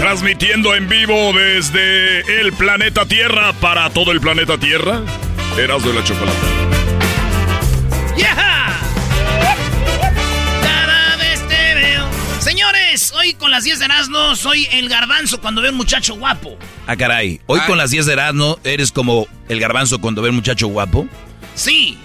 transmitiendo en vivo desde el planeta Tierra para todo el planeta Tierra, Eras de la Chocolata. ¡Yeah! Cada vez te veo. Señores, hoy con las 10 de Erasmo soy el garbanzo cuando veo un muchacho guapo. Ah, caray. Hoy con las 10 de Erasmo eres como el garbanzo cuando ve un muchacho guapo. Sí,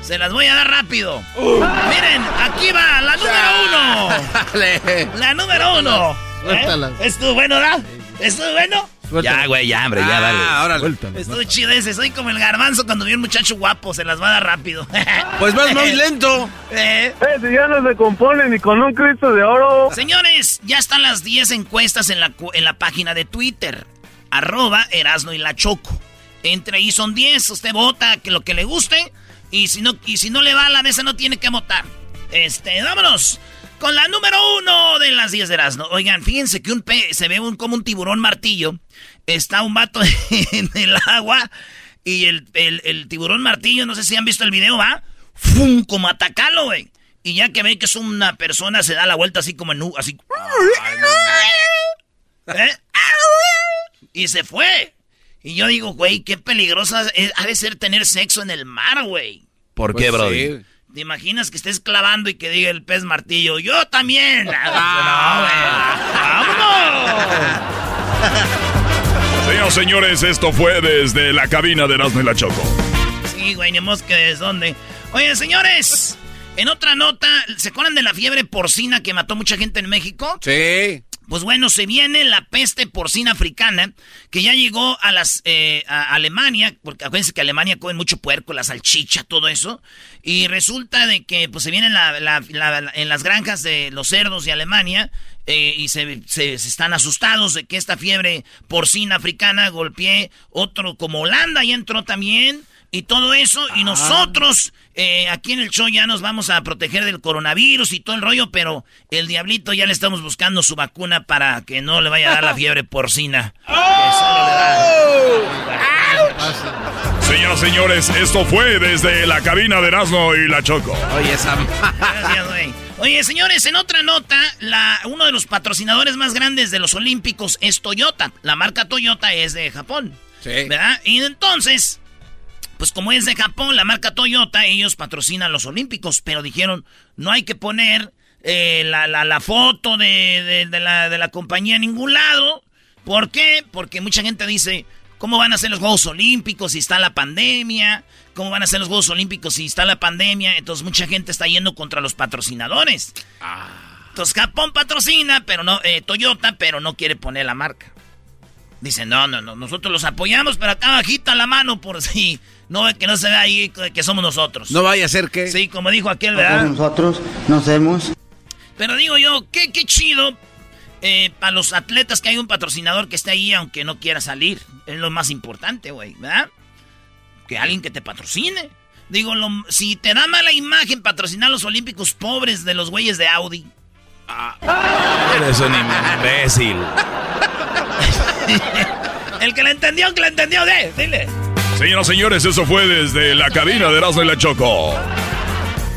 se las voy a dar rápido. Miren, aquí va la número uno. La número uno. Suéltalas. ¿Eh? ¿Estuvo bueno, da? ¿Estuvo bueno? Ya, güey, ya, hombre, ya, dale. Ah, órale. Suéltalo. Estuvo chido ese. Soy como el garbanzo cuando vi un muchacho guapo. Se las va a dar rápido. Pues vas muy lento. Eh, Eh, si ya no se compone ni con un Cristo de oro. Señores, ya están las 10 encuestas en la, en la página de Twitter. Arroba Erasno y la Choco. Entre ahí son 10. Usted vota que lo que le guste. Y si no, y si no le va a la mesa, no tiene que votar. Este, vámonos. Con la número uno de las 10 de Erasmo. Oigan, fíjense que un pe se ve un, como un tiburón martillo. Está un vato en el agua. Y el, el- el tiburón martillo, no sé si han visto el video, va. ¡Fum! Como atacarlo, güey. Y ya que ve que es una persona, se da la vuelta así como en U, así. ¿Eh? Y se fue. Y yo digo, güey, qué peligrosa es- ha de ser tener sexo en el mar, güey. ¿Por Pues qué, Brody? sí. ¿Te imaginas que estés clavando y que diga el pez martillo, yo también? Ah, no, güey. ¡Vámonos! Señoras, señores, esto fue desde la cabina de Erasmo y la Choco. Sí, güey, ni mosca que de dónde. Oye, señores, en otra nota, ¿se acuerdan de la fiebre porcina que mató mucha gente en México? Sí. Pues bueno, se viene la peste porcina africana, que ya llegó a las eh, a Alemania, porque acuérdense que Alemania come mucho puerco, la salchicha, todo eso, y resulta de que pues se viene la- la- la- en las granjas de los cerdos de Alemania eh, y se, se- se están asustados de que esta fiebre porcina africana golpee otro como Holanda, ya entró también. Y todo eso, y nosotros eh, aquí en el show ya nos vamos a proteger del coronavirus y todo el rollo, pero el diablito ya le estamos buscando su vacuna para que no le vaya a dar la fiebre porcina. Da- Señoras, señores, esto fue desde la cabina de Erasmo y la Choco. Oye, esa. Gracias, güey. Oye, señores, en otra nota, la, uno de los patrocinadores más grandes de los Olímpicos es Toyota. La marca Toyota es de Japón. Sí. ¿Verdad? Y entonces, pues como es de Japón, la marca Toyota, ellos patrocinan los Olímpicos, pero dijeron, no hay que poner eh, la, la- la foto de, de- de la, de la compañía en ningún lado. ¿Por qué? Porque mucha gente dice, ¿cómo van a ser los Juegos Olímpicos si está la pandemia? ¿Cómo van a ser los Juegos Olímpicos si está la pandemia? Entonces mucha gente está yendo contra los patrocinadores. Entonces Japón patrocina, pero no, eh, Toyota, pero no quiere poner la marca. Dice, no, no, no, nosotros los apoyamos, pero acá bajita la mano por si no que no se vea ahí que somos nosotros. No vaya a ser que. Sí, como dijo aquel, ¿verdad? Nosotros nos hemos. Pero digo yo, qué, qué chido eh, para los atletas que hay un patrocinador que esté ahí aunque no quiera salir. Es lo más importante, güey, ¿verdad? Que alguien que te patrocine. Digo, lo, si te da mala imagen patrocinar los olímpicos pobres de los güeyes de Audi. Ah, eres un imbécil. El que la entendió, que la entendió, de, dile. Señoras y señores, eso fue desde la cabina de Erasmo y la Choco.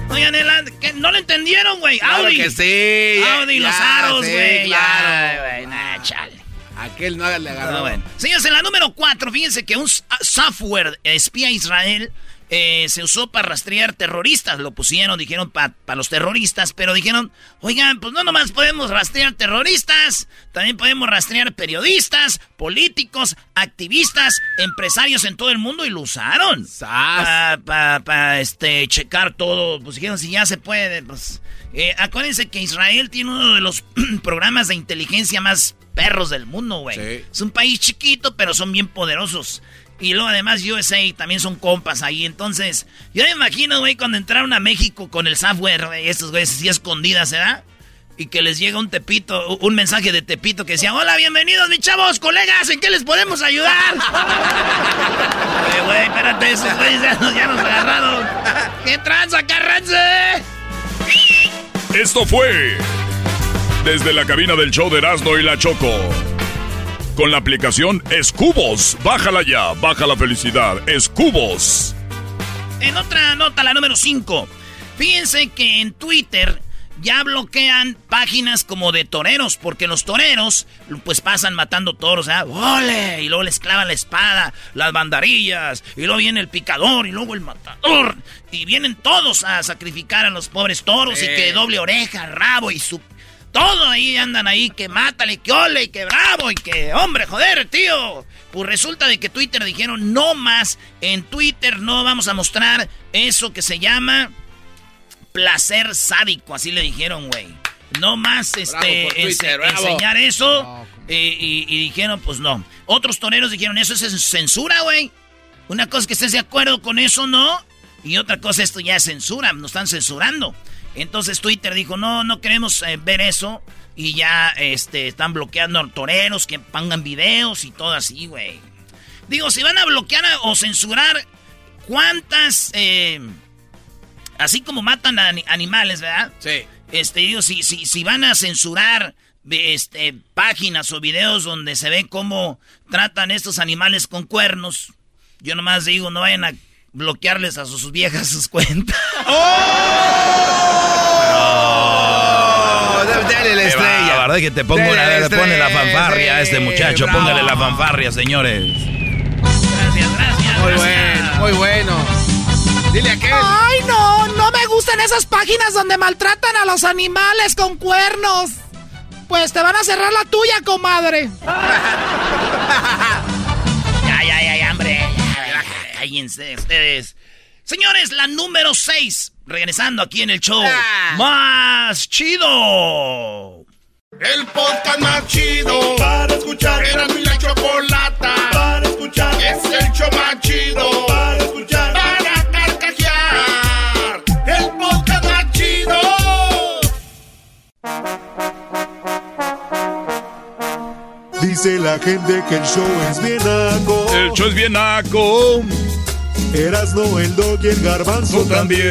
Oigan, que no lo entendieron, güey. Audi. que sí. Audi, los aros, güey. claro. güey, nah, chale. Aquel no le agarró. bueno. Señores, en la número 4, fíjense que un software espía Israel eh, se usó para rastrear terroristas. Lo pusieron, dijeron, para los terroristas, pero dijeron, oigan, pues no nomás podemos rastrear terroristas, también podemos rastrear periodistas, políticos, activistas, empresarios en todo el mundo y lo usaron. Para este, checar todo. Pues dijeron, si ya se puede, pues... Eh, acuérdense que Israel tiene uno de los programas de inteligencia más perros del mundo, güey. Es un país chiquito, pero son bien poderosos. Y luego además USA también son compas ahí. Entonces, yo me imagino, güey, cuando entraron a México con el software, güey, estos güeyes así escondidas, ¿verdad? Y que les llega un tepito, un mensaje de tepito que decía, hola, bienvenidos, mis chavos, colegas, ¿en qué les podemos ayudar? Güey, güey, espérate, esos güeyes ya nos, ya nos agarraron. ¿Qué tranza, carranza? Esto fue desde la cabina del show de Erasmo y la Choco con la aplicación Escubos. Bájala ya, baja la felicidad. Escubos. En otra nota, la número 5. Fíjense que en Twitter ya bloquean páginas como de toreros, porque los toreros pues pasan matando toros, ¿eh? ¡Ole! Y luego les clavan la espada, las bandarillas, y luego viene el picador, y luego el matador, y vienen todos a sacrificar a los pobres toros, y que doble oreja, rabo y su todo ahí andan ahí, que mátale, que ole, que bravo, y que hombre, joder, tío. Pues resulta de que Twitter dijeron, no más, en Twitter no vamos a mostrar eso que se llama placer sádico, así le dijeron, güey. No más este, enseñar eso. Eh, y, dijeron, pues no. Otros toreros dijeron, eso es censura, güey. Una cosa es que estés de acuerdo con eso, ¿no? Y otra cosa, esto ya es censura, nos están censurando. Entonces Twitter dijo, no, no queremos eh, ver eso. Y ya este, están bloqueando toreros que pongan videos y todo así, güey. Digo, si van a bloquear o censurar, ¿cuántas... Eh, así como matan a animales, ¿verdad? Sí. Este, digo, si, si, si van a censurar este, páginas o videos donde se ve cómo tratan estos animales con cuernos, yo nomás digo, no vayan a bloquearles a sus viejas sus cuentas. ¡Oh! Dale la estrella. La verdad que te pongo una vez, pone la fanfarria a este muchacho, póngale la fanfarria, señores. Gracias, gracias. Muy bueno, muy bueno. Dile a qué. Ay, no, no me gustan esas páginas donde maltratan a los animales con cuernos. Pues te van a cerrar la tuya, comadre. Cállense ustedes. Señores, la número 6. Regresando aquí en el show. Ah. Más chido. El podcast más chido. Para escuchar. Era mi la chocolata. Para escuchar. Es el show más chido. Para escuchar. Para carcajear. El podcast más chido. Dice la gente que el show es bien naco. El show es bien naco. Erasno, el dog y el garbanzo también.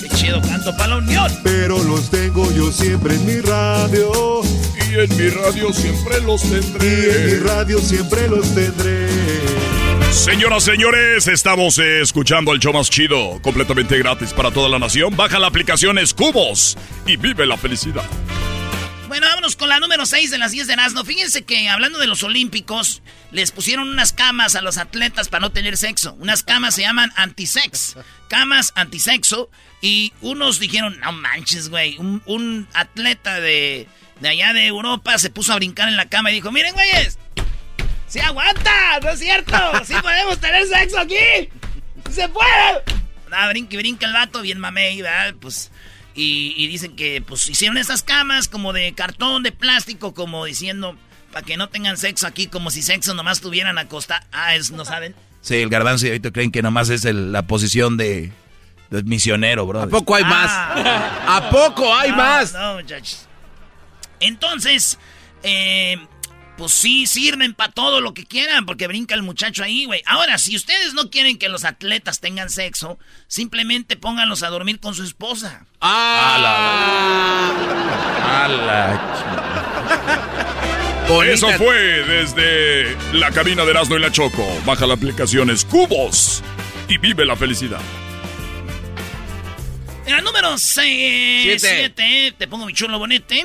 Qué chido canto para la unión. Pero los tengo yo siempre en mi radio. Y en mi radio siempre los tendré. Y en mi radio siempre los tendré. Señoras, señores, estamos eh, escuchando el show más chido, completamente gratis para toda la nación. Baja la aplicación Escubos y vive la felicidad. Bueno, vámonos con la número 6 de las 10 de Nazno. Fíjense que hablando de los olímpicos, les pusieron unas camas a los atletas para no tener sexo. Unas camas se llaman antisex. Camas antisexo. Y unos dijeron, no manches, güey. Un, atleta de, de allá de Europa se puso a brincar en la cama y dijo, miren, güeyes. ¡Sí aguanta! ¡No es cierto! ¡Sí podemos tener sexo aquí! ¡Se puede! Ah, brinca, brinca el vato, bien mamey, ¿verdad? Pues y, dicen que pues hicieron esas camas como de cartón, de plástico, como diciendo, Para que no tengan sexo aquí como si sexo nomás tuvieran acostar. Ah, es, ¿no saben? Sí, el garbanzo y ahorita creen que nomás es el- la posición de, de misionero, bro. ¿A poco hay más? Ah. ¿A poco hay No, más? No, muchachos. Entonces, eh, pues sí, sirven para todo lo que quieran, porque brinca el muchacho ahí, güey. Ahora, si ustedes no quieren que los atletas tengan sexo, simplemente pónganlos a dormir con su esposa. Ah, A la Bonita. Eso fue desde la cabina de Erasmo y la Choco. Baja la aplicación Cubos y vive la felicidad. En la número Siete. 7, te pongo mi chulo bonete.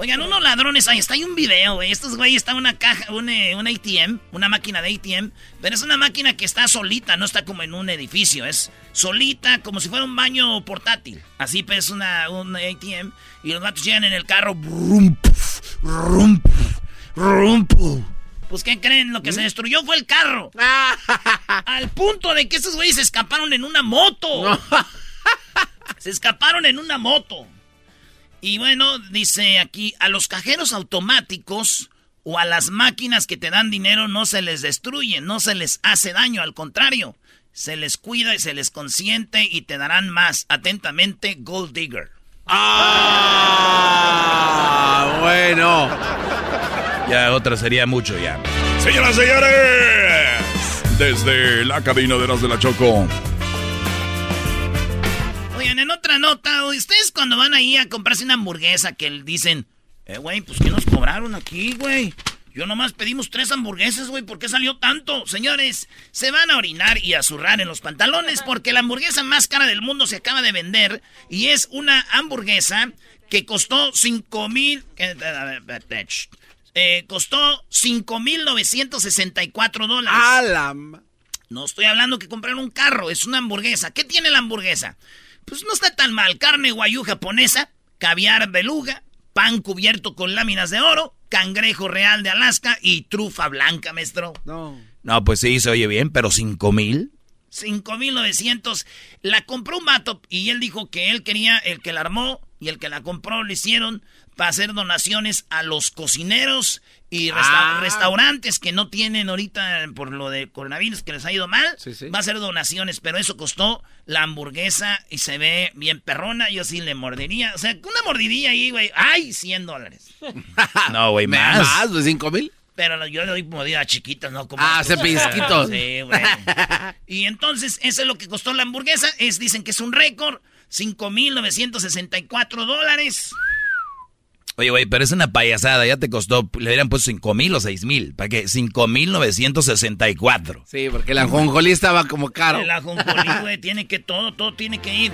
Oigan, unos ladrones, ahí está, hay un video, güey. Estos güeyes están en una caja, un, eh, un ATM, una máquina de ATM, pero es una máquina que está solita, no está como en un edificio, es solita, como si fuera un baño portátil. Así pues una, un ATM, y los gatos llegan en el carro, brum, puf, rum, puf, rum, puf. Pues, ¿qué creen? Lo que se destruyó fue el carro. Al punto de que estos güeyes se escaparon en una moto. Se escaparon en una moto. Y bueno, dice aquí, a los cajeros automáticos o a las máquinas que te dan dinero no se les destruye, no se les hace daño, al contrario, se les cuida y se les consiente y te darán más. Atentamente, Gold Digger. Ah, bueno. Ya otra sería mucho ya. Señoras y señores, desde la cabina de Erasmo y la Choco. Nota, ustedes cuando van ahí a comprarse una hamburguesa que dicen, eh, güey, pues ¿qué nos cobraron aquí, güey? Yo nomás pedimos tres hamburguesas, güey, ¿por qué salió tanto? Señores, se van a orinar y a zurrar en los pantalones porque la hamburguesa más cara del mundo se acaba de vender y es una hamburguesa que costó cinco mil... que- eh, costó 5.964 dólares. A la ma- No estoy hablando que comprar un carro, es una hamburguesa. ¿Qué tiene la hamburguesa? Pues no está tan mal. Carne guayú japonesa, caviar beluga, pan cubierto con láminas de oro, cangrejo real de Alaska y trufa blanca, maestro. No. No, pues sí, se oye bien, pero cinco mil. 5.900. La compró un vato y él dijo que él quería, el que la armó y el que la compró le hicieron para hacer donaciones a los cocineros y resta- Ah. restaurantes que no tienen ahorita por lo de coronavirus que les ha ido mal. Sí, sí. Va a hacer donaciones, pero eso costó la hamburguesa y se ve bien perrona. Yo sí le mordería. O sea, una mordidilla ahí, güey. ¡Ay! 100 dólares. No, güey, ¿Me- más. ¿Más de cinco mil? Pero yo le doy mordidas chiquitas, ¿no? Como Ah, estos. cepillizquitos. Sí, güey. Y entonces, eso es lo que costó la hamburguesa. Es, dicen que es un récord. 5.964 dólares. Oye, güey, pero es una payasada. Ya te costó, le hubieran puesto cinco mil o seis mil. ¿Para qué? Cinco mil novecientos sesenta y cuatro. Sí, porque el ajonjolí estaba como caro. El ajonjolí, güey, tiene que todo, todo tiene que ir.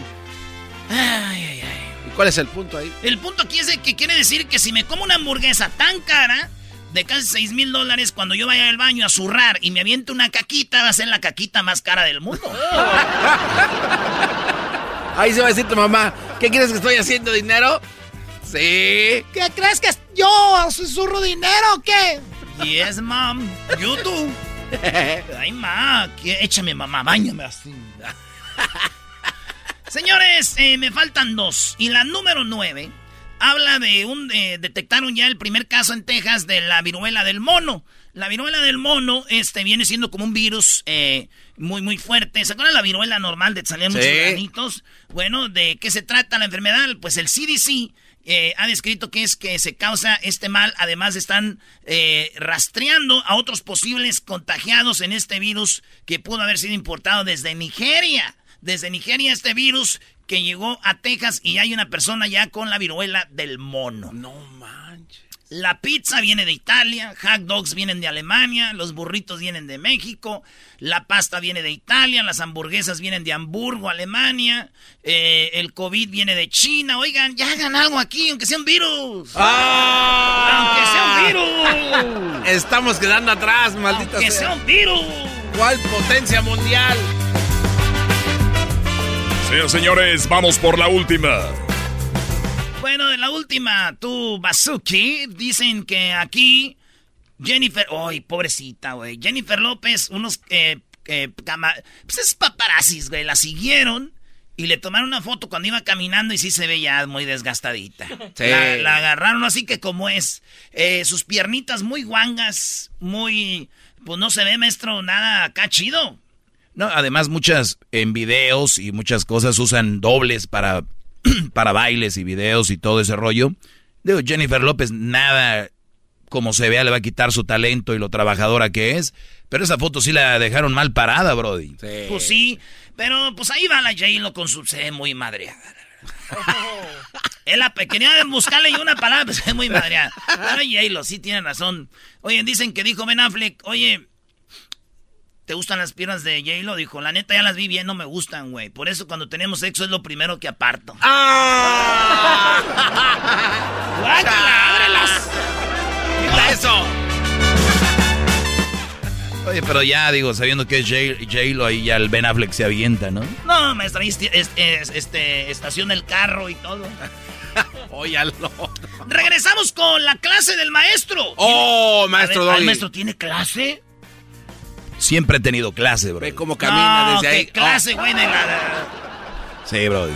Ay, ay, ay. ¿Y cuál es el punto ahí? El punto aquí es que quiere decir que si me como una hamburguesa tan cara, de casi 6 mil dólares, cuando yo vaya al baño a zurrar y me aviente una caquita, va a ser la caquita más cara del mundo. Ahí se va a decir tu mamá, ¿qué quieres que estoy haciendo dinero? Sí. ¿Qué crees que yo susurro dinero o qué? Yes, mom. You do. Ay, ma, échame, mamá, bañame así. Señores, eh, me faltan dos. Y la número nueve habla de un... eh, detectaron ya el primer caso en Texas de la viruela del mono. La viruela del mono este, viene siendo como un virus eh, muy, muy fuerte. ¿Se acuerdan de la viruela normal de que salían muchos Sí. granitos? Bueno, ¿de qué se trata la enfermedad? Pues el CDC eh, ha descrito que es que se causa este mal. Además, están eh, rastreando a otros posibles contagiados en este virus que pudo haber sido importado desde Nigeria. Desde Nigeria este virus que llegó a Texas y hay una persona ya con la viruela del mono. No manches. La pizza viene de Italia, hot dogs vienen de Alemania, los burritos vienen de México, la pasta viene de Italia, las hamburguesas vienen de Hamburgo, Alemania, eh, el COVID viene de China. Oigan, ya hagan algo aquí, aunque sea un virus. Aunque sea un virus. Estamos quedando atrás, maldita Aunque sea sea. un virus. ¿Cuál potencia mundial? Señoras y señores, vamos por la última. Bueno, de la última, tú, Bazuki, dicen que aquí Jennifer, ay, pobrecita, güey. Jennifer López, unos eh, eh, cama- pues es paparazzis, güey, la siguieron Y le tomaron una foto cuando iba caminando y sí se veía muy desgastadita. La, agarraron así que como es. Eh, sus piernitas muy guangas, muy... Pues no se ve, maestro, nada acá chido. No, además muchas en videos y muchas cosas usan dobles para, para bailes y videos y todo ese rollo. Digo, Jennifer López nada como se vea le va a quitar su talento y lo trabajadora que es. Pero esa foto sí la dejaron mal parada, Brody. Pues sí, pero pues ahí va la J-Lo con su C muy madreada. Es la quería buscarle una palabra, pues es muy madreada. Pero J-Lo sí tiene razón. Oye, dicen que dijo Ben Affleck, oye, ¿te gustan las piernas de J-Lo? Dijo, la neta ya las vi bien, no me gustan, güey. Por eso cuando tenemos sexo es lo primero que aparto. ¡Ah! ¡Ábrelas! ¡Quita eso! Oye, pero ya digo, sabiendo que es J-Lo, ahí ya el Ben Affleck se avienta, ¿no? No, maestra, este, este, estación del carro y todo. Óyalo. Regresamos con la clase del maestro. Oh, maestro ¿El maestro tiene clase? Siempre he tenido clase, bro. Ve cómo camina desde ahí. clase, güey, de Sí, bro.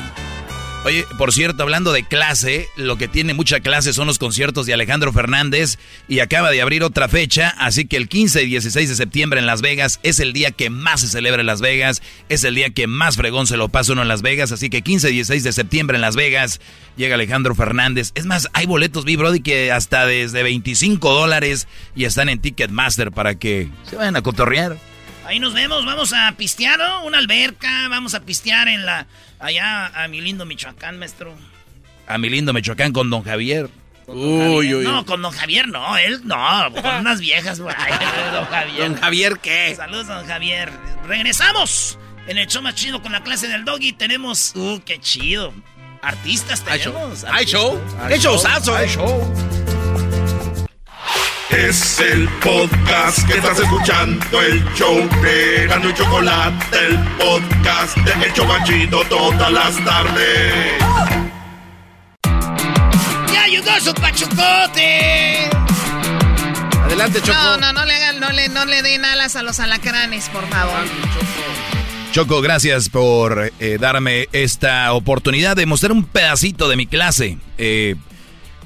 Oye, por cierto, hablando de clase, lo que tiene mucha clase son los conciertos de Alejandro Fernández y acaba de abrir otra fecha, así que el 15 y 16 de septiembre en Las Vegas es el día que más se celebra en Las Vegas, es el día que más fregón se lo pasa uno en Las Vegas, así que 15 y 16 de septiembre en Las Vegas llega Alejandro Fernández. Es más, hay boletos, vi, Brody, que hasta desde 25 dólares y están en Ticketmaster para que se vayan a cotorrear. Ahí nos vemos, vamos a pistear, ¿no? Una alberca, vamos a pistear en la... Allá a mi lindo Michoacán, maestro. A mi lindo Michoacán con don Javier. uy, uy, No, con don Javier no, él no, con unas viejas, güey. don Javier. ¿Don Javier qué? Saludos, don Javier. Regresamos en el show más chido con la clase del doggy. Tenemos, uh, qué chido. Artistas tenemos. Hay show. Hay show. Hay show. Es el podcast que estás escuchando, el show de Gano y Chocolate, el podcast de El Chocachito todas las tardes. ¡Ya llegó su pachucote! Adelante, Choco. No, no, no le, hagan, no, le, no le den alas a los alacranes, por favor. Choco, gracias por eh, darme esta oportunidad de mostrar un pedacito de mi clase. Eh,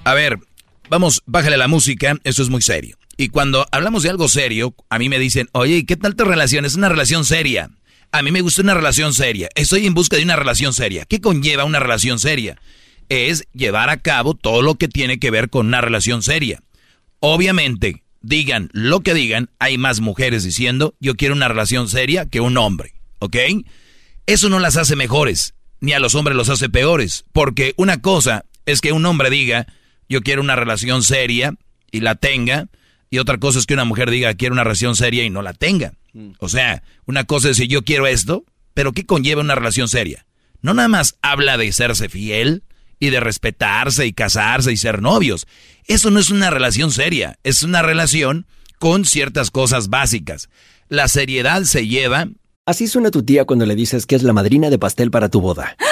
a ver, vamos, bájale la música, eso es muy serio. Y cuando hablamos de algo serio, a mí me dicen, oye, ¿qué tal tu relación? Es una relación seria. A mí me gusta una relación seria. Estoy en busca de una relación seria. ¿Qué conlleva una relación seria? Es llevar a cabo todo lo que tiene que ver con una relación seria. Obviamente, digan lo que digan, hay más mujeres diciendo, yo quiero una relación seria que un hombre. ¿Ok? Eso no las hace mejores, ni a los hombres los hace peores. Porque una cosa es que un hombre diga, yo quiero una relación seria y la tenga. Y otra cosa es que una mujer diga quiero una relación seria y no la tenga. Mm. O sea, una cosa es decir yo quiero esto, pero ¿qué conlleva una relación seria? No nada más habla de serse fiel y de respetarse y casarse y ser novios. Eso no es una relación seria, es una relación con ciertas cosas básicas. La seriedad se lleva Así suena tu tía cuando le dices que es la madrina de pastel para tu boda.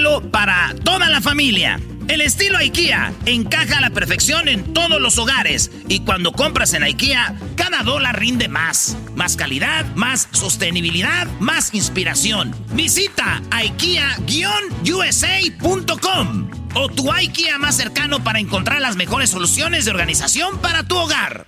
para toda la familia. El estilo IKEA encaja a la perfección en todos los hogares y cuando compras en IKEA, cada dólar rinde más. Más calidad, más sostenibilidad, más inspiración. Visita IKEA-USA.com o tu IKEA más cercano para encontrar las mejores soluciones de organización para tu hogar.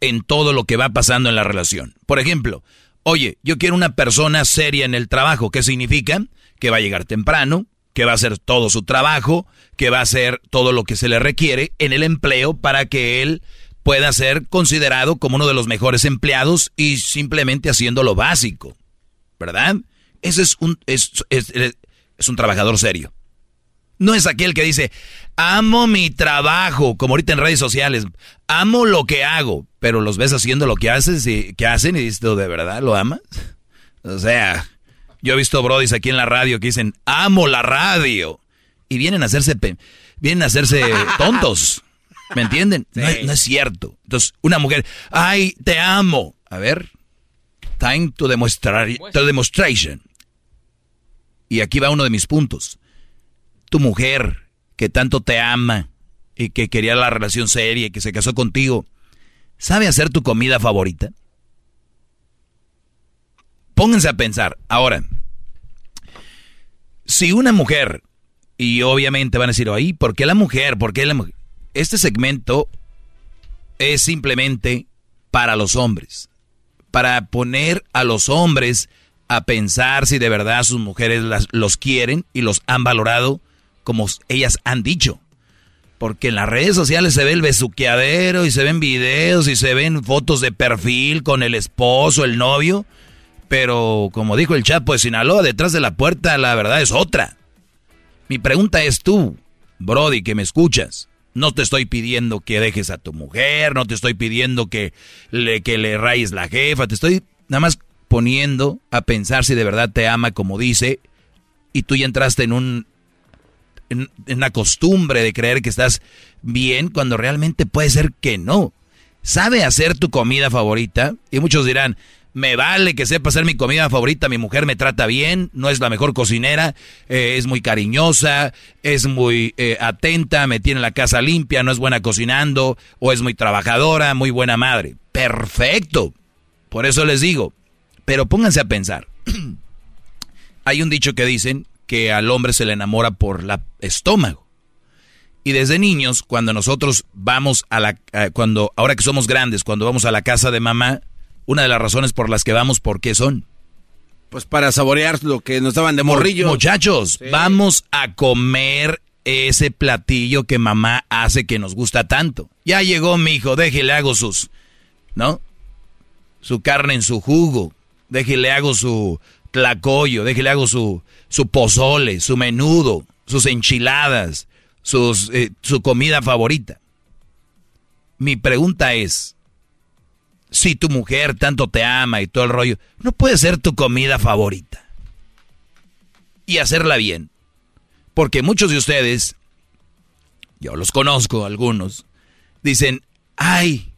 En todo lo que va pasando en la relación. Por ejemplo, Oye, yo quiero una persona seria en el trabajo. ¿Qué significa? Que va a llegar temprano, que va a hacer todo su trabajo, que va a hacer todo lo que se le requiere en el empleo para que él pueda ser considerado como uno de los mejores empleados y simplemente haciendo lo básico, ¿verdad? Ese es un, es, es un trabajador serio. No es aquel que dice, amo mi trabajo, como ahorita en redes sociales, amo lo que hago, pero los ves haciendo lo que, haces y, que hacen y dices, ¿de verdad lo amas? O sea, yo he visto brodis aquí en la radio que dicen, amo la radio. Y vienen a hacerse, vienen a hacerse tontos. ¿Me entienden? No, es, cierto. Entonces, una mujer, ay, te amo. A ver, time to, demostrar, to demonstration. Y aquí va uno de mis puntos. Tu mujer, que tanto te ama y que quería la relación seria y que se casó contigo, ¿sabe hacer tu comida favorita? Pónganse a pensar. Ahora, si una mujer, y obviamente van a decir, ahí, ¿por qué la mujer? ¿Por qué la mujer? Este segmento es simplemente para los hombres, para poner a los hombres a pensar si de verdad sus mujeres los quieren y los han valorado como ellas han dicho. Porque en las redes sociales se ve el besuqueadero y se ven videos y se ven fotos de perfil con el esposo, el novio. Pero como dijo el Chapo de Sinaloa, detrás de la puerta la verdad es otra. Mi pregunta es tú, Brody, que me escuchas. No te estoy pidiendo que dejes a tu mujer, no te estoy pidiendo que le, que le rayes la jefa, te estoy nada más poniendo a pensar si de verdad te ama como dice y tú ya entraste en un en, una costumbre de creer que estás bien cuando realmente puede ser que no. ¿Sabe hacer tu comida favorita? Y muchos dirán, me vale que sepa hacer mi comida favorita, mi mujer me trata bien, no es la mejor cocinera, eh, es muy cariñosa, es muy eh, atenta, me tiene la casa limpia, no es buena cocinando, o es muy trabajadora, muy buena madre. Perfecto. Por eso les digo, pero pónganse a pensar. Hay un dicho que dicen que al hombre se le enamora por la estómago. Y desde niños, cuando nosotros vamos a la, cuando, ahora que somos grandes, cuando vamos a la casa de mamá, una de las razones por las que vamos, ¿por qué son? Pues para saborear lo que nos daban de morrillo. Muchachos, vamos a comer ese platillo que mamá hace que nos gusta tanto. Ya llegó mi hijo, déjele hago sus, ¿no? Su carne en su jugo, déjele hago su tlacoyo, déjele hago su, su pozole, su menudo, sus enchiladas, eh, su comida favorita. Mi pregunta es, si tu mujer tanto te ama y todo el rollo, no puede ser tu comida favorita. Y hacerla bien. Porque muchos de ustedes, yo los conozco algunos, dicen, ay,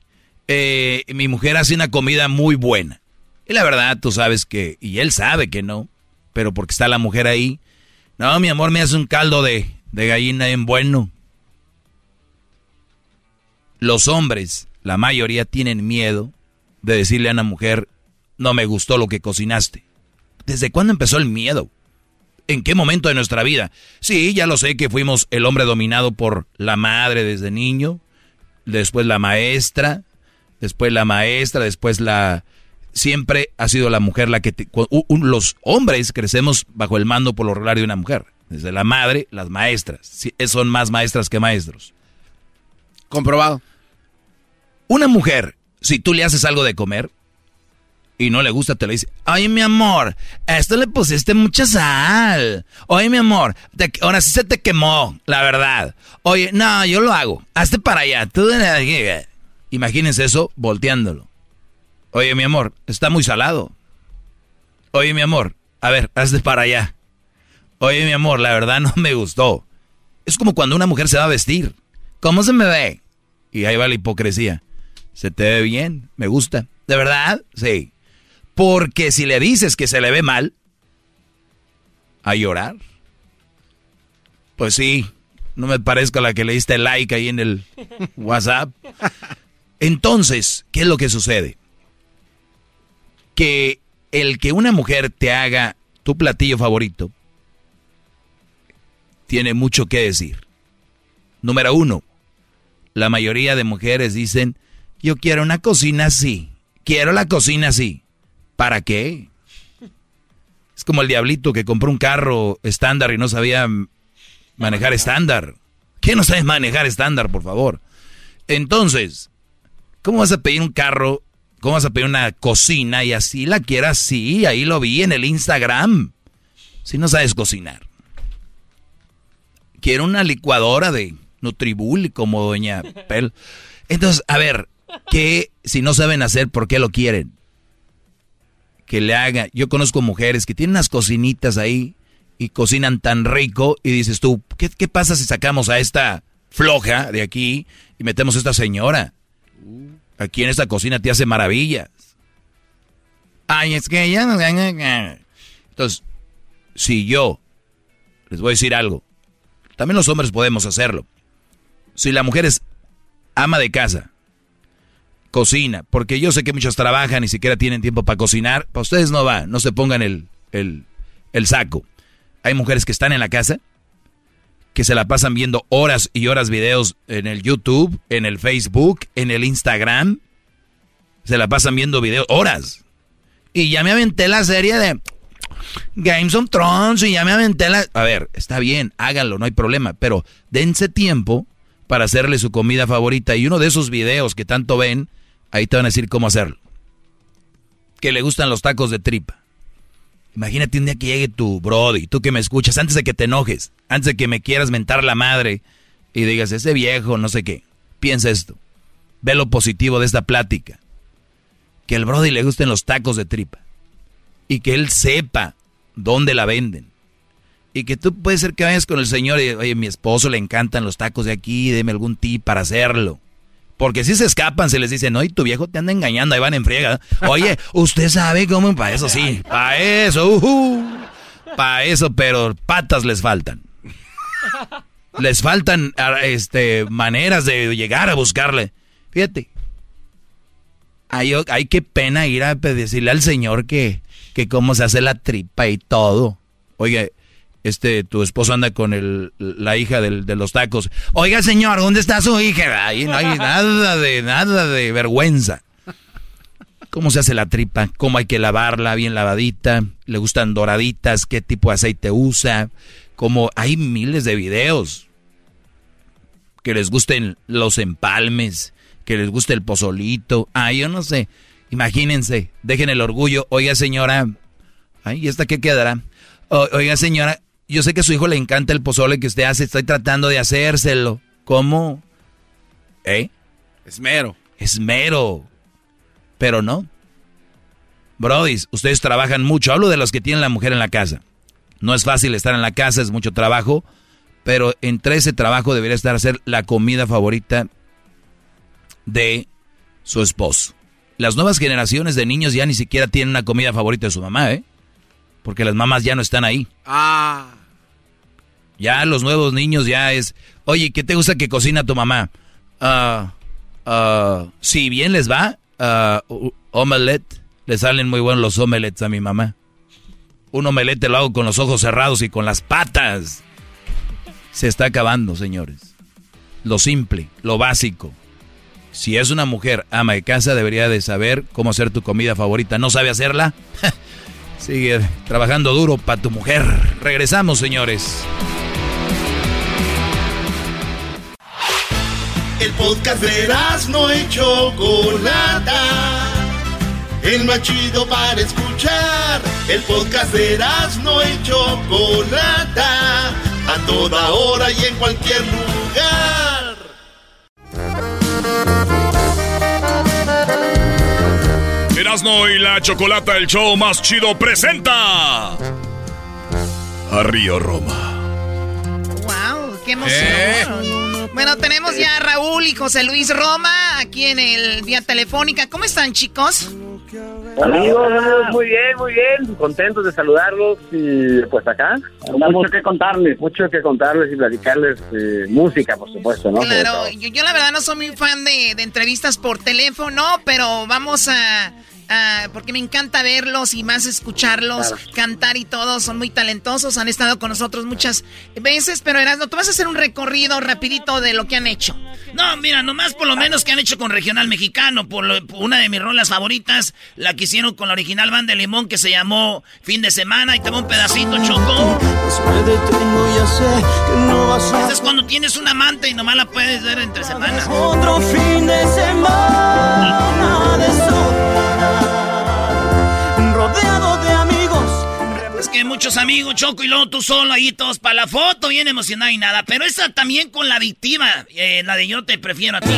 eh, mi mujer hace una comida muy buena. Y la verdad, tú sabes que, y él sabe que no, pero porque está la mujer ahí, no, mi amor me hace un caldo de, de gallina en bueno. Los hombres, la mayoría, tienen miedo de decirle a una mujer, no me gustó lo que cocinaste? ¿Desde cuándo empezó el miedo? ¿En qué momento de nuestra vida? Sí, ya lo sé que fuimos el hombre dominado por la madre desde niño, después la maestra, después la maestra, después la... Siempre ha sido la mujer la que... los hombres crecemos bajo el mando por lo regular de una mujer. Desde la madre, las maestras. son más maestras que maestros. Comprobado. Una mujer si tú le haces algo de comer y no le gusta, te le dice, ay mi amor, a esto le pusiste mucha sal. Oye mi amor, ahora sí se te quemó, la verdad. Oye, no, yo lo hago. Hazte para allá. Tú Imagínense eso volteándolo. Oye mi amor, está muy salado. Oye mi amor, a ver, hazte para allá. Oye mi amor, la verdad no me gustó. Es como cuando una mujer se va a vestir. ¿Cómo se me ve? Y ahí va la hipocresía. Se te ve bien, me gusta. ¿De verdad? Sí. Porque si le dices que se le ve mal, a llorar. Pues sí, no me parezco a la que le diste like ahí en el WhatsApp. Entonces, ¿qué es lo que sucede? Que el que una mujer te haga tu platillo favorito tiene mucho que decir. Número uno, la mayoría de mujeres dicen, yo quiero una cocina así. Quiero la cocina así. ¿Para qué? Es como el diablito que compró un carro estándar y no sabía manejar estándar. ¿Quién no sabe manejar estándar, por favor? Entonces, ¿cómo vas a pedir un carro? ¿Cómo vas a pedir una cocina y así la quieras? Sí, ahí lo vi en el Instagram. Si no sabes cocinar. Quiero una licuadora de Nutribul como doña Pel. Entonces, a ver, ¿qué si no saben hacer, por qué lo quieren? Que le haga. Yo conozco mujeres que tienen unas cocinitas ahí y cocinan tan rico y dices tú, ¿qué, qué pasa si sacamos a esta floja de aquí y metemos a esta señora? Aquí en esta cocina te hace maravillas. Ay, es que ella... Entonces, si yo les voy a decir algo, también los hombres podemos hacerlo. Si la mujer es ama de casa, cocina, porque yo sé que muchos trabajan ni siquiera tienen tiempo para cocinar, para ustedes no va, no se pongan el, el, el saco. Hay mujeres que están en la casa, que se la pasan viendo horas y horas videos en el YouTube, en el Facebook, en el Instagram. Se la pasan viendo videos horas. Y ya me aventé la serie de Games of Thrones y ya me aventé la... A ver, está bien, háganlo, no hay problema, pero dense tiempo para hacerle su comida favorita y uno de esos videos que tanto ven, ahí te van a decir cómo hacerlo. Que le gustan los tacos de tripa. Imagínate un día que llegue tu Brody, tú que me escuchas, antes de que te enojes, antes de que me quieras mentar la madre y digas, ese viejo, no sé qué. Piensa esto. Ve lo positivo de esta plática. Que al Brody le gusten los tacos de tripa. Y que él sepa dónde la venden. Y que tú puedes ser que vayas con el señor y, oye, mi esposo le encantan los tacos de aquí, deme algún tip para hacerlo. Porque si se escapan, se les dice, no, y tu viejo te anda engañando, ahí van en friega. Oye, usted sabe cómo, para eso sí, para eso, uh, para eso, pero patas les faltan. Les faltan este, maneras de llegar a buscarle. Fíjate, hay, hay qué pena ir a decirle al señor que, que cómo se hace la tripa y todo. Oye, este, tu esposo anda con el, la hija del, de los tacos. Oiga, señor, ¿dónde está su hija? Ahí no hay nada de, nada de vergüenza. ¿Cómo se hace la tripa? ¿Cómo hay que lavarla bien lavadita? ¿Le gustan doraditas? ¿Qué tipo de aceite usa? Como hay miles de videos. Que les gusten los empalmes, que les guste el pozolito. Ah, yo no sé. Imagínense, dejen el orgullo. Oiga, señora. Ay, ¿y esta qué quedará? oiga, señora, yo sé que a su hijo le encanta el pozole que usted hace, estoy tratando de hacérselo. ¿Cómo? ¿Eh? Esmero. Esmero. Pero no. Brodis, ustedes trabajan mucho. Hablo de los que tienen la mujer en la casa. No es fácil estar en la casa, es mucho trabajo. Pero entre ese trabajo debería estar hacer la comida favorita de su esposo. Las nuevas generaciones de niños ya ni siquiera tienen una comida favorita de su mamá, ¿eh? Porque las mamás ya no están ahí. Ah. Ya los nuevos niños ya es, oye, ¿qué te gusta que cocina tu mamá? Ah, ah, si bien les va, uh, omelette, le salen muy buenos los omelettes a mi mamá. Un omelette lo hago con los ojos cerrados y con las patas. Se está acabando, señores. Lo simple, lo básico. Si es una mujer ama de casa, debería de saber cómo hacer tu comida favorita. ¿No sabe hacerla? Sigue trabajando duro para tu mujer. Regresamos, señores. El podcast de no hecho Chocolata. El más chido para escuchar. El podcast de no hecho Chocolata. A toda hora y en cualquier lugar. Erasno y la Chocolata, el show más chido, presenta a Río Roma. ¡Wow! ¡Qué emoción! Eh. Bueno, tenemos ya a Raúl y José Luis Roma aquí en el vía telefónica. ¿Cómo están, chicos? Amigos, muy bien, muy bien, contentos de saludarlos y pues acá. Mucho que contarles, mucho que contarles y platicarles eh, música, por supuesto, ¿no? Claro, yo, la verdad no soy muy fan de, de entrevistas por teléfono, pero vamos a Ah, porque me encanta verlos y más escucharlos cantar y todo. Son muy talentosos, han estado con nosotros muchas veces. Pero Erasmo, tú vas a hacer un recorrido rapidito de lo que han hecho. No, mira, nomás por lo menos que han hecho con Regional Mexicano. Por, una de mis rolas favoritas, la que hicieron con la original banda de Limón que se llamó Fin de Semana. Y te un pedacito, Choco. Ese es cuando tienes un amante y nomás la puedes ver entre semanas. Otro fin de semana que muchos amigos, Choco, y luego tú solo ahí todos para la foto, bien emocionado y nada. Pero esa también con la víctima, eh, la de yo te prefiero a ti.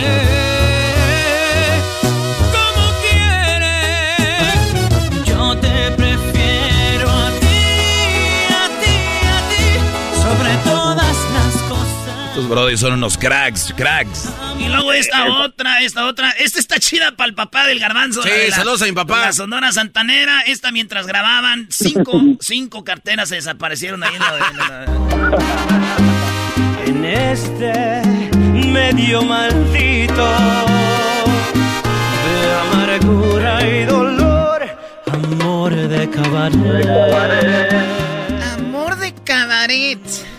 Estos brothers son unos cracks, cracks. Y luego esta otra, esta otra. Esta está chida para el papá del garbanzo. Sí, saludos a mi papá. La Sonora Santanera. Esta mientras grababan, cinco, cinco carteras se desaparecieron ahí en la... En este medio maldito de amargura y dolor, amor de cabaret. Amor de cabaret.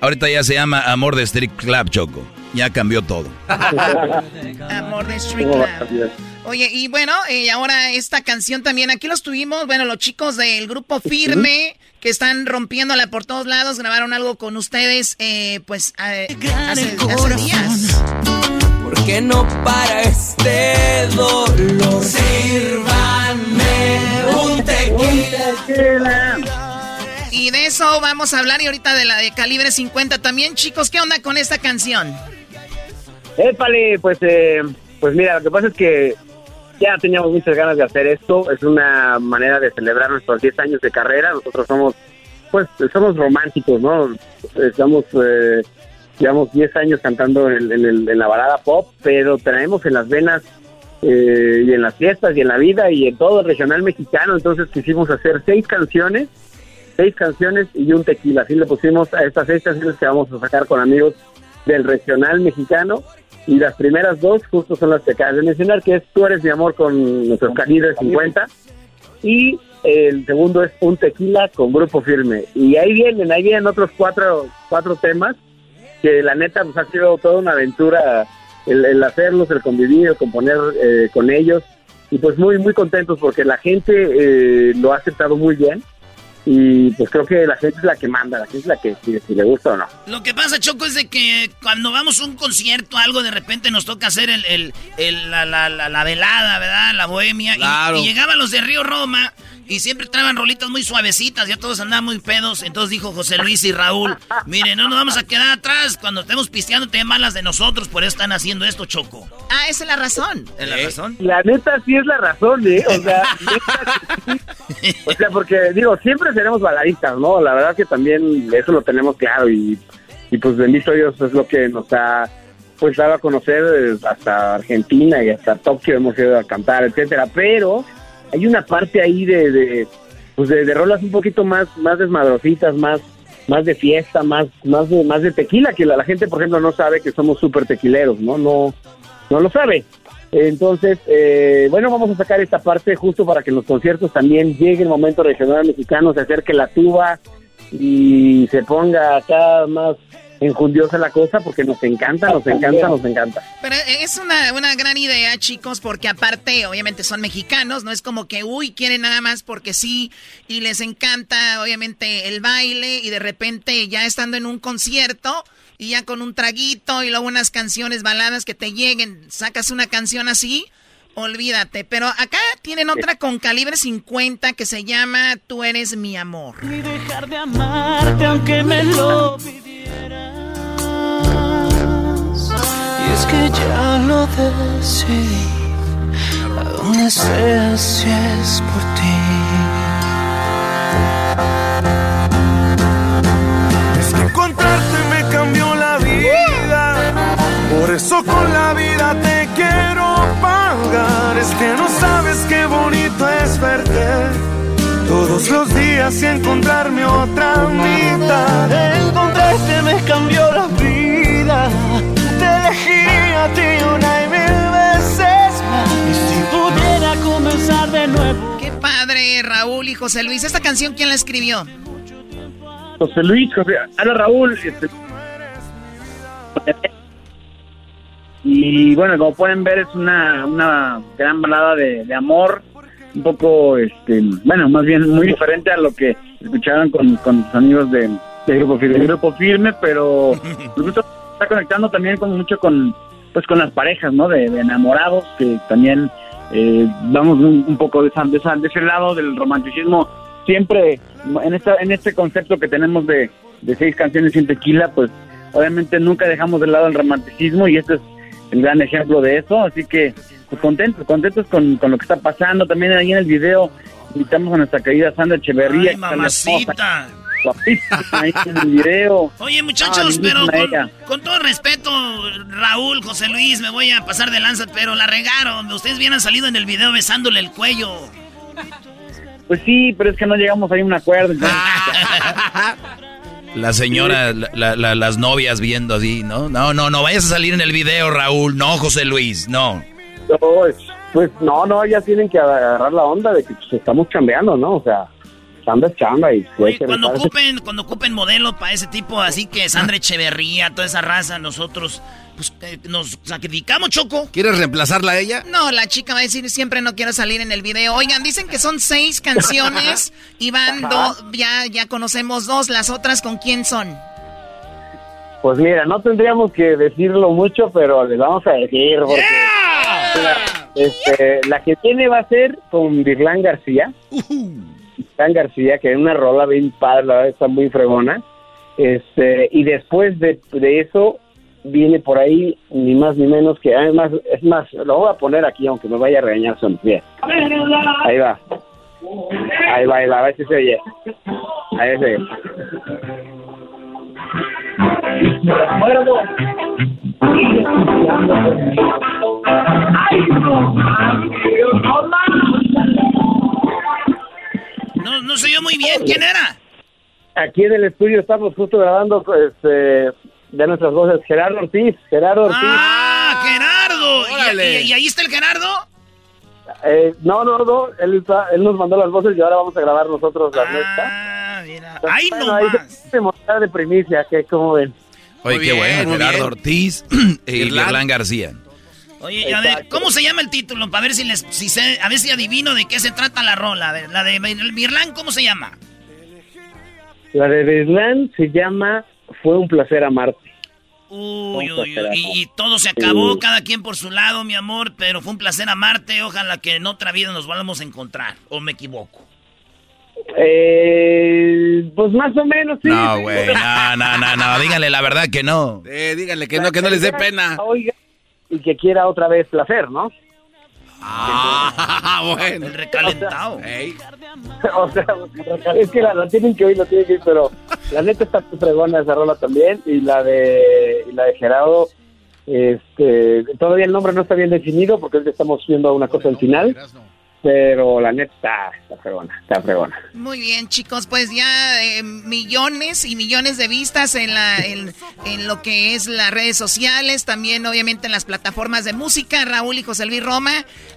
Ahorita ya se llama Amor de Street Club, Choco. Ya cambió todo. Amor de Street Club. Oye, y bueno, y ahora esta canción también, aquí los tuvimos, bueno, los chicos del grupo Firme, que están rompiéndola por todos lados, grabaron algo con ustedes, eh, pues, hace, hace días. ¿Por qué no para este dolor? Sírvanme un tequila. De eso vamos a hablar y ahorita de la de calibre 50 también, chicos, ¿qué onda con esta canción? Épale, pues, eh, pues mira, lo que pasa es que ya teníamos muchas ganas de hacer esto. Es una manera de celebrar nuestros 10 años de carrera. Nosotros somos, pues, somos románticos, ¿no? Estamos, eh, llevamos 10 años cantando en, en, la balada pop, pero tenemos en las venas eh, y en las fiestas y en la vida y en todo el regional mexicano. Entonces quisimos hacer seis canciones, seis canciones y un tequila. Así le pusimos a estas seis canciones que vamos a sacar con amigos del regional mexicano y las primeras dos justo son las que acabas de mencionar, que es Tú eres mi amor con nuestro calibre 50 y el segundo es Un tequila con grupo firme. Y ahí vienen, ahí vienen otros cuatro, cuatro temas que la neta pues ha sido toda una aventura el, hacerlos, el convivir, el componer eh, con ellos y pues muy muy contentos porque la gente eh, lo ha aceptado muy bien y pues creo que la gente es la que manda, la gente es la que decide si le gusta o no. Lo que pasa, Choco, es de que cuando vamos a un concierto, algo de repente nos toca hacer el, el, la, la, la, velada, ¿verdad? La bohemia. Y, y, llegaban los de Río Roma y siempre traban rolitas muy suavecitas, ya todos andaban muy pedos. Entonces dijo José Luis y Raúl, miren, no nos vamos a quedar atrás. Cuando estemos pisteando, te malas de nosotros, por eso están haciendo esto, Choco. Ah, esa es la razón. ¿Es la razón? La neta sí es la razón, ¿eh? O sea, o sea, porque digo, siempre seremos baladistas, ¿no? La verdad que también eso lo tenemos claro y, y pues bendito Dios es lo que nos ha pues dado a conocer eh, hasta Argentina y hasta Tokio hemos ido a cantar, etcétera, pero hay una parte ahí de, de pues de, rolas un poquito más más desmadrositas, más más de fiesta, más más de, más de tequila que la, gente, por ejemplo, no sabe que somos súper tequileros, ¿no? No no lo sabe. Entonces, eh, bueno, vamos a sacar esta parte justo para que en los conciertos también llegue el momento regional mexicano, se acerque la tuba y se ponga acá más enjundiosa la cosa porque nos encanta, nos encanta, nos encanta. Pero es una, una gran idea, chicos, porque aparte, obviamente son mexicanos, no es como que, uy, quieren nada más porque sí, y les encanta, obviamente, el baile, y de repente ya estando en un concierto, y ya con un traguito, y luego unas canciones baladas que te lleguen, sacas una canción así, olvídate. Pero acá tienen otra con calibre 50 que se llama Tú eres mi amor. Ni dejar de amarte aunque me lo es que ya lo decidí, a donde sea si es por ti. Es que encontrarte me cambió la vida, por eso con la vida te quiero pagar. Es que no sabes qué bonito es verte. Todos los días y encontrarme otra mitad. Encontrarte me cambió la vida a ti una y mil veces más. Y si pudiera comenzar de Raúl y José Luis. ¿Esta canción quién la escribió? José Luis, José, hola Raúl. Este, y bueno, como pueden ver es una, una gran balada de, de amor, un poco, este, bueno, más bien muy diferente a lo que escucharon con, con sus amigos de, de Grupo Firme, de Grupo Firme pero está conectando también con mucho con, pues con las parejas, ¿no? De, de enamorados que también eh, vamos un, un poco de, de, de ese lado del romanticismo siempre en esta en este concepto que tenemos de, de seis canciones sin tequila pues obviamente nunca dejamos de lado el romanticismo y este es el gran ejemplo de eso así que pues contentos contentos con, con lo que está pasando también ahí en el video invitamos a nuestra querida Sandra Echeverría Ay, mamacita. Guapísima ahí en el video Oye, muchachos, Ah, pero con, todo respeto, Raúl, José Luis, me voy a pasar de lanza, pero la regaron. Ustedes bien han salido en el video besándole el cuello. pues sí pero es que no llegamos ahí a un acuerdo La señora, la- la- la- las novias viendo así, ¿no? No, no, no vayas a salir en el video, Raúl. No, José Luis, no. Pues, pues no, no, ya tienen que agarrar la onda de que pues, estamos chambeando, ¿no? O sea, chamba es chamba y pues, Cuando ocupen, cuando ocupen modelo para ese tipo, así que Sandra Echeverría, toda esa raza, nosotros pues, eh, nos sacrificamos, Choco. ¿Quieres reemplazarla a ella? No, la chica va a decir siempre no quiero salir en el video. Oigan, dicen que son seis canciones y van dos, ya, ya conocemos dos, las otras con quién son. Pues mira, no tendríamos que decirlo mucho, pero les vamos a decir porque Mira, este, la que tiene va a ser con Virlán García. Virlán García, que es una rola bien padre, la verdad está muy fregona. Este, y después de, de eso viene por ahí ni más ni menos que además es más lo voy a poner aquí aunque me vaya a regañar son bien. Ahí va. Ahí va ahí va a ver si se oye. Ahí se oye No, se oyó muy bien. ¿Quién era? Aquí en el estudio estamos justo grabando este, de nuestras voces Gerardo Ortiz. Gerardo Ortiz. ¡Ah, Gerardo! ¿Y- Órale. ¿Y, y ahí está el Gerardo? Eh, no, no, no. Él, está- él nos mandó las voces y ahora vamos a grabar nosotros nuestras. Ah, mira. ¡Ay, Bueno, no ahí más! de primicia, que como ven. Oye, Muy qué bueno, Gerardo bien. Ortiz y. Irlán García. Oye, a ver, ¿cómo se llama el título? Para ver si les, si sé, a ver si adivino de qué se trata la rola. A ver, la de Mirlán, ¿cómo se llama? La de Deslan se llama Fue un placer amarte. Uy, uy, uy, y, y todo se acabó, Sí. cada quien por su lado, mi amor, pero fue un placer amarte. Ojalá que en otra vida nos volvamos a encontrar. ¿O me equivoco? Eh, pues más o menos, sí. No, sí. güey, no, no, no, no, díganle la verdad que no. Eh, díganle que no, que no les dé pena. Oiga, y que quiera otra vez placer, ¿no? Ah, bueno. El recalentado. o sea, es que la, la tienen que oír, la tienen que oír, pero la neta está fregona esa rola también y la de y la de Gerardo este todavía el nombre no está bien definido porque es que estamos viendo una cosa al final pero la neta está, fregona está fregona. Muy bien, chicos, pues ya eh, millones y millones de vistas en, la, en, en lo que es las redes sociales, también obviamente en las plataformas de música, Raúl y José Luis Roma,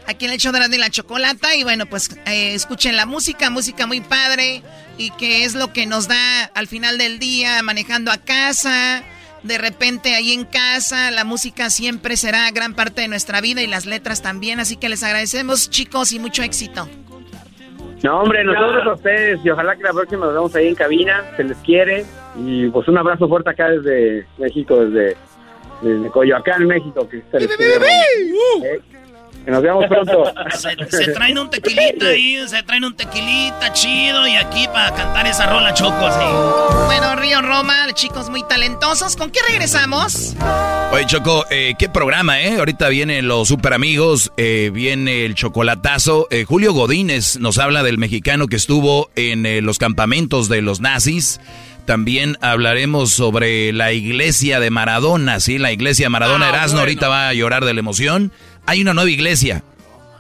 aquí en el show de la chocolata, y bueno, pues eh, escuchen la música, música muy padre, y que es lo que nos da al final del día manejando a casa, de repente ahí en casa, la música siempre será gran parte de nuestra vida y las letras también, así que les agradecemos chicos y mucho éxito. No, hombre, nosotros a ustedes y ojalá que la próxima nos vemos ahí en cabina, se les quiere y pues un abrazo fuerte acá desde México, desde, desde Coyoacán, México, que se les quiere. Eh, Que nos veamos pronto. Se, se traen un tequilita ahí, se traen un tequilita chido y aquí para cantar esa rola choco así. Bueno, Río Roma, chicos muy talentosos. ¿Con qué regresamos? Oye, Choco, eh, qué programa, ¿eh? Ahorita vienen los super amigos, eh, viene el chocolatazo. Eh, Julio Godínez nos habla del mexicano que estuvo en eh, los campamentos de los nazis. También hablaremos sobre la iglesia de Maradona, ¿sí? La iglesia de Maradona Ah, Erasmo bueno. ahorita va a llorar de la emoción. Hay una nueva iglesia.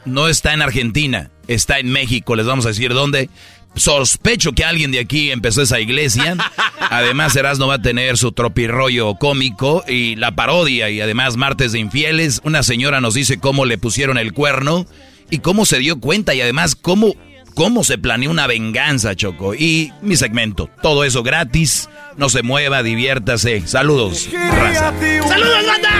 No está en Argentina, está en México. Les vamos a decir dónde. Sospecho que alguien de aquí empezó esa iglesia. Además, Erasmo va a tener su tropirollo cómico y la parodia. Y además, martes de infieles. Una señora nos dice cómo le pusieron el cuerno y cómo se dio cuenta. Y además, cómo cómo se planea una venganza, Choco. Y mi segmento, todo eso gratis. No se mueva, diviértase. Saludos. raza. ¡Saludos, banda!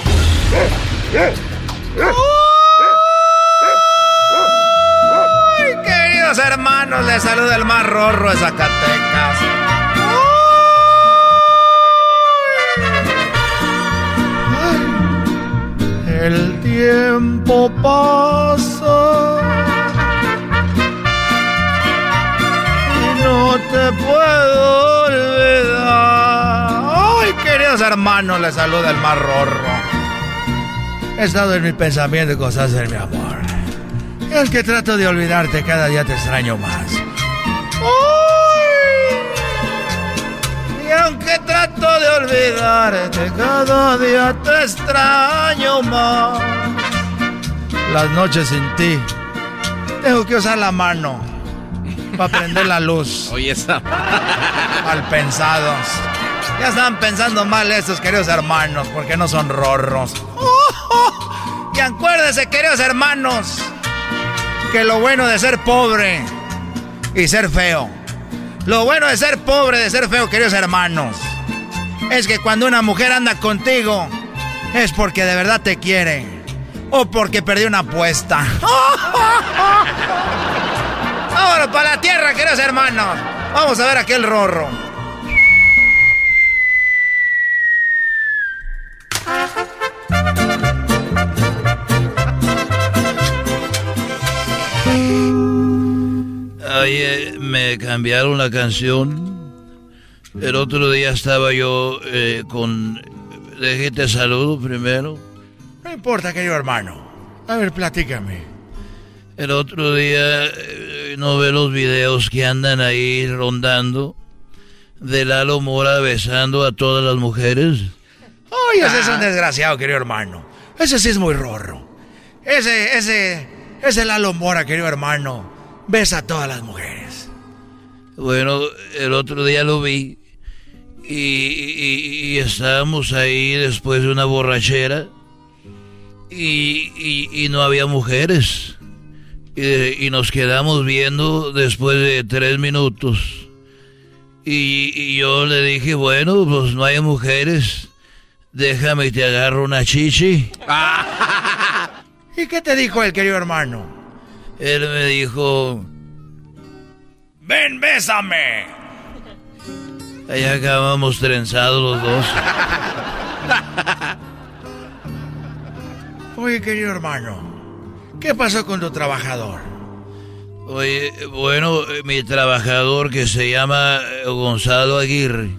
Ay, queridos hermanos, les saluda el más rorro de Zacatecas. Ay, El tiempo pasa y no te puedo olvidar. Ay, queridos hermanos, les saluda el más rorro. He estado en mi pensamiento y cosas de mi amor. Y es que trato de olvidarte, cada día te extraño más. Y aunque trato de olvidarte, cada día te extraño más. Las noches sin ti, tengo que usar la mano para prender la luz. Oye, esa. Mal pensados. Ya están pensando mal estos queridos hermanos, porque no son rorros. Y acuérdense, queridos hermanos, que lo bueno de ser pobre y ser feo, lo bueno de ser pobre, de ser feo, queridos hermanos, es que cuando una mujer anda contigo, es porque de verdad te quiere o porque perdió una apuesta. Vámonos para la tierra, queridos hermanos. Vamos a ver aquel rorro. Oye, me cambiaron la canción. El otro día estaba yo eh, con... Déjate saludo primero. No importa, querido hermano. A ver, platícame. El otro día eh, no ve los videos que andan ahí rondando de Lalo Mora besando a todas las mujeres. Ay, ese es un desgraciado, querido hermano. Ese sí es muy rorro. Ese, ese, ese Lalo Mora, querido hermano. Besa a todas las mujeres. Bueno, el otro día lo vi y, y- y estábamos ahí después de una borrachera y, no había mujeres. Y, y nos quedamos viendo después de tres minutos. Y, y yo le dije, bueno, pues no hay mujeres. Déjame y te agarro una chichi. ¿Y qué te dijo el querido hermano? Él me dijo, ¡Ven, bésame! ahí acabamos trenzados los dos. Oye, querido hermano, ¿qué pasó con tu trabajador? Oye, bueno, eh, mi trabajador que se llama eh, Gonzalo Aguirre.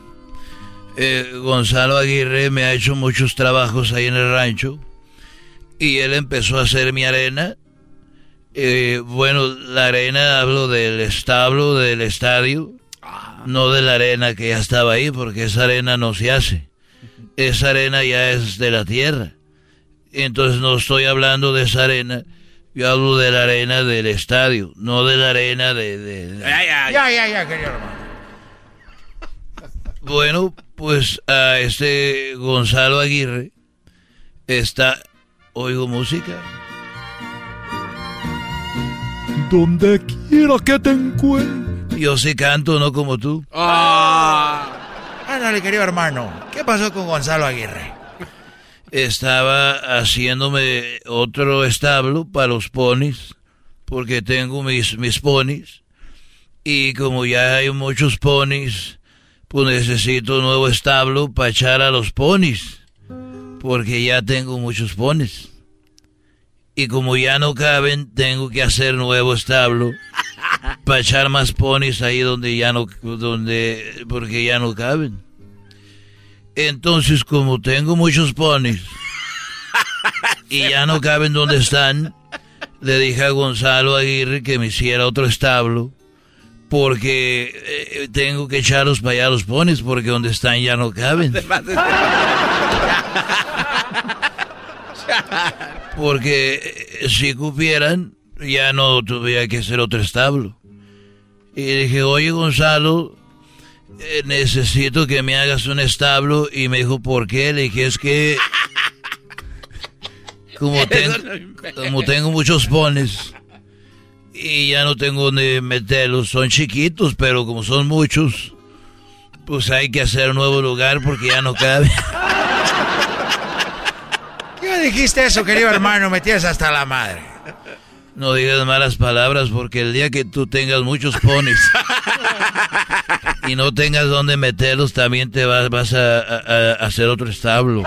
Eh, Gonzalo Aguirre me ha hecho muchos trabajos ahí en el rancho. Y él empezó a hacer mi arena. Eh, bueno, la arena hablo del establo, del estadio. No de la arena que ya estaba ahí, porque esa arena no se hace. Esa arena ya es de la tierra. Entonces no estoy hablando de esa arena. Yo hablo de la arena del estadio, no de la arena de... de- de- Ya, ya, ya, querido hermano. Bueno, pues a este Gonzalo Aguirre está... Oigo música. Donde quiera que te encuentres. Yo sí canto, no como tú. Ándale, querido hermano, ¿qué pasó con Gonzalo Aguirre? Estaba haciéndome otro establo para los ponis, porque tengo mis, mis ponis. Y como ya hay muchos ponis, pues necesito un nuevo establo para echar a los ponis, porque ya tengo muchos ponis. Y como ya no caben, tengo que hacer nuevo establo para echar más ponis ahí donde ya no, donde, porque ya no caben. Entonces, como tengo muchos ponis y ya no caben donde están, le dije a Gonzalo Aguirre que me hiciera otro establo porque eh, tengo que echarlos para allá los ponis porque donde están ya no caben. Porque eh, si cupieran, ya no tuviera que hacer otro establo. Y dije, oye Gonzalo, eh, necesito que me hagas un establo. Y me dijo, ¿por qué? Le dije, es que como, como tengo muchos pones y ya no tengo donde meterlos, son chiquitos, pero como son muchos, pues hay que hacer un nuevo lugar porque ya no cabe. ¿Qué dijiste eso, querido hermano? Metías hasta la madre. No digas malas palabras porque el día que tú tengas muchos ponis y no tengas donde meterlos, también te vas, vas a, a hacer otro establo.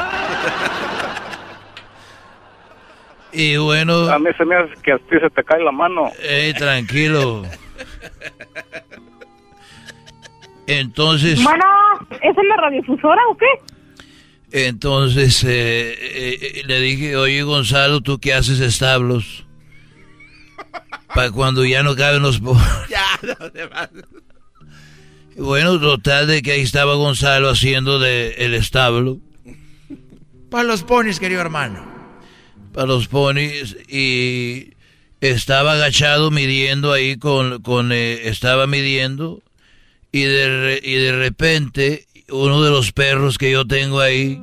Y bueno. A mí se me hace que a ti se te cae la mano. Ey, tranquilo. Entonces. Bueno, ¿es en la radiofusora o qué? Entonces eh, eh, le dije, oye Gonzalo, ¿tú qué haces establos? Para cuando ya no caben los Ya, no te vas. Bueno, total de que ahí estaba Gonzalo haciendo de el establo. Para los ponis, querido hermano para los ponis y estaba agachado midiendo ahí con, con eh, estaba midiendo y de, y de repente uno de los perros que yo tengo ahí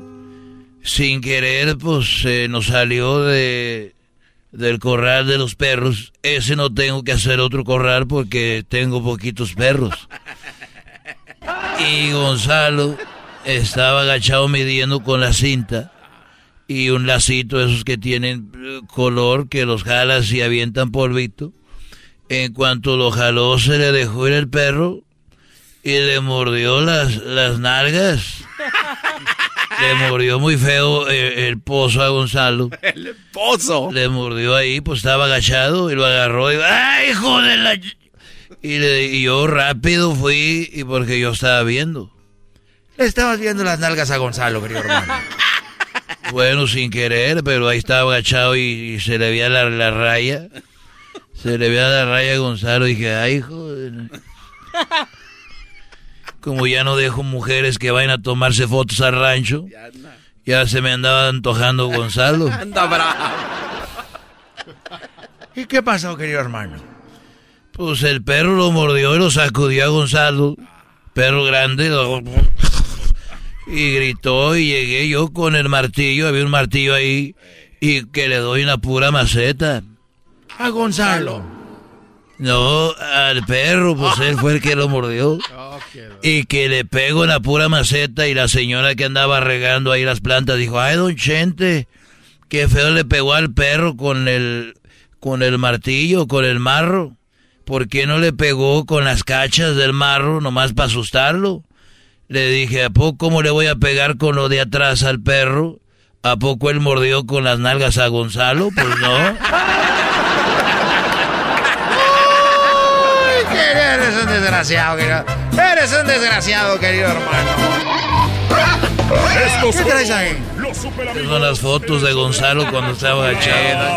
sin querer pues se nos salió de del corral de los perros. Ese no tengo que hacer otro corral porque tengo poquitos perros. Y Gonzalo estaba agachado midiendo con la cinta y un lacito esos que tienen eh, color que los jalas y avientan polvito. En cuanto lo jaló se le dejó ir el perro y le mordió las, las nalgas. le mordió muy feo eh, el, pozo a Gonzalo. El pozo. Le mordió ahí, pues estaba agachado y lo agarró y ¡ay, hijo de la... Y, le, y yo rápido fui y porque yo estaba viendo. Le estabas viendo las nalgas a Gonzalo, querido hermano. Bueno, sin querer, pero ahí estaba agachado y, se le veía la, la, raya. Se le veía la raya a Gonzalo y dije, ay, joder. Como ya no dejo mujeres que vayan a tomarse fotos al rancho, ya se me andaba antojando Gonzalo. Anda bravo. ¿Y qué pasó, querido hermano? Pues el perro lo mordió y lo sacudió a Gonzalo. Perro grande. Lo y gritó y llegué yo con el martillo, había un martillo ahí y que le doy una pura maceta. A Gonzalo. No, al perro, pues él fue el que lo mordió. Y que le pego una pura maceta y la señora que andaba regando ahí las plantas dijo, ay, don Chente, qué feo le pegó al perro con el, con el martillo, con el marro. ¿Por qué no le pegó con las cachas del marro nomás para asustarlo? Le dije, ¿a poco cómo le voy a pegar con lo de atrás al perro? ¿A poco él mordió con las nalgas a Gonzalo? Pues no. Uy, eres un desgraciado, querido. Eres un desgraciado, querido hermano. ¿Qué traes ahí? Son las fotos de Gonzalo cuando estaba agachado.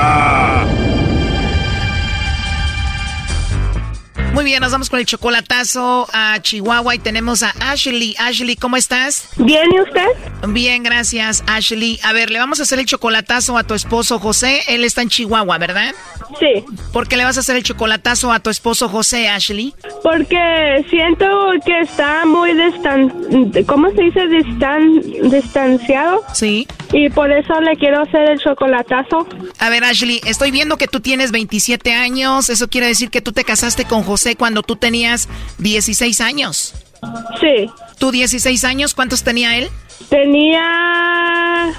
Muy bien, nos vamos con el chocolatazo a Chihuahua y tenemos a Ashley. Ashley, ¿cómo estás? Bien, ¿y usted? Bien, gracias, Ashley. A ver, le vamos a hacer el chocolatazo a tu esposo José. Él está en Chihuahua, ¿verdad? Sí. ¿Por qué le vas a hacer el chocolatazo a tu esposo José, Ashley? Porque siento que está muy distan... ¿Cómo se dice? Distan... distanciado. Sí. Y por eso le quiero hacer el chocolatazo. A ver, Ashley, estoy viendo que tú tienes 27 años. Eso quiere decir que tú te casaste con José cuando tú tenías 16 años. Sí. ¿Tú 16 años? ¿Cuántos tenía él? Tenía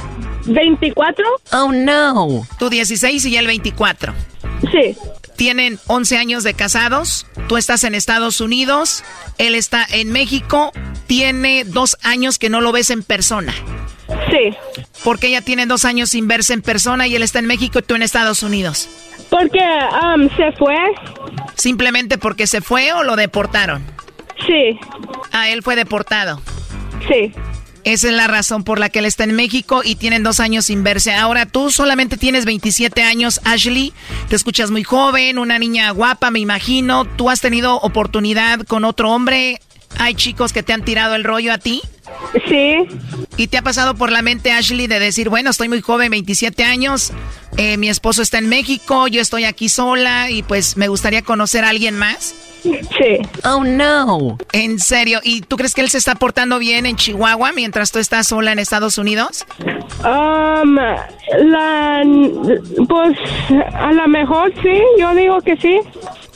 24. Oh, no. Tú 16 y él 24. Sí. Tienen 11 años de casados. Tú estás en Estados Unidos. Él está en México. Tiene dos años que no lo ves en persona. Sí. ¿Por qué ella tiene dos años sin verse en persona y él está en México y tú en Estados Unidos? Porque um, se fue. ¿Simplemente porque se fue o lo deportaron? Sí. Ah, él fue deportado. Sí. Esa es la razón por la que él está en México y tienen dos años sin verse. Ahora tú solamente tienes 27 años, Ashley. Te escuchas muy joven, una niña guapa, me imagino. ¿Tú has tenido oportunidad con otro hombre? ¿Hay chicos que te han tirado el rollo a ti? Sí. ¿Y te ha pasado por la mente, Ashley, de decir, bueno, estoy muy joven, 27 años, eh, mi esposo está en México, yo estoy aquí sola y pues me gustaría conocer a alguien más? Sí. Oh, no. ¿En serio? ¿Y tú crees que él se está portando bien en Chihuahua mientras tú estás sola en Estados Unidos? Um, la, pues a lo mejor sí, yo digo que sí.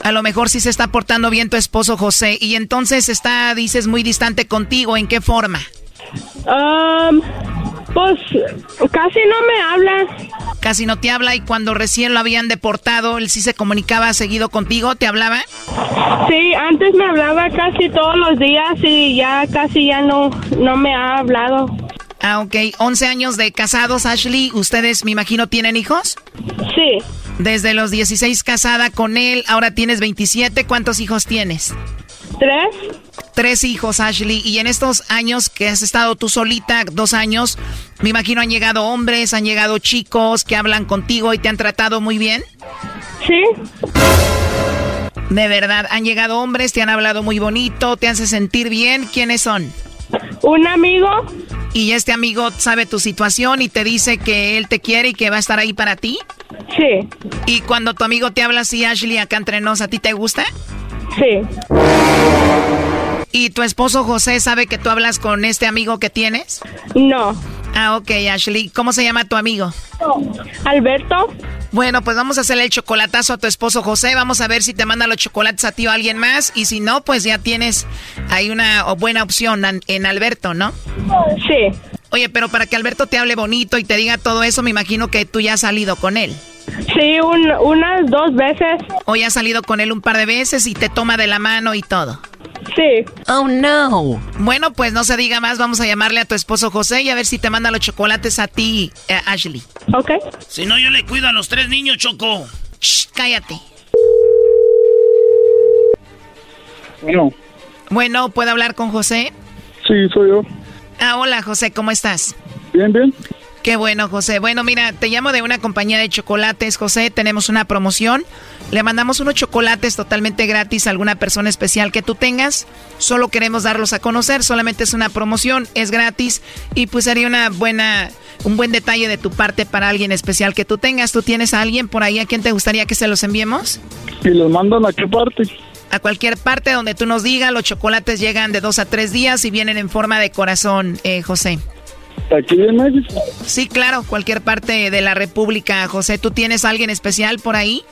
A lo mejor sí se está portando bien tu esposo José y entonces está, dices, muy distante contigo. ¿En qué forma? Um, pues casi no me habla. Casi no te habla y cuando recién lo habían deportado, él sí se comunicaba seguido contigo, ¿te hablaba? Sí, antes me hablaba casi todos los días y ya casi ya no, no me ha hablado. Ah, ok. 11 años de casados, Ashley. ¿Ustedes, me imagino, tienen hijos? Sí. Desde los 16 casada con él, ahora tienes 27. ¿Cuántos hijos tienes? Tres. Tres hijos, Ashley. Y en estos años que has estado tú solita, dos años, me imagino han llegado hombres, han llegado chicos que hablan contigo y te han tratado muy bien. Sí. De verdad, han llegado hombres, te han hablado muy bonito, te hace sentir bien. ¿Quiénes son? Un amigo. ¿Y este amigo sabe tu situación y te dice que él te quiere y que va a estar ahí para ti? Sí. ¿Y cuando tu amigo te habla así, Ashley, acá entre nos, a ti te gusta? Sí. ¿Y tu esposo José sabe que tú hablas con este amigo que tienes? No. Ah, ok, Ashley. ¿Cómo se llama tu amigo? Alberto. Bueno, pues vamos a hacerle el chocolatazo a tu esposo José. Vamos a ver si te manda los chocolates a ti o a alguien más. Y si no, pues ya tienes ahí una buena opción en Alberto, ¿no? Sí. Oye, pero para que Alberto te hable bonito y te diga todo eso, me imagino que tú ya has salido con él. Sí, unas dos veces. O ya has salido con él un par de veces y te toma de la mano y todo. Sí. Oh, no. Bueno, pues no se diga más. Vamos a llamarle a tu esposo José y a ver si te manda los chocolates a ti, eh, Ashley. Ok. Si no, yo le cuido a los tres niños, Choco. Shh, cállate. Bueno. Bueno, ¿puedo hablar con José? Sí, soy yo. Ah, hola, José, ¿cómo estás? Bien, bien. Qué bueno, José. Bueno, mira, te llamo de una compañía de chocolates, José. Tenemos una promoción. Le mandamos unos chocolates totalmente gratis a alguna persona especial que tú tengas. Solo queremos darlos a conocer. Solamente es una promoción, es gratis y pues sería una buena, un buen detalle de tu parte para alguien especial que tú tengas. ¿Tú tienes a alguien por ahí a quien te gustaría que se los enviemos? ¿Y los mandan a qué parte? A cualquier parte donde tú nos digas. Los chocolates llegan de dos a tres días y vienen en forma de corazón, eh, José. ¿Aquí en México? Sí, claro, cualquier parte de la República, José. ¿Tú tienes a alguien especial por ahí?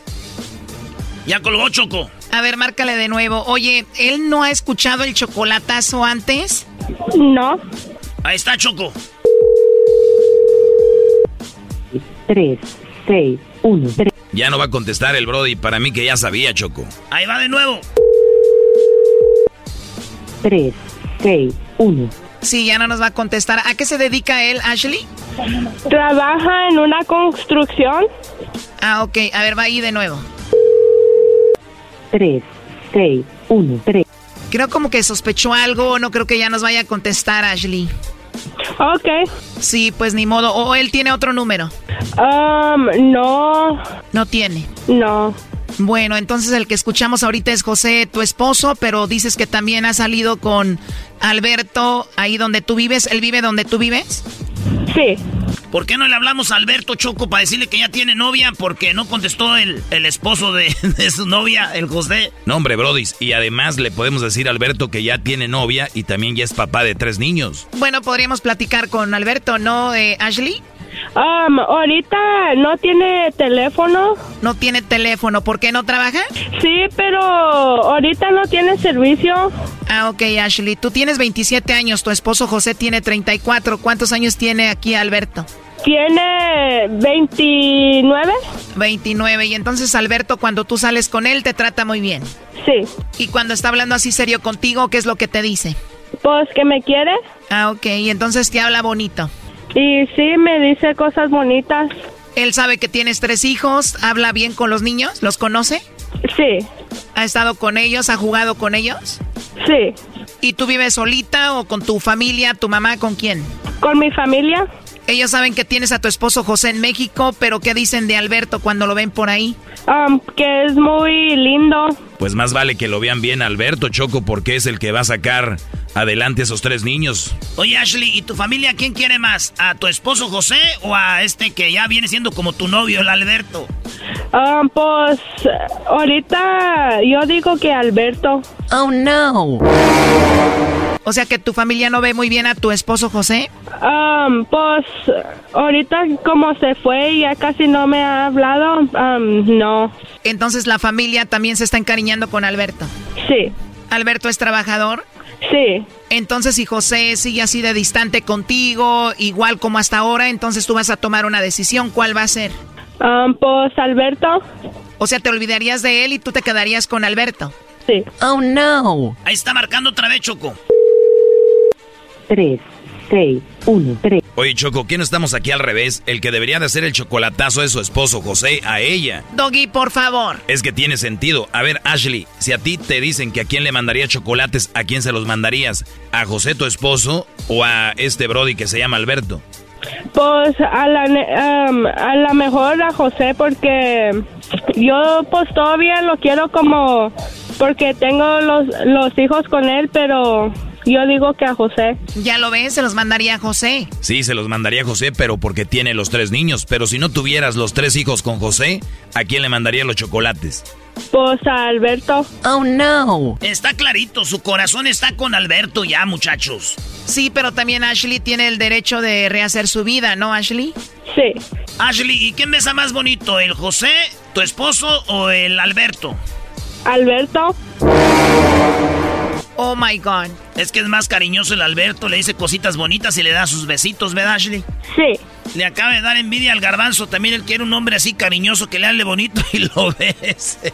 Ya colgó Choco. A ver, márcale de nuevo. Oye, ¿él no ha escuchado el chocolatazo antes? No. Ahí está Choco. 3, 6, 1, 3. Ya no va a contestar el Brody. Para mí que ya sabía, Choco. Ahí va de nuevo. 3, 6, 1. Sí, ya no nos va a contestar. ¿A qué se dedica él, Ashley? Trabaja en una construcción. Ah, ok. A ver, va ahí de nuevo. 3, 6, 1, 3. Creo como que sospechó algo. No creo que ya nos vaya a contestar, Ashley. Ok. Sí, pues ni modo. ¿O él tiene otro número? Um, no. No tiene. No. Bueno, entonces el que escuchamos ahorita es José, tu esposo, pero dices que también ha salido con Alberto ahí donde tú vives. ¿Él vive donde tú vives? Sí. ¿Por qué no le hablamos a Alberto Choco para decirle que ya tiene novia? Porque no contestó el, el esposo de, de, su novia, el José. No, hombre, Brodis. Y además le podemos decir a Alberto que ya tiene novia y también ya es papá de tres niños. Bueno, podríamos platicar con Alberto, ¿no, eh, Ashley? Um, ahorita no tiene teléfono. No tiene teléfono. ¿Por qué no trabaja? Sí, pero ahorita no tiene servicio. Ah, ok, Ashley. Tú tienes 27 años, tu esposo José tiene 34. ¿Cuántos años tiene aquí Alberto? Tiene 29. 29. Y entonces Alberto, cuando tú sales con él, te trata muy bien. Sí. Y cuando está hablando así serio contigo, ¿qué es lo que te dice? Pues que me quiere. Ah, ok. Y entonces te habla bonito. Y sí, me dice cosas bonitas. Él sabe que tienes tres hijos, habla bien con los niños, ¿los conoce? Sí. ¿Ha estado con ellos, ha jugado con ellos? Sí. ¿Y tú vives solita o con tu familia, tu mamá, con quién? Con mi familia. Ellos saben que tienes a tu esposo José en México, pero ¿qué dicen de Alberto cuando lo ven por ahí? Um, que es muy lindo. Pues más vale que lo vean bien Alberto Choco porque es el que va a sacar adelante a esos tres niños. Oye Ashley, ¿y tu familia quién quiere más? ¿A tu esposo José o a este que ya viene siendo como tu novio, el Alberto? Um, pues ahorita yo digo que Alberto. Oh no. O sea que tu familia no ve muy bien a tu esposo José. Um, pues ahorita como se fue y ya casi no me ha hablado, um, no. Entonces la familia también se está encariñando con Alberto. Sí. ¿Alberto es trabajador? Sí. Entonces si José sigue así de distante contigo, igual como hasta ahora, entonces tú vas a tomar una decisión. ¿Cuál va a ser? Um, pues Alberto. O sea, te olvidarías de él y tú te quedarías con Alberto. Sí. Oh no. Ahí está marcando otra vez, Choco. 3, 6, 1, 3. Oye, Choco, ¿quién estamos aquí al revés? El que debería de hacer el chocolatazo es su esposo José a ella. Doggy, por favor. Es que tiene sentido. A ver, Ashley, si a ti te dicen que a quién le mandaría chocolates, ¿a quién se los mandarías? ¿A José tu esposo o a este Brody que se llama Alberto? Pues a la, um, a la mejor a José porque yo pues todavía lo quiero como porque tengo los, los hijos con él, pero yo digo que a José. Ya lo ves, se los mandaría a José. Sí, se los mandaría a José, pero porque tiene los tres niños. Pero si no tuvieras los tres hijos con José, ¿a quién le mandaría los chocolates? Pues a Alberto. Oh no. Está clarito, su corazón está con Alberto ya, muchachos. Sí, pero también Ashley tiene el derecho de rehacer su vida, ¿no, Ashley? Sí. Ashley, ¿y quién besa más bonito, el José, tu esposo o el Alberto? Alberto. Oh my God. Es que es más cariñoso el Alberto, le dice cositas bonitas y le da sus besitos, ¿verdad, Ashley? Sí. Le acaba de dar envidia al garbanzo, también él quiere un hombre así cariñoso que le hable bonito y lo bese.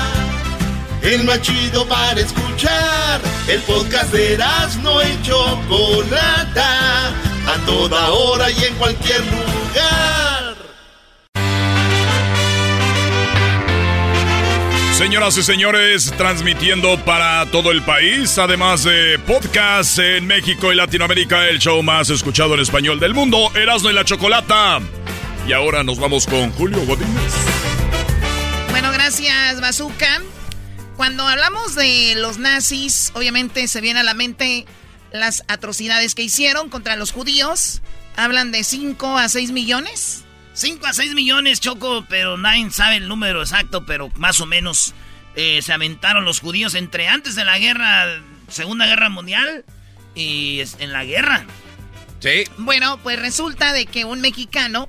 el más chido para escuchar. El podcast de Erasmo y Chocolata, a toda hora y en cualquier lugar. Señoras y señores, transmitiendo para todo el país, además de podcast en México y Latinoamérica, el show más escuchado en español del mundo, Erasmo y la Chocolata. Y ahora nos vamos con Julio Godínez. Bueno, gracias, Bazooka. Cuando hablamos de los nazis, obviamente se viene a la mente las atrocidades que hicieron contra los judíos. Hablan de 5 a 6 millones. 5 a 6 millones, Choco, pero nadie sabe el número exacto, pero más o menos eh, se aventaron los judíos entre antes de la guerra, Segunda Guerra Mundial y en la guerra. Sí. Bueno, pues resulta de que un mexicano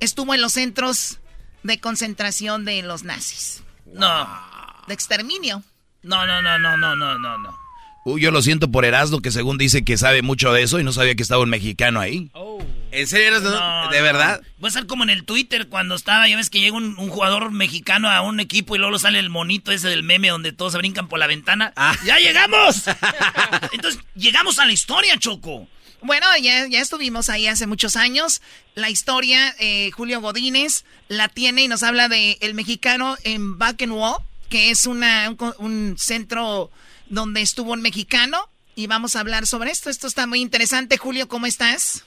estuvo en los centros de concentración de los nazis. No de exterminio. No, no, no, no, no, no, no, no. Uy, yo lo siento por Erasmo, que según dice que sabe mucho de eso y no sabía que estaba un mexicano ahí. Oh. ¿En serio eres No, de no. verdad? Voy a estar como en el Twitter cuando estaba, ya ves que llega un, un jugador mexicano a un equipo y luego sale el monito ese del meme donde todos se brincan por la ventana. Ah. ¡Ya llegamos! Entonces, llegamos a la historia, Choco. Bueno, ya, ya estuvimos ahí hace muchos años. La historia, eh, Julio Godínez la tiene y nos habla de el mexicano en Bakenwall, que es una, un, co- un centro donde estuvo un mexicano. Y vamos a hablar sobre esto. Esto está muy interesante. Julio, ¿cómo estás?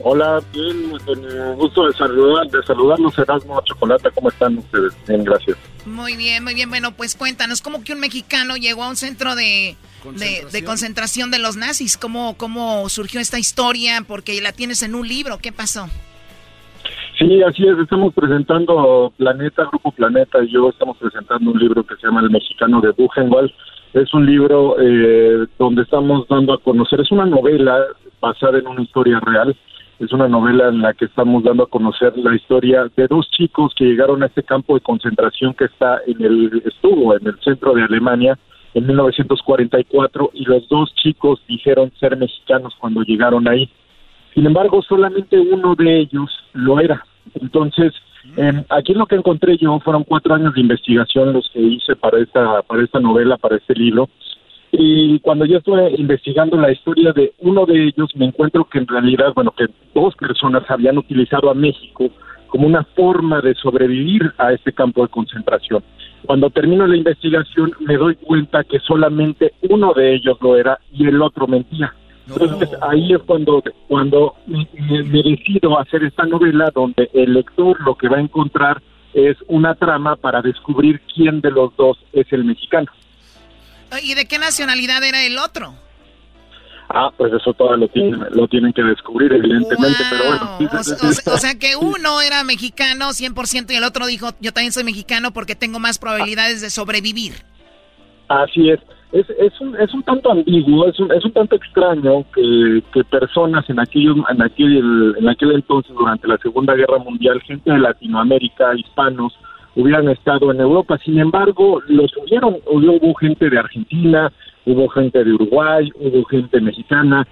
Hola, bien, con el gusto de, saludar, de saludarlos, Erasmo Chocolate, ¿cómo están ustedes? Bien, gracias. Muy bien, muy bien. Bueno, pues cuéntanos, ¿cómo que un mexicano llegó a un centro de, de, de concentración de los nazis? ¿Cómo, ¿Cómo surgió esta historia? Porque la tienes en un libro. ¿Qué pasó? Sí, así es, estamos presentando Planeta, Grupo Planeta y yo estamos presentando un libro que se llama El Mexicano de Buchenwald. Es un libro eh, donde estamos dando a conocer, es una novela basada en una historia real, es una novela en la que estamos dando a conocer la historia de dos chicos que llegaron a este campo de concentración que está en el, estuvo en el centro de Alemania en 1944 y los dos chicos dijeron ser mexicanos cuando llegaron ahí. Sin embargo, solamente uno de ellos lo era. Entonces, eh, aquí lo que encontré yo fueron cuatro años de investigación los que hice para esta, para esta novela, para este libro. Y cuando yo estuve investigando la historia de uno de ellos, me encuentro que en realidad, bueno, que dos personas habían utilizado a México como una forma de sobrevivir a este campo de concentración. Cuando termino la investigación, me doy cuenta que solamente uno de ellos lo era y el otro mentía. Entonces ahí es cuando, cuando me, me decido hacer esta novela donde el lector lo que va a encontrar es una trama para descubrir quién de los dos es el mexicano. ¿Y de qué nacionalidad era el otro? Ah, pues eso todo lo tienen, lo tienen que descubrir, evidentemente, pero bueno. O, sea- o sea- o sea que uno era mexicano 100% y el otro dijo, yo también soy mexicano porque tengo más probabilidades de sobrevivir. Así es. Es, es, un, es un tanto ambiguo, es un, es un tanto extraño que, que personas en aquel, en, aquel, en aquel entonces, durante la Segunda Guerra Mundial, gente de Latinoamérica, hispanos, hubieran estado en Europa. Sin embargo, los hubieron, hubo, gente de Argentina, hubo gente de Uruguay, hubo gente mexicana,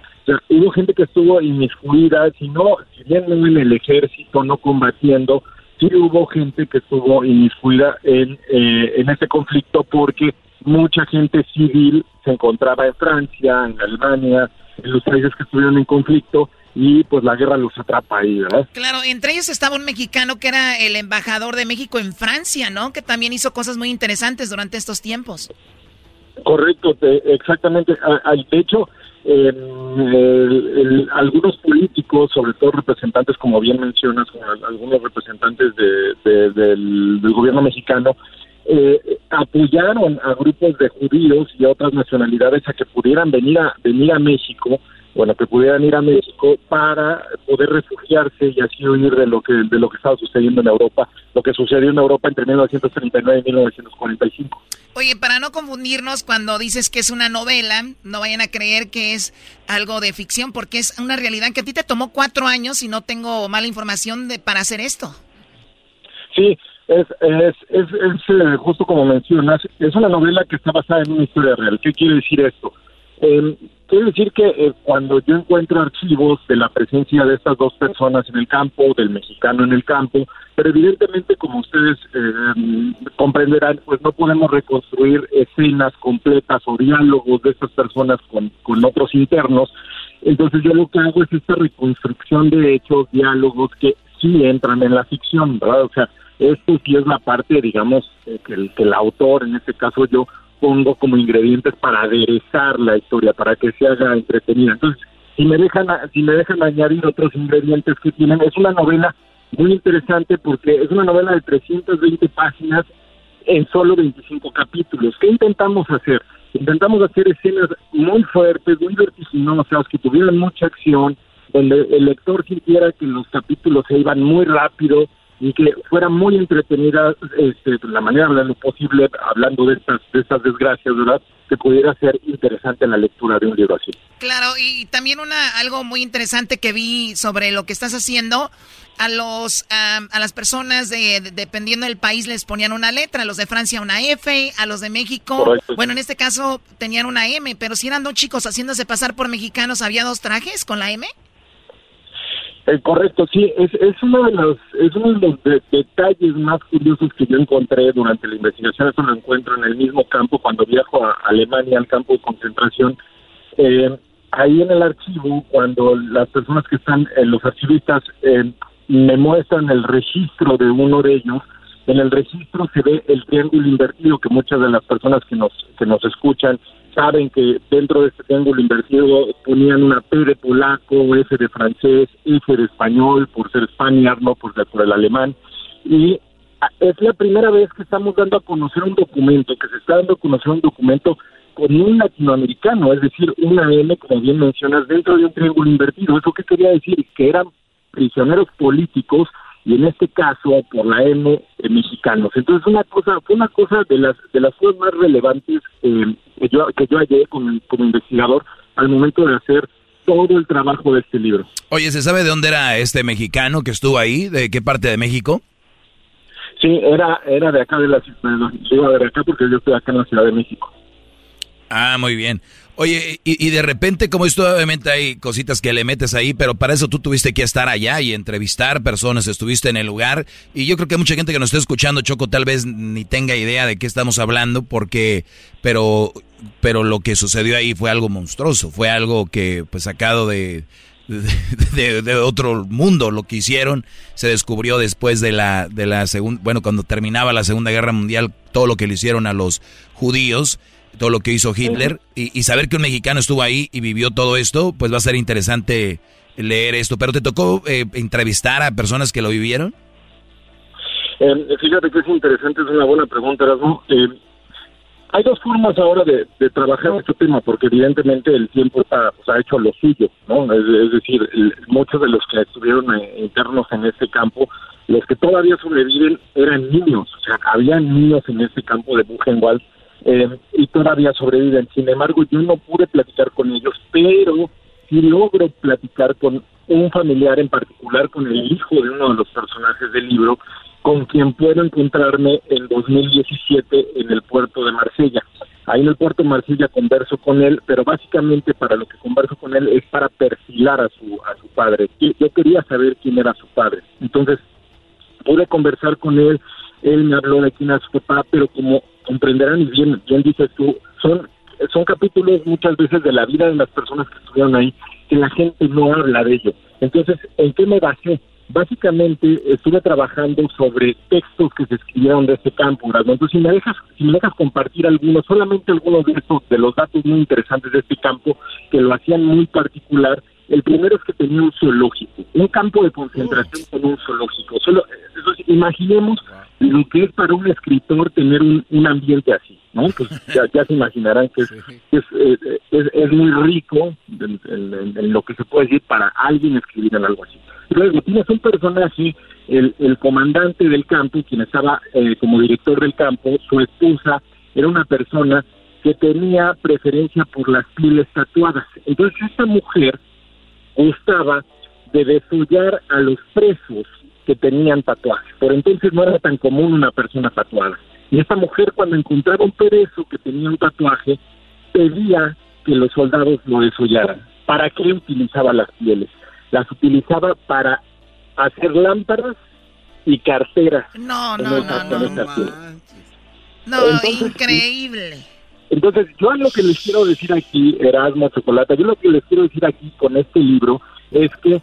hubo gente que estuvo inmiscuida, si no, si bien no en el ejército, no combatiendo, sí hubo gente que estuvo inmiscuida en, eh, en ese conflicto porque mucha gente civil se encontraba en Francia, en Alemania, en los países que estuvieron en conflicto y pues la guerra los atrapa ahí, ¿verdad? Claro, entre ellos estaba un mexicano que era el embajador de México en Francia, ¿no? Que también hizo cosas muy interesantes durante estos tiempos. Correcto, te- exactamente. A- a- De hecho, eh, el- el- algunos políticos, sobre todo representantes, como bien mencionas, como al- algunos representantes de- de- del, del gobierno mexicano, eh, apoyaron a grupos de judíos y a otras nacionalidades a que pudieran venir a venir a México, bueno, que pudieran ir a México para poder refugiarse y así huir de lo que de lo que estaba sucediendo en Europa, lo que sucedió en Europa entre 1939 y 1945. Oye, para no confundirnos cuando dices que es una novela, no vayan a creer que es algo de ficción, porque es una realidad que a ti te tomó cuatro años y no tengo mala información de, para hacer esto. Sí, es, es, es, es, eh, justo como mencionas, es una novela que está basada en una historia real. ¿Qué quiere decir esto? Eh, quiere decir que eh, cuando yo encuentro archivos de la presencia de estas dos personas en el campo, del mexicano en el campo, pero evidentemente como ustedes eh, comprenderán, pues no podemos reconstruir escenas completas o diálogos de estas personas con, con otros internos. Entonces yo lo que hago es esta reconstrucción de hechos, diálogos que sí entran en la ficción, ¿verdad? O sea, esto sí es la parte, digamos, eh, que, el, que el autor, en este caso yo, pongo como ingredientes para aderezar la historia, para que se haga entretenida. Entonces, si me dejan, si me dejan añadir otros ingredientes que tienen, es una novela muy interesante porque es una novela de 320 páginas en solo 25 capítulos. ¿Qué intentamos hacer? Intentamos hacer escenas muy fuertes, muy vertiginosas, que tuvieran mucha acción, donde el lector sintiera que los capítulos se iban muy rápido y que fuera muy entretenida este, la manera de lo posible, hablando de estas, de estas desgracias, ¿verdad? Que pudiera ser interesante la lectura de un libro así. Claro, y también una algo muy interesante que vi sobre lo que estás haciendo, a los a las personas de, de- dependiendo del país les ponían una letra, a los de Francia una F, a los de México, Correcto. bueno, en este caso tenían una M, pero si eran dos chicos haciéndose pasar por mexicanos, había dos trajes con la M. Eh, correcto, sí, es, es uno de los, es uno de los de- detalles más curiosos que yo encontré durante la investigación. Eso lo encuentro en el mismo campo cuando viajo a Alemania, al campo de concentración. Eh, ahí en el archivo, cuando las personas que están, eh, los archivistas, eh, me muestran el registro de uno de ellos, en el registro se ve el triángulo invertido que muchas de las personas que nos que nos escuchan saben que dentro de este triángulo invertido ponían una P de polaco, F de francés, F de español por ser Spaniard, no por ser el alemán y a- es la primera vez que estamos dando a conocer un documento, que se está dando a conocer un documento con un latinoamericano, es decir, una M, como bien mencionas, dentro de un triángulo invertido. ¿Eso qué quería decir? Que eran prisioneros políticos y en este caso por la M eh, mexicanos. Entonces una cosa fue una cosa de las de las cosas más relevantes eh, que yo que yo hallé como, como investigador al momento de hacer todo el trabajo de este libro. Oye, ¿se sabe de dónde era este mexicano que estuvo ahí? ¿De qué parte de México? Sí, era era de acá de la ciudad, de acá porque yo estoy acá en la Ciudad de México. Ah, muy bien. Oye, y, y de repente, como esto, obviamente hay cositas que le metes ahí, pero para eso tú tuviste que estar allá y entrevistar personas, estuviste en el lugar. Y yo creo que mucha gente que nos está escuchando, Choco, tal vez ni tenga idea de qué estamos hablando, porque, pero, pero lo que sucedió ahí fue algo monstruoso, fue algo que, pues, sacado de, de, de otro mundo. Lo que hicieron se descubrió después de la, de la segunda, bueno, cuando terminaba la Segunda Guerra Mundial, todo lo que le hicieron a los judíos todo lo que hizo Hitler y, y saber que un mexicano estuvo ahí y vivió todo esto, pues va a ser interesante leer esto. Pero te tocó eh, entrevistar a personas que lo vivieron. Eh, fíjate que es interesante, es una buena pregunta, Erasmo. Eh, hay dos formas ahora de, de trabajar este tema, porque evidentemente el tiempo está, pues, ha hecho lo suyo, ¿no? Es, es decir, el- muchos de los que estuvieron eh, internos en este campo, los que todavía sobreviven eran niños, o sea, había niños en este campo de Buchenwald eh, y todavía sobreviven. Sin embargo, yo no pude platicar con ellos, pero sí logro platicar con un familiar en particular, con el hijo de uno de los personajes del libro, con quien puedo encontrarme en 2017 en el puerto de Marsella. Ahí en el puerto de Marsella converso con él, pero básicamente para lo que converso con él es para perfilar a su a su padre. Yo- quería saber quién era su padre. Entonces, pude conversar con él, él me habló de quién era su papá, pero como comprenderán y bien, bien dices tú, son, son capítulos muchas veces de la vida de las personas que estuvieron ahí, que la gente no habla de ello. Entonces, ¿en qué me basé? Básicamente estuve trabajando sobre textos que se escribieron de este campo. Entonces, si me dejas, si me dejas compartir algunos, solamente algunos de estos, de los datos muy interesantes de este campo, que lo hacían muy particular, el primero es que tenía un zoológico, un campo de concentración con un zoológico. Solo, entonces, imaginemos lo que es para un escritor tener un, un ambiente así, ¿no? Pues ya, ya se imaginarán que es, es, eh, es, es muy rico en, en- en lo que se puede decir para alguien escribir en algo así. Luego tienes un personaje, el, el comandante del campo, quien estaba eh, como director del campo, su esposa era una persona que tenía preferencia por las pieles tatuadas. Entonces esta mujer gustaba de desollar a los presos que tenían tatuajes. Por entonces no era tan común una persona tatuada. Y esta mujer cuando encontraba un preso que tenía un tatuaje, pedía que los soldados lo desollaran. ¿Para qué utilizaba las pieles? Las utilizaba para hacer lámparas y carteras. No, no, no, no. No, Entonces, increíble. Entonces, yo lo que les quiero decir aquí, Erasmo Chocolata, yo lo que les quiero decir aquí con este libro es que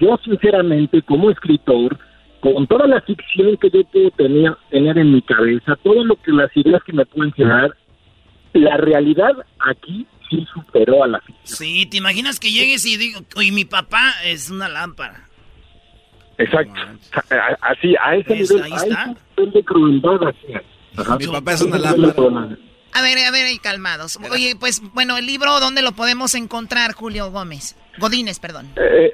yo sinceramente como escritor, con toda la ficción que yo puedo tener, tener en mi cabeza, todo lo que las ideas que me pueden llegar, la realidad aquí sí superó a la ficción. Sí, ¿te imaginas que llegues y digo, oye, mi papá es una lámpara? Exacto. A- Así, a ese nivel, Ahí a está. ese nivel de crueldad así. Ajá. Mi papá es una lámpara. A ver, a ver, calmados. Oye, pues, bueno, el libro, ¿dónde lo podemos encontrar, Julio Gómez? Godínez, perdón. Eh,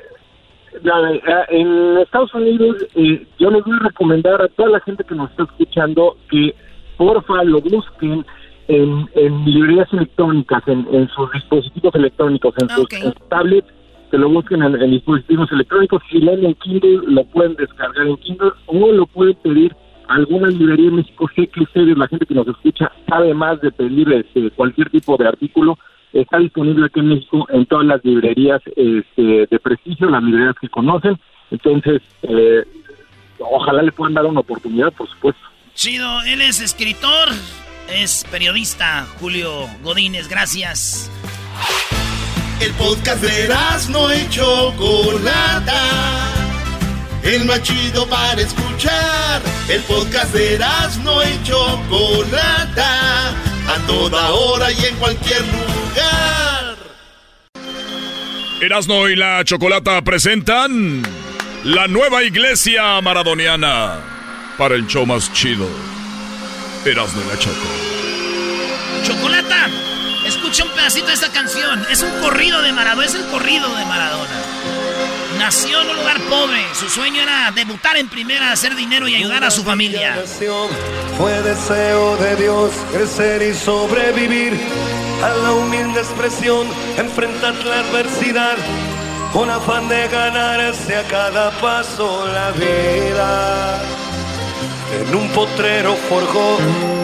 la- en Estados Unidos, eh, yo les voy a recomendar a toda la gente que nos está escuchando que porfa lo busquen en, en librerías electrónicas, en, en sus dispositivos electrónicos, en sus en sus tablets, que lo busquen en, en dispositivos electrónicos. Si leen en Kindle, lo pueden descargar en Kindle o lo pueden pedir a alguna librería en México. Sé que ustedes, la gente que nos escucha, sabe más de pedir este, cualquier tipo de artículo. está disponible aquí en México en todas las librerías este, de prestigio, las librerías que conocen. Entonces, eh, ojalá le puedan dar una oportunidad, por supuesto. Chido, él es escritor, es periodista, Julio Godínez, gracias. El podcast de no y Chocolata. El más chido para escuchar. El podcast de no y Chocolata. A toda hora y en cualquier lugar. Erasno y la Chocolata presentan la nueva iglesia maradoniana para el show más chido. Erasno y la Chocolata. Chocolata, escucha un pedacito de esta canción. Es un corrido de Maradona, es el corrido de Maradona. Nació en un lugar pobre. Su sueño era debutar en primera, hacer dinero y ayudar a su familia. Fue deseo de Dios crecer y sobrevivir a la humilde expresión, enfrentar la adversidad con afán de ganarse a cada paso la vida. En un potrero forjó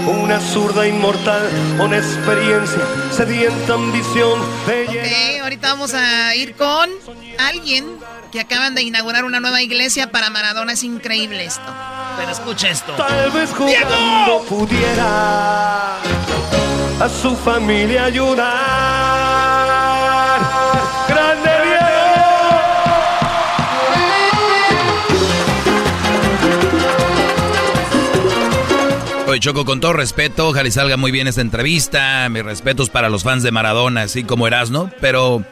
una zurda inmortal con experiencia, sedienta ambición Ok, ahorita vamos a ir con alguien que acaban de inaugurar una nueva iglesia para Maradona. Es increíble esto. Pero escucha esto. Tal vez jugando pudiera a su familia ayudar. ¡Grande Oye, Choco, con todo respeto, ojalá y salga muy bien esta entrevista. Mis respetos para los fans de Maradona, así como Erasno. Pero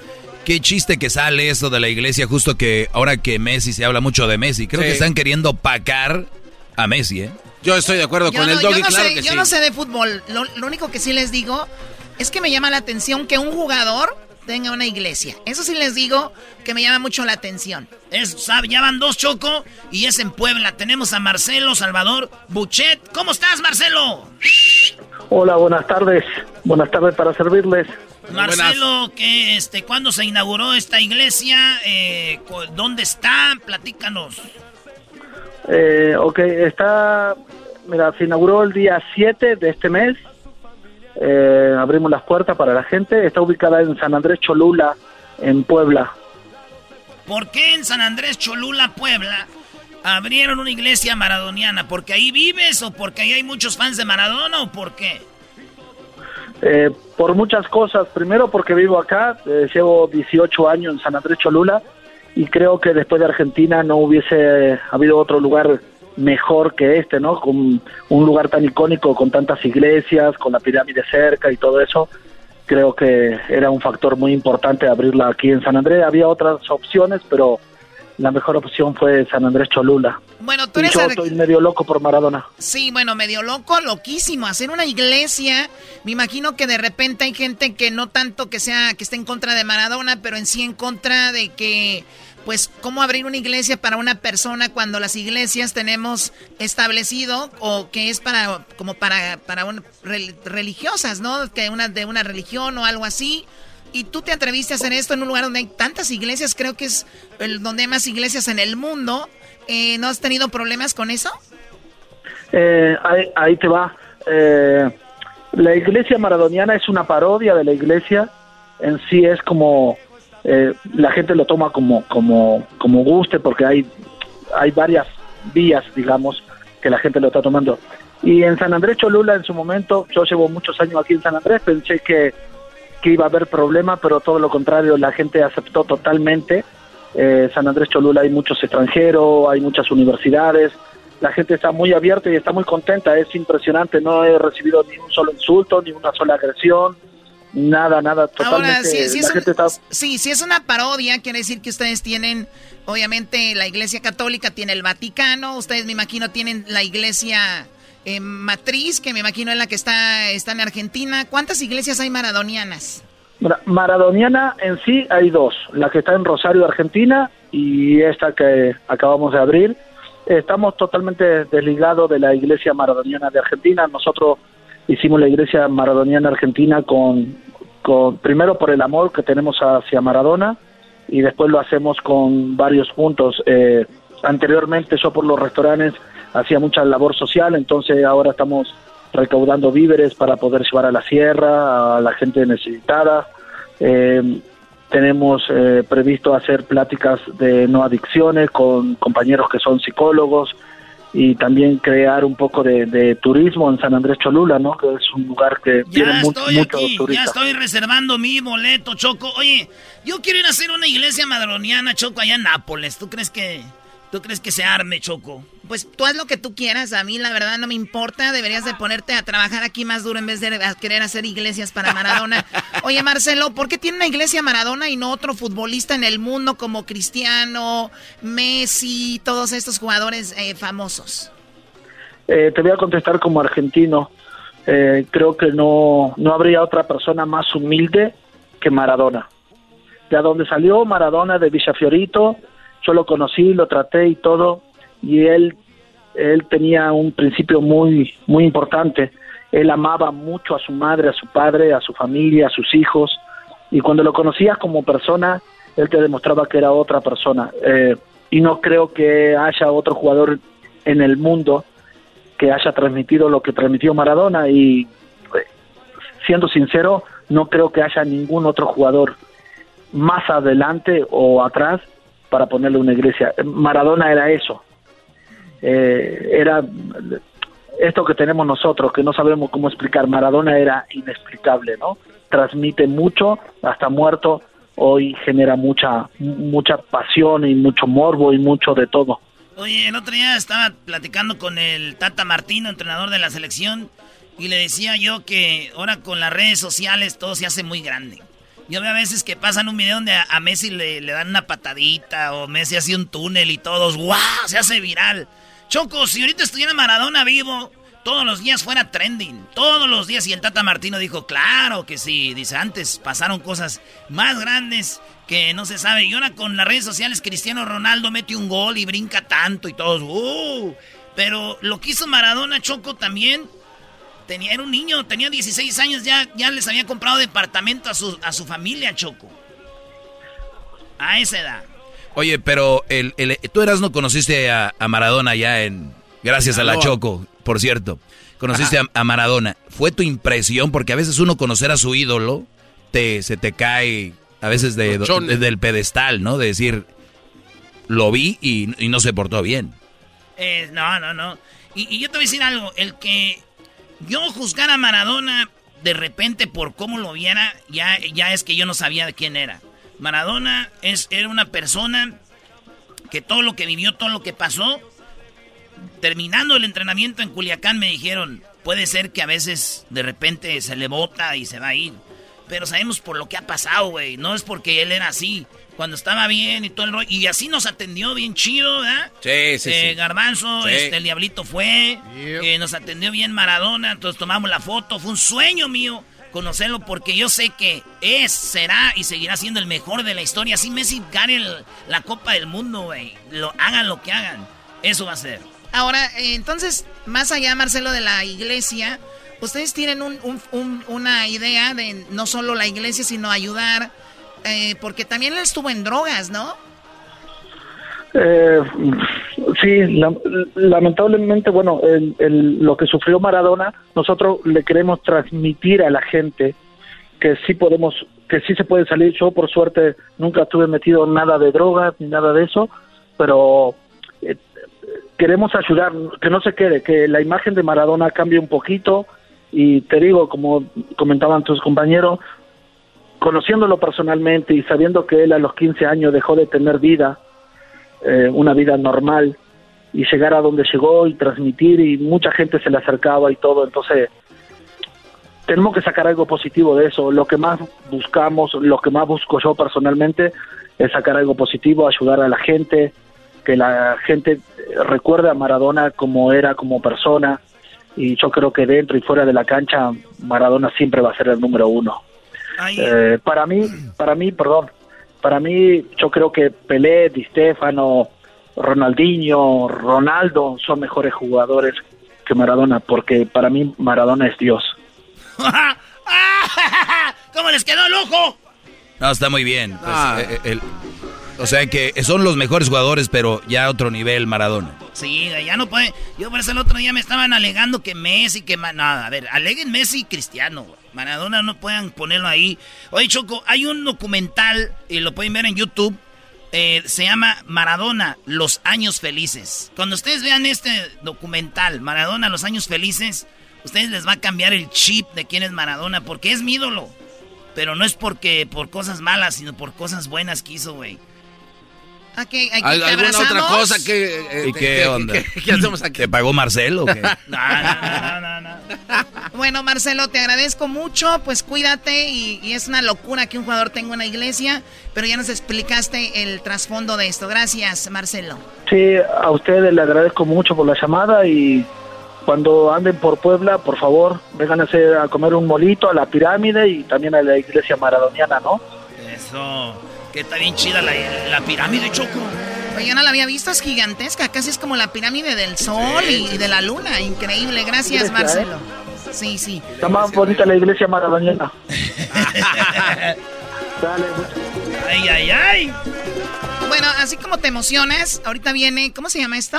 qué chiste que sale eso de la iglesia, justo que ahora que Messi se habla mucho de Messi. Creo que están queriendo pacar a Messi, ¿eh? Yo estoy de acuerdo Yo con no, el yo doggy, no claro sé, que yo sí. no sé de fútbol. Lo, lo único que sí les digo es que me llama la atención que un jugador tenga una iglesia. Eso sí les digo que me llama mucho la atención. Es, sabe, ya van dos Choco y es en Puebla. Tenemos a Marcelo Salvador Buchet. ¿Cómo estás, Marcelo? Hola, buenas tardes. Buenas tardes para servirles. Marcelo, que este, ¿cuándo se inauguró esta iglesia? Eh, ¿Dónde está? Platícanos. Eh, ok, está, mira, se inauguró el día 7 de este mes. Eh, abrimos las puertas para la gente. Está ubicada en San Andrés Cholula, en Puebla. ¿Por qué en San Andrés Cholula, Puebla, abrieron una iglesia maradoniana? ¿Porque ahí vives o porque ahí hay muchos fans de Maradona o por qué? Eh, por muchas cosas. Primero porque vivo acá, eh, llevo 18 años en San Andrés Cholula y creo que después de Argentina no hubiese habido otro lugar mejor que este, ¿no? Con un lugar tan icónico, con tantas iglesias, con la pirámide cerca y todo eso. Creo que era un factor muy importante abrirla aquí en San Andrés. Había otras opciones, pero la mejor opción fue San Andrés Cholula. Bueno, tú Y eres... yo estoy medio loco por Maradona. Sí, bueno, medio loco, loquísimo. Hacer una iglesia, me imagino que de repente hay gente que no tanto que sea, que esté en contra de Maradona, pero en sí en contra de que, pues, cómo abrir una iglesia para una persona cuando las iglesias tenemos establecido o que es para, como para, para un- rel- religiosas, ¿no? Que una de una religión o algo así. Y tú te atreviste a hacer esto en un lugar donde hay tantas iglesias, creo que es el, donde hay más iglesias en el mundo. Eh, ¿No has tenido problemas con eso? Eh, ahí, ahí te va. Eh, la iglesia maradoniana es una parodia de la iglesia. En sí es como eh, la gente lo toma como como como guste porque hay hay varias vías, digamos, que la gente lo está tomando. Y en San Andrés Cholula en su momento, yo llevo muchos años aquí en San Andrés, pensé que que iba a haber problema, pero todo lo contrario, la gente aceptó totalmente. Eh, San Andrés Cholula hay muchos extranjeros, hay muchas universidades, la gente está muy abierta y está muy contenta, es impresionante, no he recibido ni un solo insulto, ni una sola agresión, nada, nada, totalmente. Ahora, si, es gente un- está sí, si es una parodia, quiere decir que ustedes tienen, obviamente, la Iglesia Católica tiene el Vaticano, ustedes me imagino tienen la Iglesia eh, Matriz, que me imagino es la que está, está en Argentina. ¿Cuántas iglesias hay maradonianas? Maradoniana en sí hay dos, la que está en Rosario, Argentina, y esta que acabamos de abrir. Estamos totalmente desligados de la iglesia maradoniana de Argentina. Nosotros hicimos la iglesia maradoniana argentina con, con primero por el amor que tenemos hacia Maradona y después lo hacemos con varios puntos. Eh, anteriormente yo por los restaurantes hacía mucha labor social, entonces ahora estamos recaudando víveres para poder llevar a la sierra, a la gente necesitada. Eh, tenemos eh, previsto hacer pláticas de no adicciones con compañeros que son psicólogos y también crear un poco de, turismo en San Andrés Cholula, ¿no? Que es un lugar que tiene mucho, muchos Ya estoy reservando mi boleto, Choco. Oye, yo quiero ir a hacer una iglesia madroniana, Choco, allá en Nápoles. ¿Tú crees que ¿Tú crees que se arme, Choco? Pues tú haz lo que tú quieras. A mí, la verdad, no me importa. Deberías de ponerte a trabajar aquí más duro en vez de querer hacer iglesias para Maradona. Oye, Marcelo, ¿por qué tiene una iglesia Maradona y no otro futbolista en el mundo como Cristiano, Messi, todos estos jugadores eh, famosos? Eh, te voy a contestar como argentino. Eh, creo que no, no habría otra persona más humilde que Maradona. De donde salió Maradona de Villafiorito, yo lo conocí, lo traté y todo, y él, él tenía un principio muy, muy importante. Él amaba mucho a su madre, a su padre, a su familia, a sus hijos, y cuando lo conocías como persona, él te demostraba que era otra persona. Eh, y no creo que haya otro jugador en el mundo que haya transmitido lo que transmitió Maradona y siendo sincero, no creo que haya ningún otro jugador más adelante o atrás para ponerle una iglesia. Maradona era eso. Eh, era esto que tenemos nosotros, que no sabemos cómo explicar. Maradona era inexplicable, ¿no? Transmite mucho, hasta muerto, hoy genera mucha, mucha pasión y mucho morbo y mucho de todo. Oye, el otro día estaba platicando con el Tata Martino, entrenador de la selección, y le decía yo que ahora con las redes sociales todo se hace muy grande. Yo veo a veces que pasan un video donde a, Messi le, dan una patadita o Messi hace un túnel y todos, ¡guau! Se hace viral. Choco, si ahorita estuviera Maradona vivo, todos los días fuera trending. Todos los días. Y el Tata Martino dijo, claro que sí. Dice, antes pasaron cosas más grandes que no se sabe. Y ahora con las redes sociales, Cristiano Ronaldo mete un gol y brinca tanto y todos, ¡uh! Pero lo que hizo Maradona, Choco, también Tenía, era un niño, tenía 16 años, ya, ya les había comprado departamento a su, a su familia, Choco. A esa edad. Oye, pero el, el, tú eras no conociste a, Maradona ya en... Gracias a la Choco, por cierto. Conociste a, Maradona. ¿Fue tu impresión? Porque a veces uno conocer a su ídolo, te, se te cae a veces de, del pedestal, ¿no? De decir, lo vi y, no se portó bien. Eh, no, no, no. Y, y, yo te voy a decir algo, el que yo juzgar a Maradona de repente por cómo lo viera, ya, ya es que yo no sabía de quién era. Maradona es, era una persona que todo lo que vivió, todo lo que pasó, terminando el entrenamiento en Culiacán me dijeron, puede ser que a veces de repente se le bota y se va a ir. Pero sabemos por lo que ha pasado, güey. No es porque él era así cuando estaba bien y todo el rollo. Y así nos atendió bien chido, ¿verdad? Sí, sí, eh, Garbanzo, este, el Diablito fue. Eh, nos atendió bien Maradona, entonces tomamos la foto. Fue un sueño mío conocerlo porque yo sé que es, será y seguirá siendo el mejor de la historia. Así Messi gane la Copa del Mundo, güey. Lo, hagan lo que hagan. Eso va a ser. Ahora, eh, entonces, más allá, Marcelo, de la iglesia, ustedes tienen una idea de no solo la iglesia, sino ayudar eh, porque también él estuvo en drogas, ¿no? Eh, sí, lamentablemente, bueno, lo que sufrió Maradona, nosotros le queremos transmitir a la gente que sí podemos, que sí se puede salir. Yo, por suerte, nunca estuve metido en nada de drogas ni nada de eso, pero eh, queremos ayudar, que no se quede, que la imagen de Maradona cambie un poquito. Y te digo, como comentaban tus compañeros, conociéndolo personalmente y sabiendo que él a los 15 años dejó de tener vida, eh, una vida normal, y llegar a donde llegó y transmitir, y mucha gente se le acercaba y todo, entonces tenemos que sacar algo positivo de eso. Lo que más buscamos, lo que más busco yo personalmente, es sacar algo positivo, ayudar a la gente, que la gente recuerde a Maradona como era como persona, y yo creo que dentro y fuera de la cancha, Maradona siempre va a ser el número uno. Eh, para mí, para mí, perdón, para mí yo creo que Pelé, Di Stefano, Ronaldinho, Ronaldo son mejores jugadores que Maradona, porque para mí Maradona es Dios. ¿Cómo les quedó el ojo? No, está muy bien. Pues, ah. eh, o sea que son los mejores jugadores, pero ya a otro nivel Maradona. Sí, ya no puede. Yo por eso el otro día me estaban alegando que Messi, que... nada, a ver, aleguen Messi y Cristiano, Maradona no puedan ponerlo ahí. Oye, Choco, hay un documental, y lo pueden ver en YouTube, eh, se llama Maradona, Los Años Felices. Cuando ustedes vean este documental, Maradona, Los Años Felices, ustedes les va a cambiar el chip de quién es Maradona, porque es mi ídolo. Pero no es porque por cosas malas, sino por cosas buenas que hizo, güey. Okay, aquí ¿Al- te ¿Alguna otra abrazamos. cosa que... eh, ¿Y que- qué que- onda? que- ¿Qué hacemos aquí? ¿Te pagó Marcelo o qué? Bueno, Marcelo, te agradezco mucho. Pues cuídate y, y es una locura que un jugador tenga una iglesia, pero ya nos explicaste el trasfondo de esto. Gracias, Marcelo. Sí, a ustedes le agradezco mucho por la llamada y cuando anden por Puebla, por favor, vengan a, hacer, a comer un molito a la pirámide y también a la iglesia maradoniana, ¿no? Eso, que está bien chida la, la pirámide, Choco. Oye, yo no la había visto, es gigantesca, casi es como la pirámide del sol y, y de la luna. Increíble, gracias, Iglesia, Marcelo. Sí, sí. Está más bonita la iglesia maradoniana. Ay, ay, ay. Bueno, así como te emocionas, ahorita viene, ¿cómo se llama esto?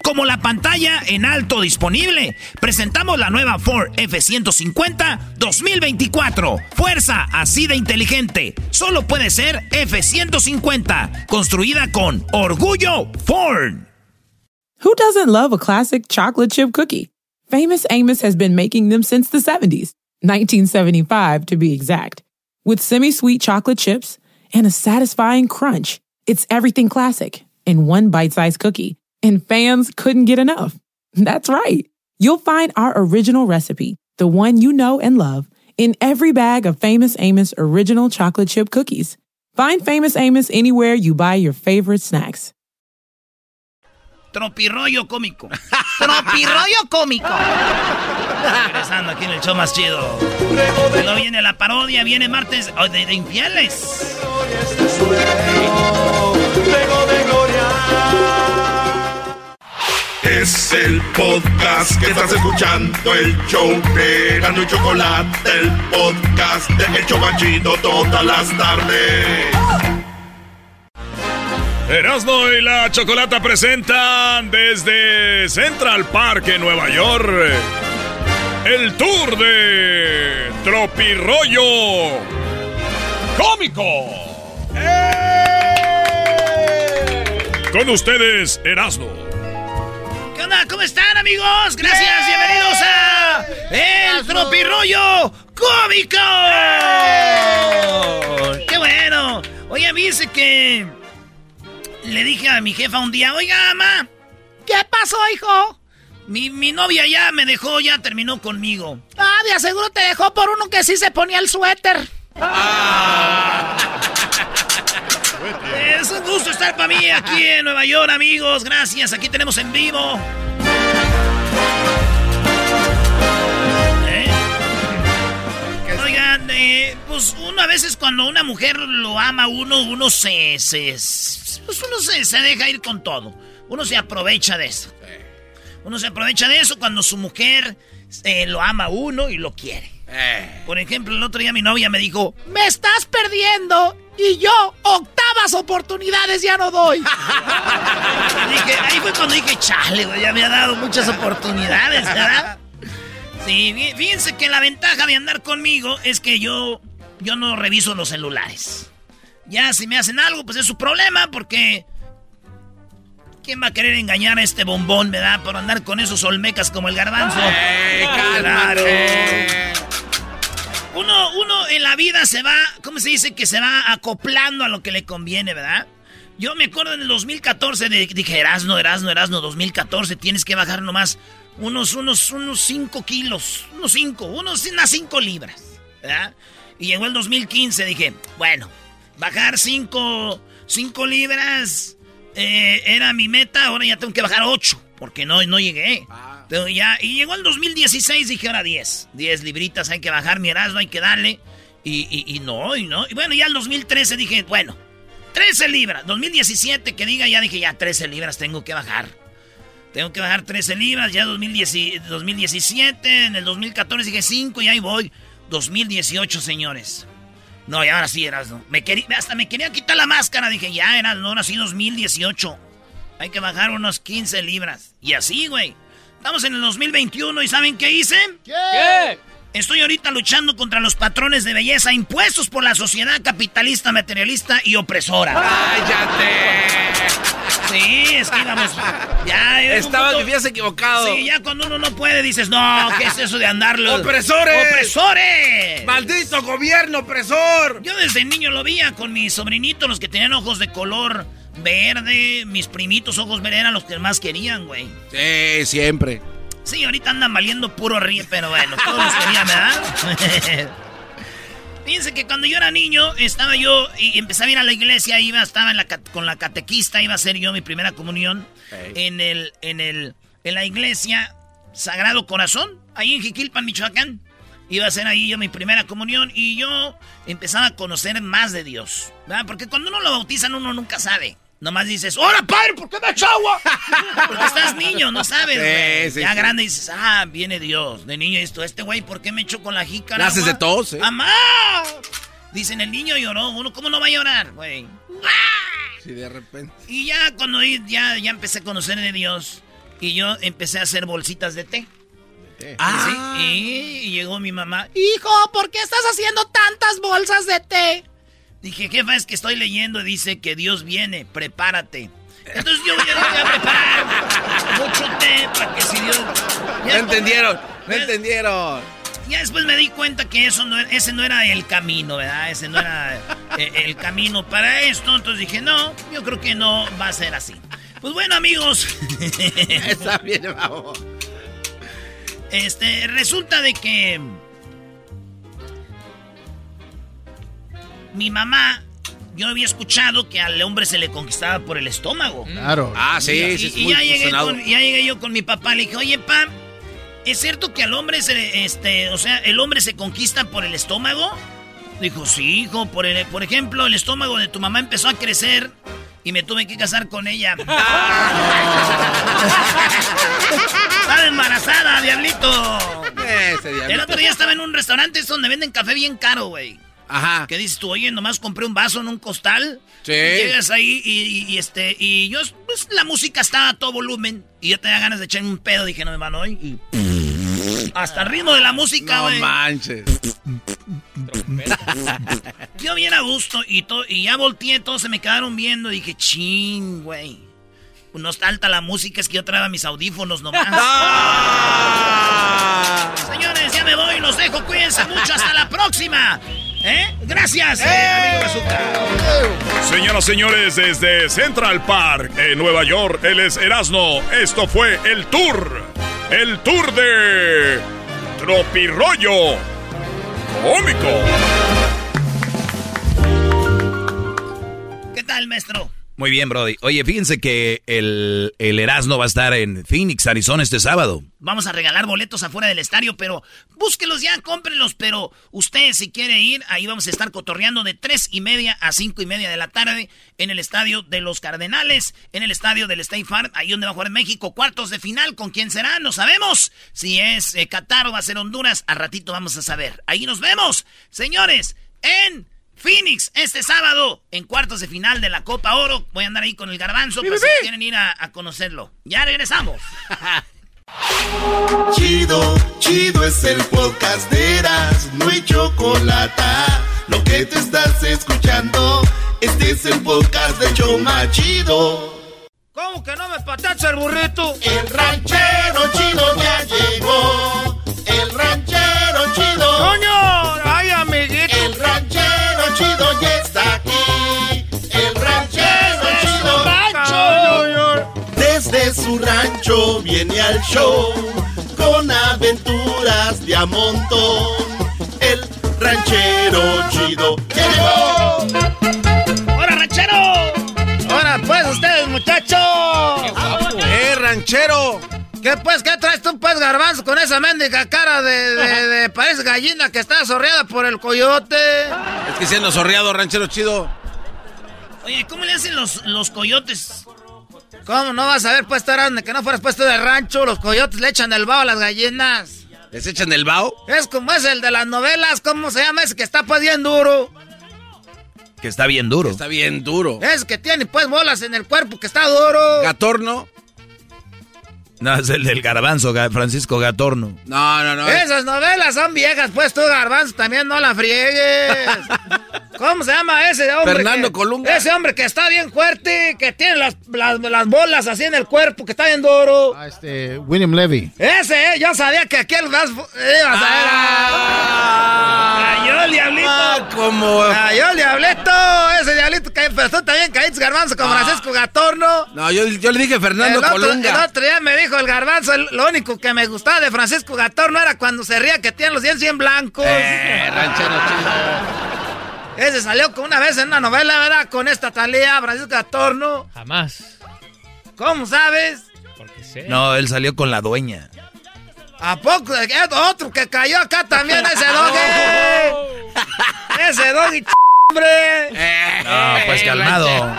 Como la pantalla en alto disponible, presentamos la nueva Ford F-150 2024. Fuerza así de inteligente. Solo puede ser F-150, construida con orgullo Ford. Who doesn't love a classic chocolate chip cookie? Famous Amos has been making them since the 70s, 1975 to be exact. With semi sweet chocolate chips and a satisfying crunch, it's everything classic in one bite sized cookie, and fans couldn't get enough. That's right. You'll find our original recipe, the one you know and love, in every bag of Famous Amos original chocolate chip cookies. Find Famous Amos anywhere you buy your favorite snacks. Tropirroyo cómico. Tropirroyo cómico. Regresando aquí en el show más chido. Luego viene la parodia, viene martes oh, de, de infieles. Es el podcast que estás escuchando, el show de Gano y Chocolate, el podcast de El Chobachito todas las tardes. Erasmo y la Chocolata presentan desde Central Park en Nueva York el tour de Tropirollo Cómico. Con ustedes, Erasmo. ¿Qué onda? ¿Cómo están, amigos? Gracias, bienvenidos a El Tropirroyo Cómico. ¡Qué bueno! Oye, dice que le dije a mi jefa un día, oiga, mamá, ¿Qué pasó, hijo? mi, mi novia ya me dejó, ya terminó conmigo. Ah, de aseguro te dejó por uno que sí se ponía el suéter. Un gusto estar para mí aquí en Nueva York, amigos. Gracias, aquí tenemos en vivo. ¿Eh? Oigan, eh, pues uno a veces cuando una mujer lo ama a uno, uno se, se, pues uno se, se deja ir con todo. Uno se aprovecha de eso. Uno se aprovecha de eso cuando su mujer eh, lo ama a uno y lo quiere. Por ejemplo, el otro día mi novia me dijo, Me estás perdiendo y yo octavas oportunidades ya no doy. Dije, ahí fue cuando dije, chale, güey, ya me ha dado muchas oportunidades, ¿verdad? Sí, fí- fíjense que la ventaja de andar conmigo es que yo, yo no reviso los celulares. Ya si me hacen algo, pues es su problema, porque... ¿Quién va a querer engañar a este bombón, verdad? Por andar con esos olmecas como el garbanzo. ¡Ey, Claro. Uno, uno en la vida se va, ¿cómo se dice? Que se va acoplando a lo que le conviene, ¿verdad? Yo me acuerdo en el 2014, de, dije, Erasno, Erasno, Erasno, 2014, tienes que bajar nomás unos, unos, unos 5 kilos, unos 5, unos, unas 5 libras, ¿verdad? Y llegó el 2015, dije, bueno, bajar 5 cinco libras eh, era mi meta, ahora ya tengo que bajar 8, porque no, no llegué. Y llegó el 2016, dije ahora 10. 10 libritas hay que bajar, mi Erasmo hay que darle. Y no, y no. Y bueno, ya el 2013 dije, bueno, 13 libras. 2017 que diga, ya dije, ya 13 libras tengo que bajar. Tengo que bajar 13 libras, ya 2010 2017, en el 2014 dije 5 y ahí voy. 2018, señores. No, y ahora sí, Erasno. Me quería, hasta me quería quitar la máscara. Dije, ya, Erasno, ahora sí 2018. Hay que bajar unos 15 libras. Y así, güey. Estamos en el 2021 y ¿saben qué hice? ¿Qué? Estoy ahorita luchando contra los patrones de belleza impuestos por la sociedad capitalista, materialista y opresora. ¡Cállate! Sí, es que íbamos. Ya, Estabas, punto- vivías equivocado. Sí, ya cuando uno no puede dices, no, ¿qué es eso de andarlo? ¡Opresores! ¡Opresores! ¡Maldito gobierno opresor! Yo desde niño lo veía con mis sobrinitos, los que tenían ojos de color verde, mis primitos ojos verdes eran los que más querían, güey. Sí, siempre. Sí, ahorita andan valiendo puro ríe, pero bueno, todos los querían, ¿verdad? Fíjense que cuando yo era niño, estaba yo y empecé a ir a la iglesia, iba, estaba en la, con la catequista, iba a hacer yo mi primera comunión en el, en el, en la iglesia Sagrado Corazón, ahí en Jiquilpan, Michoacán. Iba a hacer ahí yo mi primera comunión y yo empezaba a conocer más de Dios, ¿verdad? Porque cuando uno lo bautizan uno nunca sabe. Nomás dices, ¡Hola, padre! ¿Por qué me echa agua? Porque estás niño, no sabes, güey. sí, ya sí. grande dices, ah, viene Dios. De niño esto, este güey, ¿por qué me echó con la jícara? Haces de tos, ¿eh? ¡Mamá! Dicen, el niño lloró. Uno, ¿cómo no va a llorar, güey? Sí, de repente. Y ya cuando ya, ya empecé a conocer de Dios, y yo empecé a hacer bolsitas de té. Ah. Sí, y llegó mi mamá. Hijo, ¿por qué estás haciendo tantas bolsas de té? Dije, jefa, es que estoy leyendo y dice que Dios viene, prepárate. Entonces yo voy a, voy a preparar mucho té para que si Dios... No entendieron, no entendieron. Ya después me di cuenta que eso no, ese no era el camino, ¿verdad? Ese no era eh, el camino para esto. Entonces dije, no, yo creo que no va a ser así. Pues bueno, amigos. Está bien, vamos. Este, resulta de que mi mamá, yo había escuchado que al hombre se le conquistaba por el estómago. Claro. Ah, sí, y, sí, es y muy ya, llegué sonado. con- ya llegué yo con mi papá, le dije, oye, pa, ¿es cierto que al hombre se este, o sea, el hombre se conquista por el estómago? Dijo, sí, hijo, por, el, por ejemplo, el estómago de tu mamá empezó a crecer y me tuve que casar con ella. Estaba embarazada, diablito. Ese diablito. El otro día estaba en un restaurante es donde venden café bien caro, güey. Ajá. ¿Qué dices tú? Oye, nomás compré un vaso en un costal. Sí. Y llegas ahí y, y- y este, y yo, pues la música estaba a todo volumen. Y yo tenía ganas de echarme un pedo. Dije, no me van hoy. Y hasta el ritmo de la música, No güey. manches. yo bien a gusto y, to- y ya volteé, todos se me quedaron viendo. Dije, ching, güey. No está alta la música, es que yo traía mis audífonos nomás. Señores, ya me voy, los dejo, cuídense mucho, hasta la próxima. ¿Eh? Gracias, eh, amigo Bazooka. Señoras, señores, desde Central Park, en Nueva York, él es Erasno. Esto fue el tour. El tour de Tropirollo Cómico. ¿Qué tal, maestro? Muy bien, Brody. Oye, fíjense que el, el Erasmo va a estar en Phoenix, Arizona, este sábado. Vamos a regalar boletos afuera del estadio, pero búsquelos ya, cómprenlos. Pero usted, si quiere ir, ahí vamos a estar cotorreando de tres y media a cinco y media de la tarde en el estadio de los Cardenales, en el estadio del State Farm, ahí donde va a jugar México. Cuartos de final, ¿con quién será? No sabemos. Si es eh, Qatar o va a ser Honduras, al ratito vamos a saber. Ahí nos vemos, señores, en Phoenix este sábado en cuartos de final de la Copa Oro. Voy a andar ahí con el garbanzo, pues si quieren ir a, a conocerlo. Ya regresamos. Chido, chido es el podcast de Eras, no hay chocolate. Lo que te estás escuchando, este es el podcast de Choma Chido. ¿Cómo que no me patacha el burrito? El ranchero chido ya llegó. El ranchero chido. ¡Coño! Chido ya está aquí. El ranchero chido. Desde su rancho viene al show con aventuras de a montón. El ranchero chido llegó. ¡Hola, ranchero! ¡Ahora pues ustedes, muchachos! ¡Eh, ranchero! ¿Qué pues? ¿Qué traes tú pues, garbanzo, con esa mendiga cara de, de, de parece gallina que está sorreada por el coyote? Es que siendo sorreado, ranchero chido. Oye, ¿cómo le hacen los, los coyotes? ¿Cómo no vas a haber puesto de que no fueras puesto de rancho? Los coyotes le echan el vaho a las gallinas. ¿Les echan el vaho? Es como es el de las novelas, ¿cómo se llama ese que está pues bien duro? Que está bien duro. está bien duro. Es que tiene pues bolas en el cuerpo, que está duro. Gatorno. No, es el del garbanzo, Francisco Gatorno. No, no, no. Esas novelas son viejas, pues tú, garbanzo, también no la friegues. ¿Cómo se llama ese hombre? Fernando Colunga. Ese hombre que está bien fuerte, que tiene las, las, bolas así en el cuerpo, que está bien duro. Ah, este, William Levy. Ese, eh, yo sabía que aquí el vas ibas a ver. Ah, Cayó el diablito. Ah, como. Cayó el diablito. Ese diablito pero tú también caíste garbanzo con Ah. Francisco Gatorno. No, yo, yo le dije Fernando el otro, Colunga. El otro día me dijo el garbanzo, el- lo único que me gustaba de Francisco Gatorno era cuando se ría que tiene los dientes bien blancos. Eh, ranchero chido. Ese salió con una vez en una novela, ¿verdad? Con esta Talía, Francisco Gatorno. Jamás. ¿Cómo sabes? Porque sé. No, él salió con la dueña. ¿A poco? Eh, Otro que cayó acá también, ese doggy. ese doggy, hombre. No, pues calmado.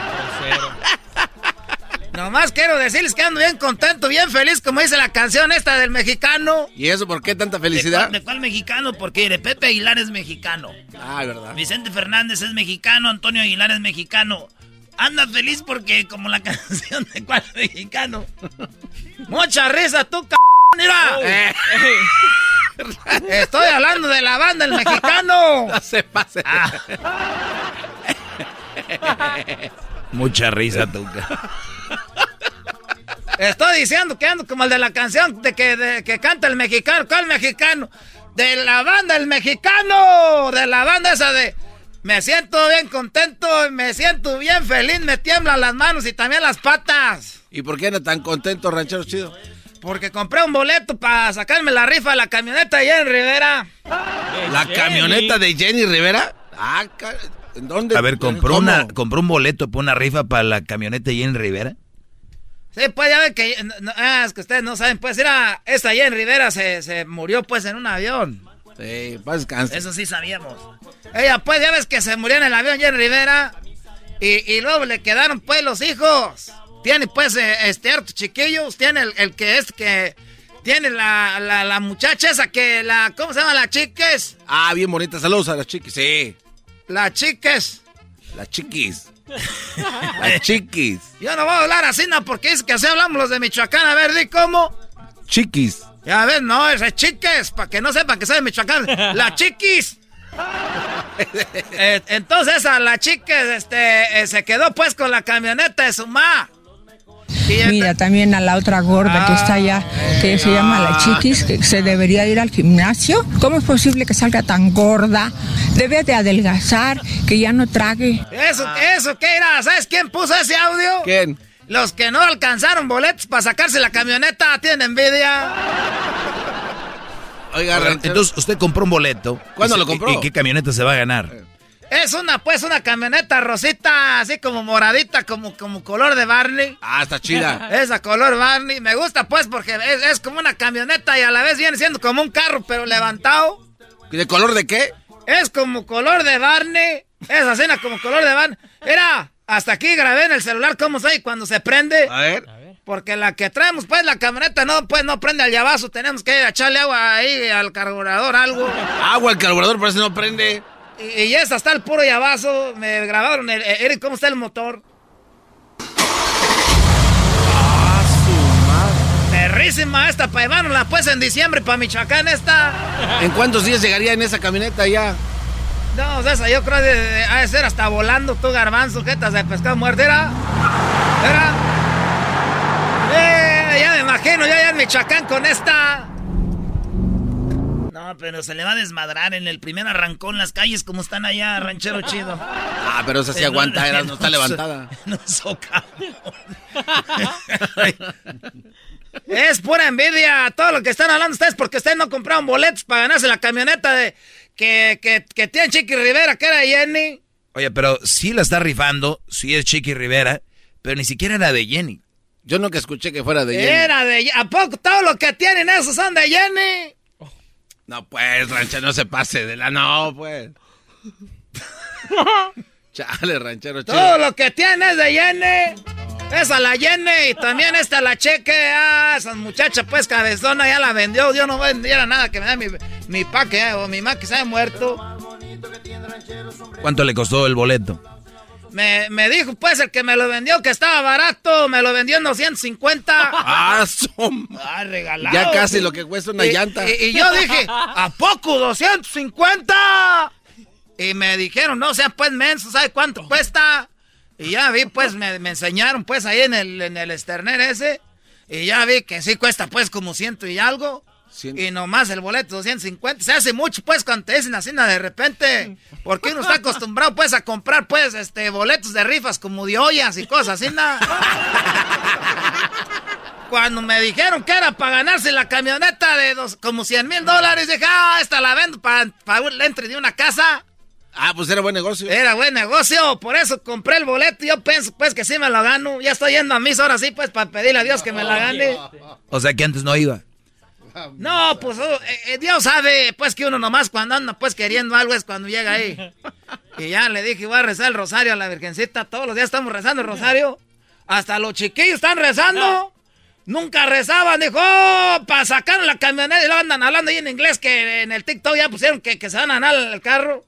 Nomás quiero decirles que ando bien contento, bien feliz, como dice la canción esta del mexicano. ¿Y eso por qué tanta ¿De felicidad? cuál, de cuál mexicano? Porque de Pepe Aguilar es mexicano. Ah, verdad. Vicente Fernández es mexicano, Antonio Aguilar es mexicano. Anda feliz porque como la canción de cuál mexicano. Mucha risa, tú, c mira. Eh. Estoy hablando de la banda El Mexicano. No se pase. Mucha risa, Tuca. Estoy diciendo que ando como el de la canción de que, de que canta el mexicano. ¿Cuál mexicano? De la banda El Mexicano. De la banda esa de... Me siento bien contento, me siento bien feliz, me tiemblan las manos y también las patas. ¿Y por qué anda tan contento, ranchero chido? Porque compré un boleto para sacarme la rifa de la camioneta allá en Rivera. ¿La camioneta de Jenny Rivera? Ah, ¿en dónde? A ver, compró, una, compró un boleto para una rifa para la camioneta allí en Rivera. Sí, pues ya ven que... no, ah, es que ustedes no saben, pues era... Esta allá en Rivera se, se murió pues en un avión. Sí, paz descanse. Eso sí sabíamos. Ella, pues, ya ves que se murió en el avión ya en Rivera. Y, y luego le quedaron, pues, los hijos. Tiene, pues, eh, este hartos chiquillos. Tiene el, el que es que. Tiene la, la, la muchacha esa que la. ¿Cómo se llama? La chiques. Ah, bien bonita. Saludos a las chiquis. Sí, La chiques. las chiquis. las chiquis. Yo no voy a hablar así, no, porque es que así hablamos los de Michoacán. A ver, di cómo. Chiquis. Ya ves, no, es chiques, para que no sepan que soy de Michoacán. La chiquis. Eh, entonces a la chiques este, eh, se quedó pues con la camioneta de su ma. Mira, también a la otra gorda que está allá, que se llama la chiquis, que se debería ir al gimnasio. ¿Cómo es posible que salga tan gorda? Debe de adelgazar, que ya no trague. Eso, eso, ¿qué era? ¿Sabes quién puso ese audio? ¿Quién? Los que no alcanzaron boletos para sacarse la camioneta tienen envidia. Oiga, entonces usted compró un boleto. ¿Cuándo ¿Y lo se- compró? ¿Y qué camioneta se va a ganar? Es una, pues, una camioneta rosita, así como moradita, como, como color de Barney. Ah, está chida. Esa color Barney. Me gusta, pues, porque es, es como una camioneta y a la vez viene siendo como un carro, pero levantado. ¿De color de qué? Es como color de Barney. Esa cena como color de Barney. Mira, hasta aquí grabé en el celular cómo soy cuando se prende. A ver. Porque la que traemos, pues, la camioneta no, pues, no prende al llavazo. Tenemos que echarle agua ahí al carburador, algo. Agua, el carburador parece no prende. Y, y esa está el puro llavazo. Me grabaron el, eh, Eric, ¿cómo está el motor? Perrísima esta, pa' llevárnosla, pues, en diciembre para Michoacán esta. ¿En cuántos días llegaría en esa camioneta ya? No, o sea, esa yo creo que ha de ser hasta volando tú, garbanzo, jetas de pescado muerto. Era. Era. Eh, ya me imagino, yo ya en Michoacán con esta. No, pero se le va a desmadrar en el primer arrancón las calles como están allá, ranchero chido. Ah, pero esa sí aguanta, era, no está levantada. No soca. Es pura envidia todo lo que están hablando ustedes porque ustedes no compraron boletos para ganarse la camioneta de que, que, que tiene Chiqui Rivera, que era Jenny. Oye, pero sí la está rifando, sí es Chiqui Rivera, pero ni siquiera era de Jenny. Yo nunca escuché que fuera de Jenny. Era de ¿A poco todo lo que tienen esos son de Jenny? No, pues, ranchero, no se pase de la... No, pues. Chale, ranchero, chido. Todo lo que tiene es de Jenny. Esa la llene y también esta la cheque. Ah, esa muchacha pues cabezona ya la vendió. Yo no vendiera nada que me da mi, mi pa que o mi ma que se haya muerto. ¿Cuánto le costó el boleto? Me, me, dijo, pues, el que me lo vendió que estaba barato, me lo vendió en 250. ¡Ah, som! ¡Ah, regalado! Ya casi lo que cuesta una llanta. Y, yo dije, ¿a poco 250? Y me dijeron, no, sea, pues, menso, ¿sabe cuánto cuesta? Y ya vi, pues, me, me enseñaron, pues, ahí en el, en el esterner ese. Y ya vi que sí cuesta, pues, como ciento y algo. Y nomás el boleto 250. Se hace mucho, pues, cuando te dicen así de repente. Porque uno está acostumbrado, pues, a comprar, pues, este, boletos de rifas como de ollas y cosas así, nada. Cuando me dijeron que era para ganarse la camioneta de dos, como 100 mil dólares, dije, ah, esta la vendo para, para el entre de una casa. Ah, pues era buen negocio. Era buen negocio, por eso compré el boleto. Yo pienso, pues, que sí me lo gano. Ya estoy yendo a mis horas, sí, pues, para pedirle a Dios que me la gane. O sea, que antes no iba. No, pues oh, eh, eh, Dios sabe, pues que uno nomás cuando anda pues queriendo algo es cuando llega ahí. Y ya le dije, voy a rezar el rosario a la Virgencita. Todos los días estamos rezando el rosario. Hasta los chiquillos están rezando. Nunca rezaban, dijo, oh, para sacar la camioneta y lo andan hablando ahí en inglés que en el TikTok ya pusieron que, que se van a andar el carro.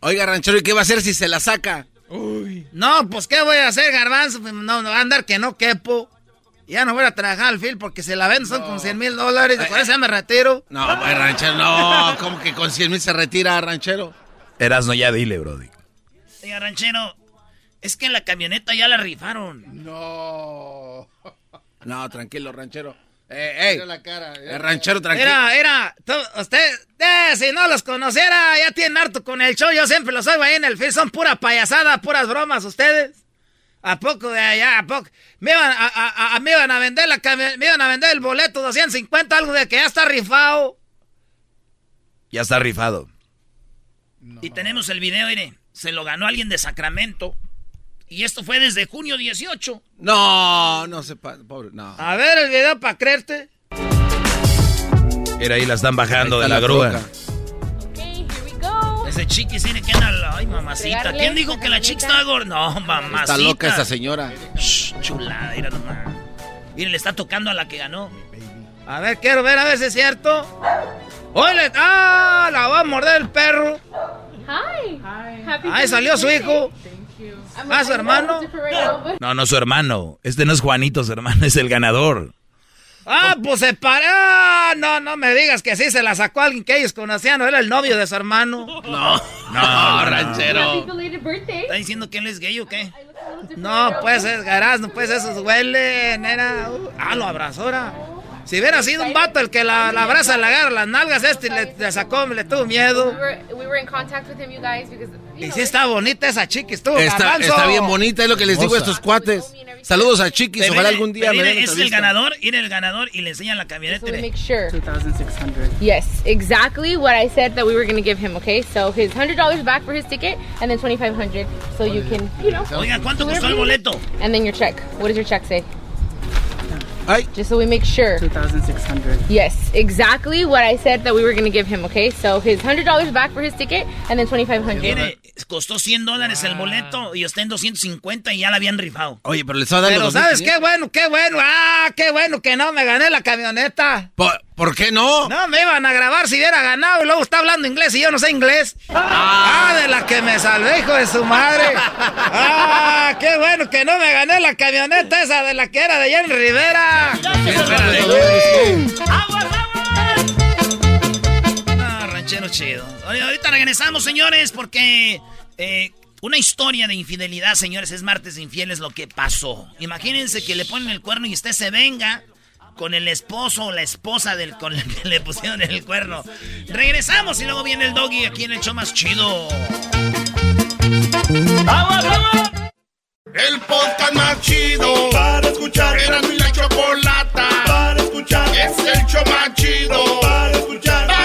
Oiga, ranchero, ¿y qué va a hacer si se la saca? Uy. No, pues ¿qué voy a hacer, garbanzo? No, no va a andar que no quepo. Ya no voy a trabajar al fil porque se la ven son con 100 mil dólares. Por eso ya me retiro. No, pues, ranchero, no. ¿Cómo que con 100 mil se retira, ranchero? no ya dile, Brody. Oiga, ranchero, es que la camioneta ya la rifaron. No. No, tranquilo, ranchero. Eh, ey, la cara, el ranchero tranquilo. Era, era, usted, eh, si no los conociera, ya tienen harto con el show. Yo siempre los oigo ahí en el film. Son pura payasada, puras bromas ustedes. ¿A poco de allá? ¿A poco? Me iban a, me iban a vender la me iban a vender el boleto 250, algo de que ya está rifado. Ya está rifado. Y tenemos el video, mire. Se lo ganó alguien de Sacramento. Y esto fue desde junio 18. No, no se pobre, no. A ver el video para creerte. Era ahí la están bajando de la, grúa. Ese chiqui tiene que anda. Ay, mamacita. ¿Quién dijo que la chica está gorda? No, mamacita. Está loca esa señora. Shh, chulada, mira nomás. Mire, le está tocando a la que ganó. A ver, quiero ver a ver si es cierto. ¡Oye! ¡Ah! La va a morder el perro. Hi. Ahí salió su hijo. ¿Ah, su hermano? No, no, su hermano. Este no es Juanito, su hermano, es el ganador. Ah, pues se paró. Ah, no, no me digas que sí se la sacó alguien que ellos conocían. ¿No era el novio de su hermano? No, no, ranchero. ¿Está diciendo que él es gay o qué? No, pues es garaz, no, pues esos huelen. Era. Uh, ah, lo abrazó ahora. Si hubiera sido un vato el que la, la abraza, le agarra las nalgas, este le, le sacó, le tuvo miedo. Y sí está bonita esa chiquis, estuvo está, está bien bonita, es lo que les digo a estos cuates. Saludos a Chiquis, ojalá algún día me Es el ganador, ir el ganador y le enseñan la camioneta. So make sure. 2600. Yes, exactly what I said that we were going to give him, okay? So his $100 back for his ticket and then 2500 so you can, you know. Oiga, ¿cuánto costó el boleto? And then your check. What does your check say? Ay. Just so we make sure. 2600 Yes, exactly what I said that we were going to give him, okay? So his $100 back for his ticket and then 2500 Mire, costó 100 dólares el boleto y está en 250 y ya la habían rifado. Oye, pero le estaba dando Pero ¿sabes qué bueno, qué bueno? Ah, qué bueno que no me gané la camioneta. ¿Por, ¿por qué no? No, me iban a grabar si hubiera ganado y luego está hablando inglés y yo no sé inglés. Ah, de la que me salvé, hijo de su madre. Ah, qué bueno que no me gané la camioneta esa de la que era de Jenny Rivera. Chido. Ahorita regresamos, señores, porque eh, una historia de infidelidad, señores, es martes de infieles lo que pasó. Imagínense que le ponen el cuerno y usted se venga con el esposo o la esposa del con el que le pusieron el cuerno. Regresamos y luego viene el doggy aquí en el show más chido. El podcast más chido para escuchar. Era mi la chocolata para escuchar. Es el show más chido para escuchar.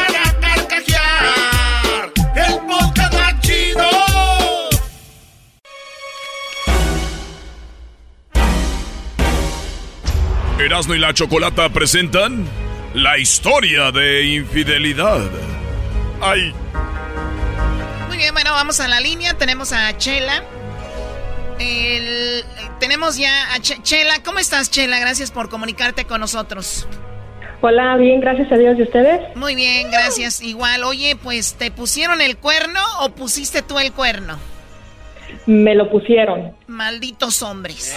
Erasmo y la chocolata presentan la historia de infidelidad. Ay. Muy bien, bueno, vamos a la línea. Tenemos a Chela. tenemos ya a Chela. ¿Cómo estás, Chela? Gracias por comunicarte con nosotros. Hola, bien, gracias a Dios. ¿Y ustedes? Muy bien, gracias. Igual, oye, pues, ¿te pusieron el cuerno o pusiste tú el cuerno? Me lo pusieron. Malditos hombres.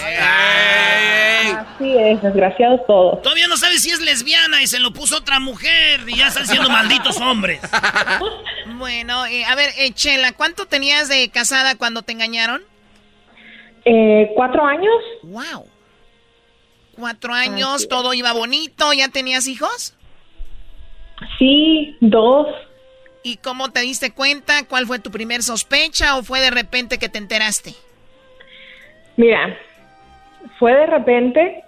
Así es, desgraciados todos. Todavía no sabes si es lesbiana y se lo puso otra mujer y ya están siendo malditos hombres. bueno, eh, a ver, eh, Chela, ¿cuánto tenías de casada cuando te engañaron? Eh, cuatro años. Wow. Cuatro años, todo iba bonito, ¿ya tenías hijos? Sí, dos. ¿Y cómo te diste cuenta? ¿Cuál fue tu primer sospecha o fue de repente que te enteraste? Mira, fue de repente,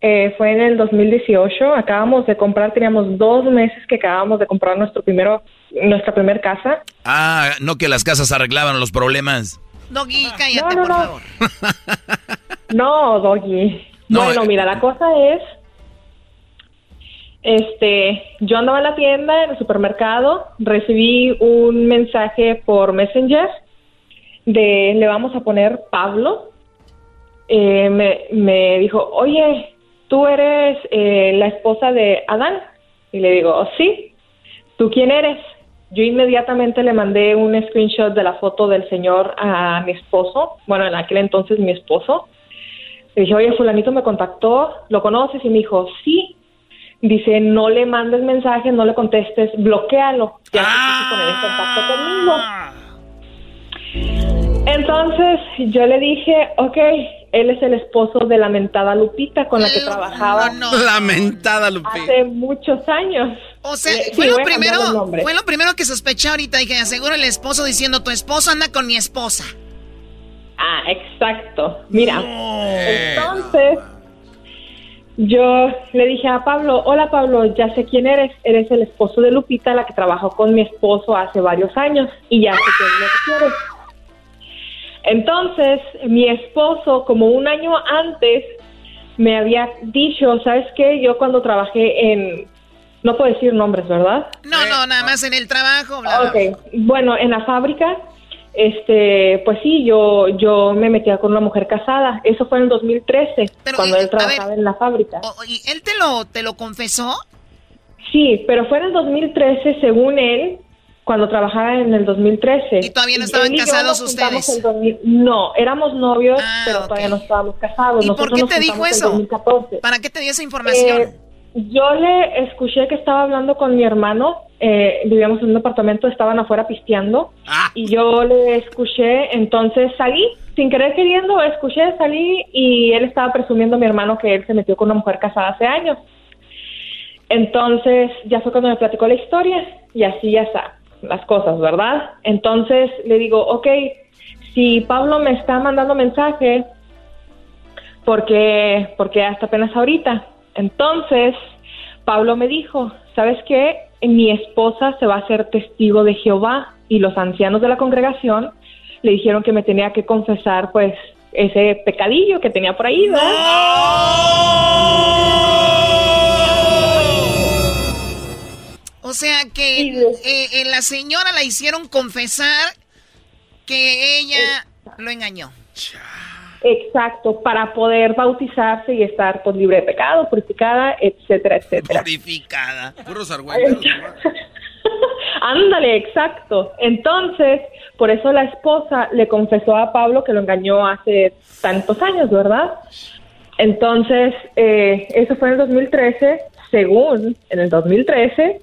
eh, fue en el 2018, acabamos de comprar, teníamos dos meses que acabamos de comprar nuestro primero, nuestra primera casa. Ah, no que las casas arreglaban los problemas. Doggy, cállate, por favor. no, Doggy. bueno, eh, mira, la cosa es este, yo andaba en la tienda, en el supermercado, recibí un mensaje por Messenger de le vamos a poner Pablo. Eh, me, me, dijo, oye, tú eres eh, la esposa de Adán. Y le digo, oh, sí, ¿tú quién eres? Yo inmediatamente le mandé un screenshot de la foto del señor a mi esposo, bueno, en aquel entonces mi esposo. Le dije, oye, fulanito me contactó, ¿lo conoces? Y me dijo, sí, dice no le mandes mensajes, no le contestes, bloquealo, ya ah. poner en contacto conmigo. Entonces yo le dije, ok, él es el esposo de la mentada Lupita con la que trabajaba. Lamentada Lupita. Hace muchos años. O sea, fue, lo primero, fue lo primero que sospeché ahorita. Dije, aseguro el esposo diciendo, tu esposo anda con mi esposa. Ah, exacto. Mira, entonces yo le dije a Pablo, hola Pablo, ya sé quién eres, eres el esposo de Lupita, la que trabajó con mi esposo hace varios años y ya sé quién es lo que quieres. Entonces, mi esposo, como un año antes, me había dicho, ¿sabes qué? Yo cuando trabajé en, no puedo decir nombres, ¿verdad? No, no, nada más en el trabajo. Ok, bueno, en la fábrica este, pues sí, yo, yo me metía con una mujer casada. Eso fue en el 2013, cuando él trabajaba en la fábrica. ¿Y él te lo, te lo confesó? Sí, pero fue en el 2013, según él, cuando trabajaba en el 2013. ¿Y todavía no estaban casados ustedes? no, éramos novios, ah, pero todavía no estábamos casados. ¿Y por qué te dijo eso? ¿Para qué te dio esa información? Eh, yo le escuché que estaba hablando con mi hermano, eh, vivíamos en un apartamento, estaban afuera pisteando ah. y yo le escuché, entonces salí, sin querer queriendo, escuché, salí y él estaba presumiendo a mi hermano que él se metió con una mujer casada hace años. Entonces ya fue cuando me platicó la historia y así ya está, las cosas, ¿verdad? Entonces le digo, ok, si Pablo me está mandando mensaje, porque, porque hasta apenas ahorita, entonces, Pablo me dijo, ¿sabes qué? Mi esposa se va a hacer testigo de Jehová y los ancianos de la congregación le dijeron que me tenía que confesar pues ese pecadillo que tenía por ahí, ¿verdad? O sea que eh, eh, la señora la hicieron confesar que ella lo engañó. Exacto, para poder bautizarse y estar pues, libre de pecado, purificada, etcétera, etcétera. Purificada. Puros Ándale, exacto. Entonces, por eso la esposa le confesó a Pablo que lo engañó hace tantos años, ¿verdad? Entonces, eh, eso fue en el 2013, según en el 2013.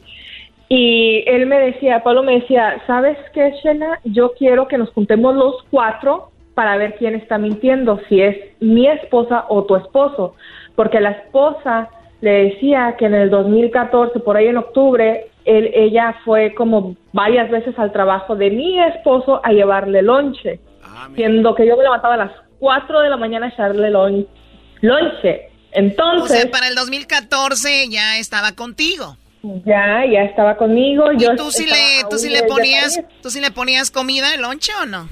Y él me decía, Pablo me decía, ¿sabes qué, Shena? Yo quiero que nos juntemos los cuatro para ver quién está mintiendo, si es mi esposa o tu esposo, porque la esposa le decía que en el 2014, por ahí en octubre, él, ella fue como varias veces al trabajo de mi esposo a llevarle lonche, ah, siendo que yo me levantaba a las 4 de la mañana a echarle lonche. Entonces... O sea, para el 2014 ya estaba contigo. Ya, ya estaba conmigo. ¿Y tú sí le, tú sí le ponías, tú sí le ponías comida, el lonche o no?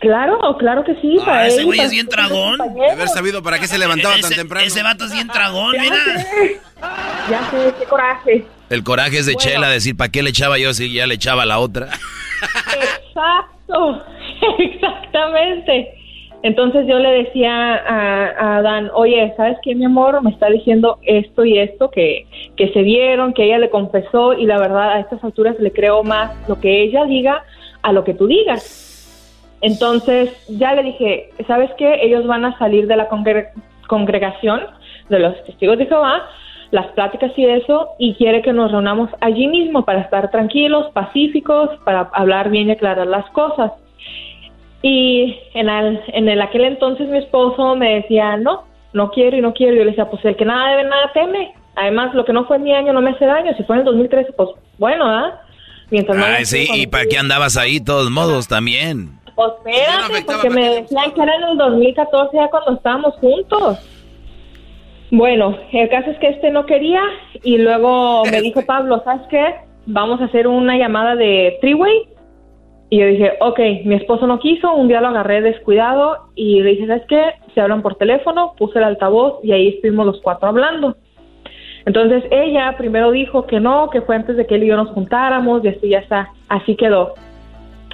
Claro, claro que sí. Ah, ese güey es bien tragón. De haber sabido para qué se levantaba tan temprano. Ese vato es bien tragón, mira. Ya sé, qué coraje. El coraje es de Chela decir, ¿para qué le echaba yo si ya le echaba la otra? Exacto, exactamente. Entonces yo le decía a, a Dan, oye, ¿sabes qué, mi amor? Me está diciendo esto y esto, que, que se vieron, que ella le confesó y la verdad a estas alturas le creo más lo que ella diga a lo que tú digas. Entonces ya le dije, ¿sabes qué? Ellos van a salir de la congregación de los testigos de Jehová, las pláticas y eso, y quiere que nos reunamos allí mismo para estar tranquilos, pacíficos, para hablar bien y aclarar las cosas. Y en, el, en el aquel entonces mi esposo me decía, no, no quiero y no quiero. Yo le decía, pues el que nada debe, nada teme. Además, lo que no fue mi año no me hace daño. Si fue en el 2013, pues bueno, ¿ah? Mientras Ay, sí, ¿y para qué andabas ahí, todos modos, también? Pues espérate, porque me decían que era en el 2014 ya cuando estábamos juntos. Bueno, el caso es que este no quería y luego me dijo Pablo, ¿sabes qué? Vamos a hacer una llamada de three-way y yo dije, ok, mi esposo no quiso, un día lo agarré descuidado y le dije, ¿sabes qué? Se hablan por teléfono, puse el altavoz y ahí estuvimos los cuatro hablando. Entonces ella primero dijo que no, que fue antes de que él y yo nos juntáramos y así ya está, así quedó.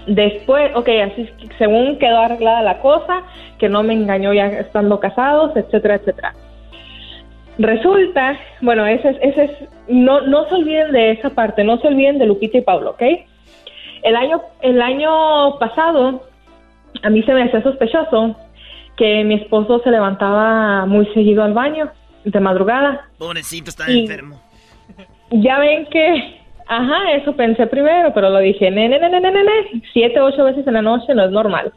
Después, ok, así según quedó arreglada la cosa, que no me engañó ya estando casados, etcétera, etcétera. Resulta, bueno, ese es, ese es, no, no se olviden de esa parte, no se olviden de Lupita y Pablo, ¿ok? El año, el año pasado, a mí se me hacía sospechoso que mi esposo se levantaba muy seguido al baño, de madrugada. Pobrecito, está enfermo. Ya ven que, ajá, eso pensé primero, pero lo dije, nene, nene, nene, nene, siete, ocho veces en la noche no es normal.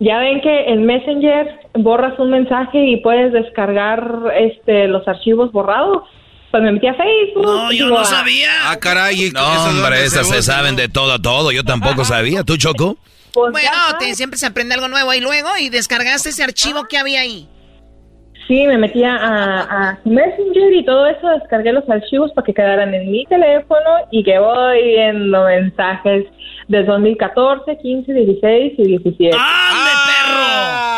Ya ven que en Messenger borras un mensaje y puedes descargar este los archivos borrados pues me metí a Facebook. No, yo no sabía. Ah, caray. No, hombre, esas se saben de todo a todo. Yo tampoco sabía. ¿Tú, Choco? Pues bueno, siempre se aprende algo nuevo. Y luego, ¿y descargaste ese archivo que había ahí? Sí, me metí a, a, Messenger y todo eso, descargué los archivos para que quedaran en mi teléfono y que voy viendo mensajes de 2014, 15, 16 y 17. ¡Ande, perro!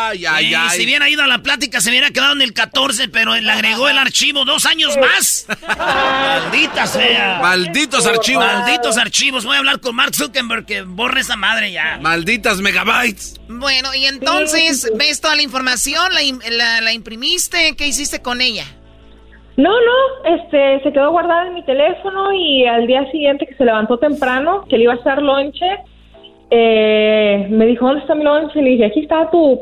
Ay, ay, ay. Si hubiera ido a la plática, se hubiera quedado en el 14, pero le agregó el archivo dos años más. Maldita sea. Malditos archivos. Malditos archivos. Voy a hablar con Mark Zuckerberg que borre esa madre ya. Malditas megabytes. Bueno, y entonces, ¿ves toda la información? ¿La, la imprimiste? ¿Qué hiciste con ella? No, no, este, se quedó guardada en mi teléfono y al día siguiente que se levantó temprano, que le iba a hacer lonche, eh, me dijo, ¿dónde está mi lonche? Le dije, aquí está tu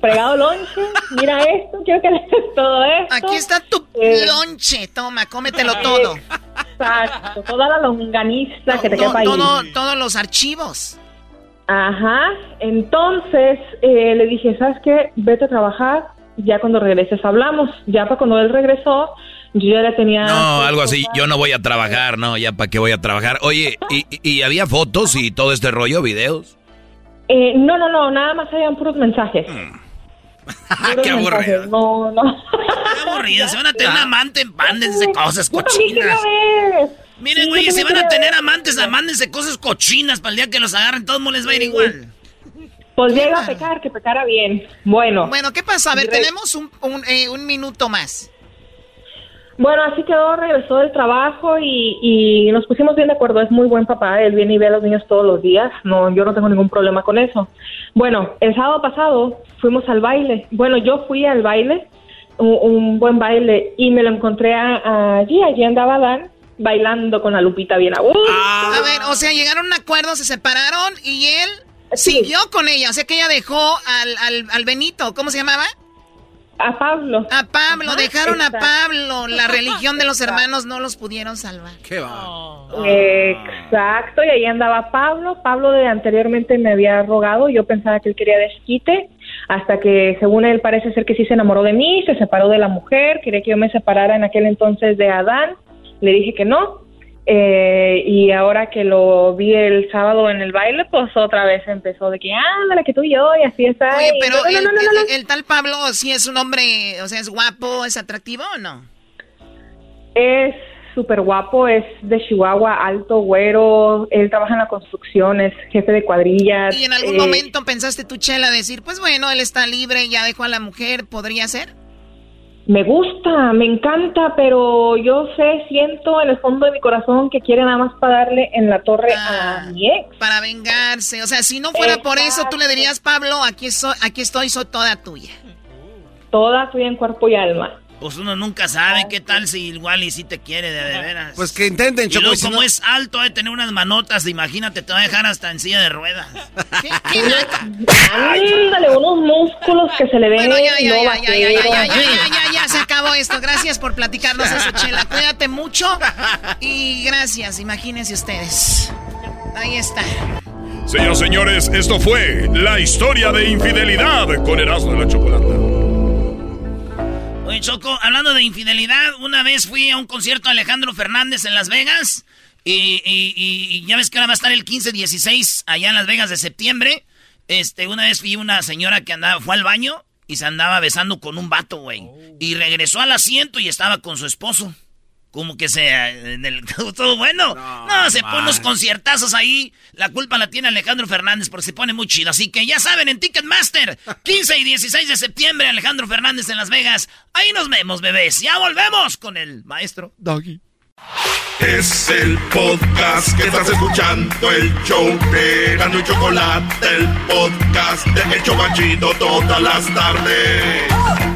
fregado lonche, mira esto, quiero que le des todo esto. Aquí está tu eh, lonche, toma, cómetelo todo. Exacto, toda la longaniza que te quepa ahí. todos los archivos. Ajá, entonces eh, le dije, ¿sabes qué? Vete a trabajar, ya cuando regreses hablamos. Ya para cuando él regresó, yo ya le tenía... No, algo así, yo no voy a trabajar, no, ya para qué voy a trabajar. Oye, ¿y, y había fotos y todo este rollo, videos? Eh, no, no, no, nada más habían puros mensajes. Mm. ¡Qué aburrido! No, no. ¡Qué aburrido! Se van a tener un amante, mándense cosas cochinas. Miren, güey, si van a tener amantes, mándense cosas cochinas para el día que los agarren, todos les va a ir igual. Pues llega a pecar, que pecara bien. Bueno. Bueno, ¿qué pasa? A ver, tenemos un, eh, un, minuto más. Bueno, así quedó, regresó del trabajo y, y, nos pusimos bien de acuerdo. Es muy buen papá, él viene y ve a los niños todos los días. No, yo no tengo ningún problema con eso. Bueno, el sábado pasado fuimos al baile. Bueno, yo fui al baile, un, buen baile, y me lo encontré allí. Allí andaba Dan bailando con la Lupita bien a. A ver, o sea, llegaron a un acuerdo, se separaron y él Siguió con ella, o sea que ella dejó al, al, al Benito, ¿cómo se llamaba? A Pablo. A Pablo, dejaron a Pablo. La religión de los hermanos no los pudieron salvar. ¿Qué va? Exacto, y ahí andaba Pablo. Pablo de anteriormente me había rogado, yo pensaba que él quería desquite, hasta que según él parece ser que sí se enamoró de mí, se separó de la mujer, quería que yo me separara en aquel entonces de Adán. Le dije que no, eh, y ahora que lo vi el sábado en el baile, pues otra vez empezó de que, ándale, que tú y yo, y así está. Oye, pero el, tal Pablo, ¿sí es un hombre, o sea, es guapo, es atractivo o no? Es súper guapo, es de Chihuahua, alto, güero, él trabaja en la construcción, es jefe de cuadrillas. ¿Y en algún eh, momento pensaste tu chela decir, pues bueno, él está libre, ya dejó a la mujer, podría ser? Me gusta, me encanta, pero yo sé, siento en el fondo de mi corazón que quiere nada más pagarle en la torre a Ah, mi ex. Para vengarse. O sea, si no fuera por eso, tú le dirías, Pablo, aquí, soy, aquí estoy, soy toda tuya. Toda tuya en cuerpo y alma. Pues uno nunca sabe qué tal si igual y si te quiere de, de veras. Pues que intenten, Y Choco. luego, y si como no- es alto, de tener unas manotas, imagínate, te va a dejar hasta en silla de ruedas. Ándale, unos músculos que se le ven. Bueno, ya, ya, no ya, ya, ya, ya, ya, ya, ya, ya, ya, se acabó esto. Gracias por platicarnos eso, Chela. Cuídate mucho y gracias. Imagínense ustedes. Ahí está. Señoras señores, esto fue la historia de infidelidad con Erasmo de la Chocolata. Oye, Choco, hablando de infidelidad, una vez fui a un concierto de Alejandro Fernández en Las Vegas. Y, y- y- y ya ves que ahora va a estar el 15-16 allá en Las Vegas de septiembre. Este, una vez fui una señora que andaba, fue al baño y se andaba besando con un vato, güey. Y regresó al asiento y estaba con su esposo. Como que se... en el- todo bueno. No, se pone unos conciertazos ahí. La culpa la tiene Alejandro Fernández porque se pone muy chido. Así que ya saben, en Ticketmaster, 15 y 16 de septiembre, Alejandro Fernández en Las Vegas. Ahí nos vemos, bebés. Ya volvemos con el maestro Doggy. Es el podcast que estás escuchando, el show de Gano y Chocolate, el podcast de El Chobachito todas las tardes.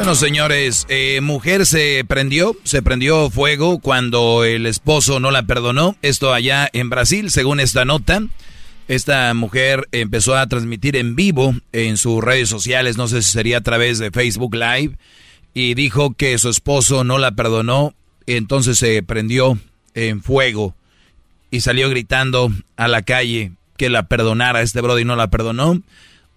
Bueno, señores, eh, mujer se prendió, se prendió fuego cuando el esposo no la perdonó. Esto allá en Brasil, según esta nota. Esta mujer empezó a transmitir en vivo en sus redes sociales, no sé si sería a través de Facebook Live, y dijo que su esposo no la perdonó, entonces se prendió en fuego y salió gritando a la calle que la perdonara. Este Brody no la perdonó.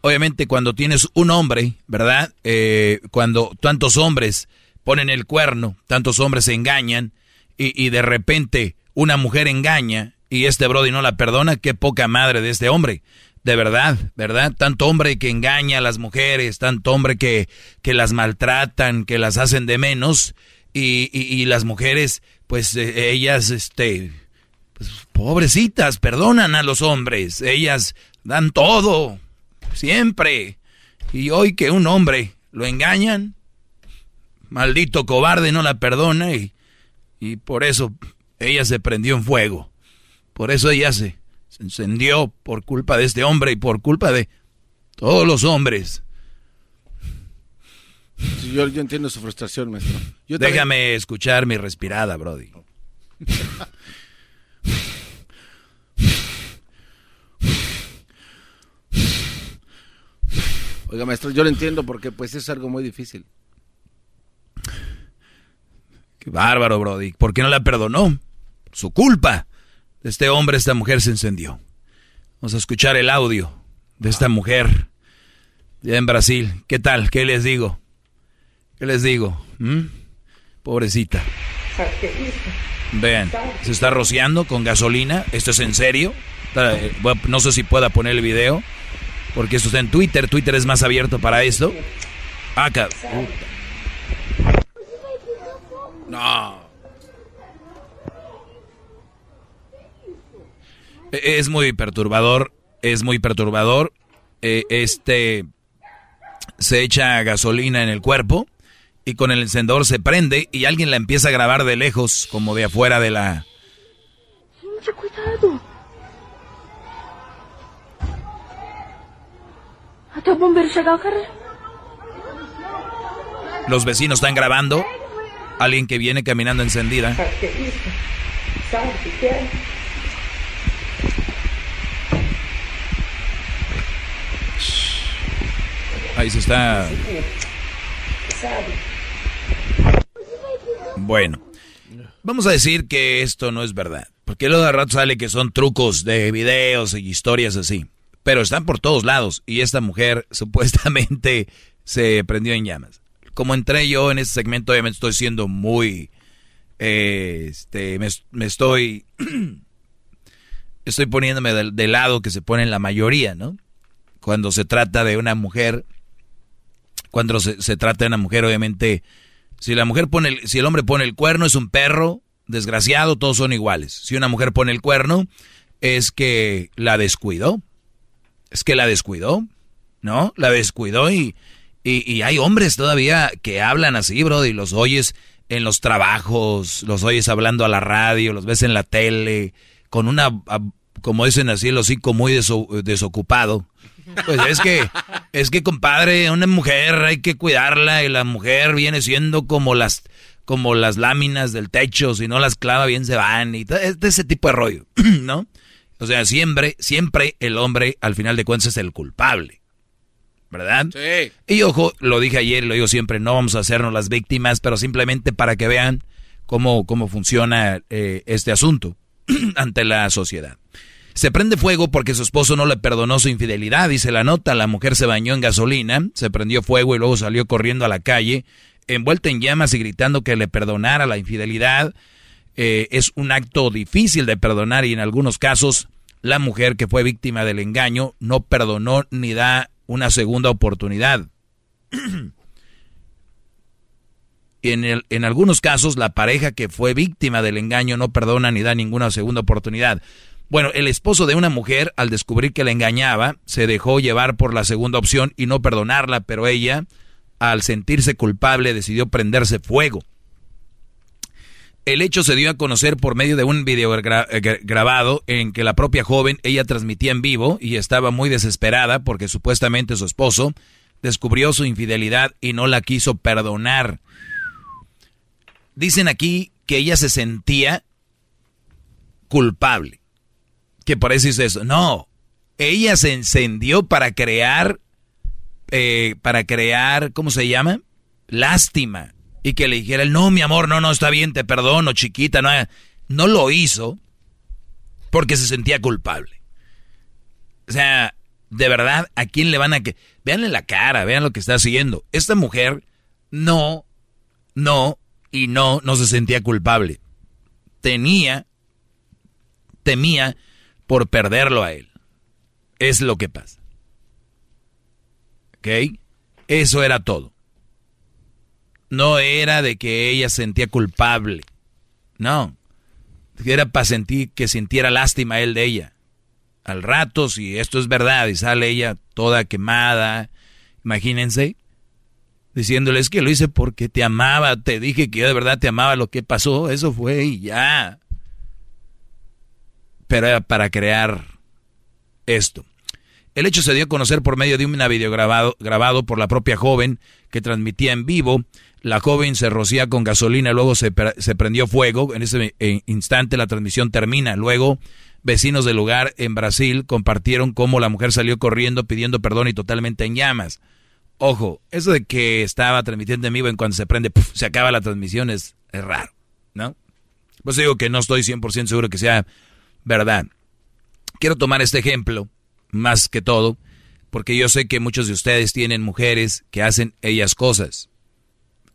Obviamente cuando tienes un hombre, ¿verdad? Eh, cuando tantos hombres ponen el cuerno, tantos hombres se engañan y, y de repente una mujer engaña y este Brody no la perdona, qué poca madre de este hombre. De verdad, ¿verdad? Tanto hombre que engaña a las mujeres, tanto hombre que, que las maltratan, que las hacen de menos y, y- las mujeres, pues eh, ellas, este, pues, pobrecitas, perdonan a los hombres, ellas dan todo, siempre. Y hoy que un hombre lo engañan, maldito cobarde no la perdona y, y por eso ella se prendió en fuego. Por eso ella se, se encendió por culpa de este hombre y por culpa de todos los hombres. Yo, yo entiendo su frustración, maestro. Yo también- Déjame escuchar mi respirada, Brody. Oiga, maestro, yo lo entiendo porque pues es algo muy difícil. Qué bárbaro, Brody. ¿Por qué no la perdonó? Su culpa. Este hombre, esta mujer se encendió. Vamos a escuchar el audio de esta mujer ya en Brasil. ¿Qué tal? ¿Qué les digo? ¿Qué les digo? ¿Mm? Pobrecita. Vean, se está rociando con gasolina. ¿Esto es en serio? Eh, No sé si pueda poner el video. Porque esto está en Twitter. Twitter es más abierto para esto. Acá. No. E- Es muy perturbador, es muy perturbador. Eh, este se echa gasolina en el cuerpo y con el encendedor se prende y alguien la empieza a grabar de lejos, como de afuera de la... Mucho cuidado. Los vecinos están grabando. Alguien que viene caminando encendida. Ahí se está... Bueno, vamos a decir que esto no es verdad. Porque luego de rato sale que son trucos de videos y historias así. Pero están por todos lados. Y esta mujer supuestamente se prendió en llamas. Como entré yo en este segmento, obviamente estoy siendo muy eh, este, me, estoy, estoy poniéndome del, lado que se pone la mayoría, ¿no? Cuando se trata de una mujer, cuando se, se trata de una mujer, obviamente, si la mujer pone, el, si el hombre pone el cuerno es un perro, desgraciado, todos son iguales. Si una mujer pone el cuerno, es que la descuidó. Es que la descuidó, ¿no? La descuidó y, y, hay hombres todavía que hablan así, bro, y los oyes en los trabajos, los oyes hablando a la radio, los ves en la tele, con una, como dicen así, el hocico muy desocupado. Pues es que, es que compadre, una mujer hay que cuidarla y la mujer viene siendo como las, como las láminas del techo, si no las clava bien se van y todo, ese tipo de rollo, ¿no? O sea, siempre, siempre el hombre al final de cuentas es el culpable. ¿Verdad? Sí. Y ojo, lo dije ayer y lo digo siempre, no vamos a hacernos las víctimas, pero simplemente para que vean cómo, cómo funciona eh, este asunto ante la sociedad. Se prende fuego porque su esposo no le perdonó su infidelidad, dice la nota. La mujer se bañó en gasolina, se prendió fuego y luego salió corriendo a la calle envuelta en llamas y gritando que le perdonara la infidelidad. Eh, es un acto difícil de perdonar y en algunos casos la mujer que fue víctima del engaño no perdonó ni da una segunda oportunidad. en, el, en algunos casos la pareja que fue víctima del engaño no perdona ni da ninguna segunda oportunidad. Bueno, el esposo de una mujer al descubrir que la engañaba se dejó llevar por la segunda opción y no perdonarla, pero ella al sentirse culpable, decidió prenderse fuego. El hecho se dio a conocer por medio de un video eh, grabado en que la propia joven, ella transmitía en vivo y estaba muy desesperada porque supuestamente su esposo descubrió su infidelidad y no la quiso perdonar. Dicen aquí que ella se sentía culpable. Que por eso hizo eso. No, ella se encendió para crear eh, para crear, ¿cómo se llama? Lástima. Y que le dijera, no, mi amor, no, no, está bien, te perdono, chiquita. No, no lo hizo porque se sentía culpable. O sea, de verdad, ¿a quién le van a que... Veanle la cara, vean lo que está haciendo. Esta mujer no, no y no, no se sentía culpable. Tenía, temía por perderlo a él. Es lo que pasa. ¿Ok? Eso era todo. No era de que ella sentía culpable. No. Era para sentir que sintiera lástima él de ella. Al rato, si esto es verdad y sale ella toda quemada, imagínense, diciéndoles que lo hice porque te amaba, te dije que yo de verdad te amaba, lo que pasó, eso fue y ya. Pero era para crear esto. El hecho se dio a conocer por medio de un video grabado, grabado por la propia joven que transmitía en vivo. La joven se rocía con gasolina, luego se, prendió fuego. En ese eh, instante la transmisión termina. Luego, vecinos del lugar en Brasil compartieron cómo la mujer salió corriendo pidiendo perdón y totalmente en llamas. Ojo, eso de que estaba transmitiendo en vivo en cuanto se prende, se acaba la transmisión es, es raro, ¿no? Pues digo que no estoy 100% seguro que sea verdad. Quiero tomar este ejemplo más que todo, porque yo sé que muchos de ustedes tienen mujeres que hacen ellas cosas,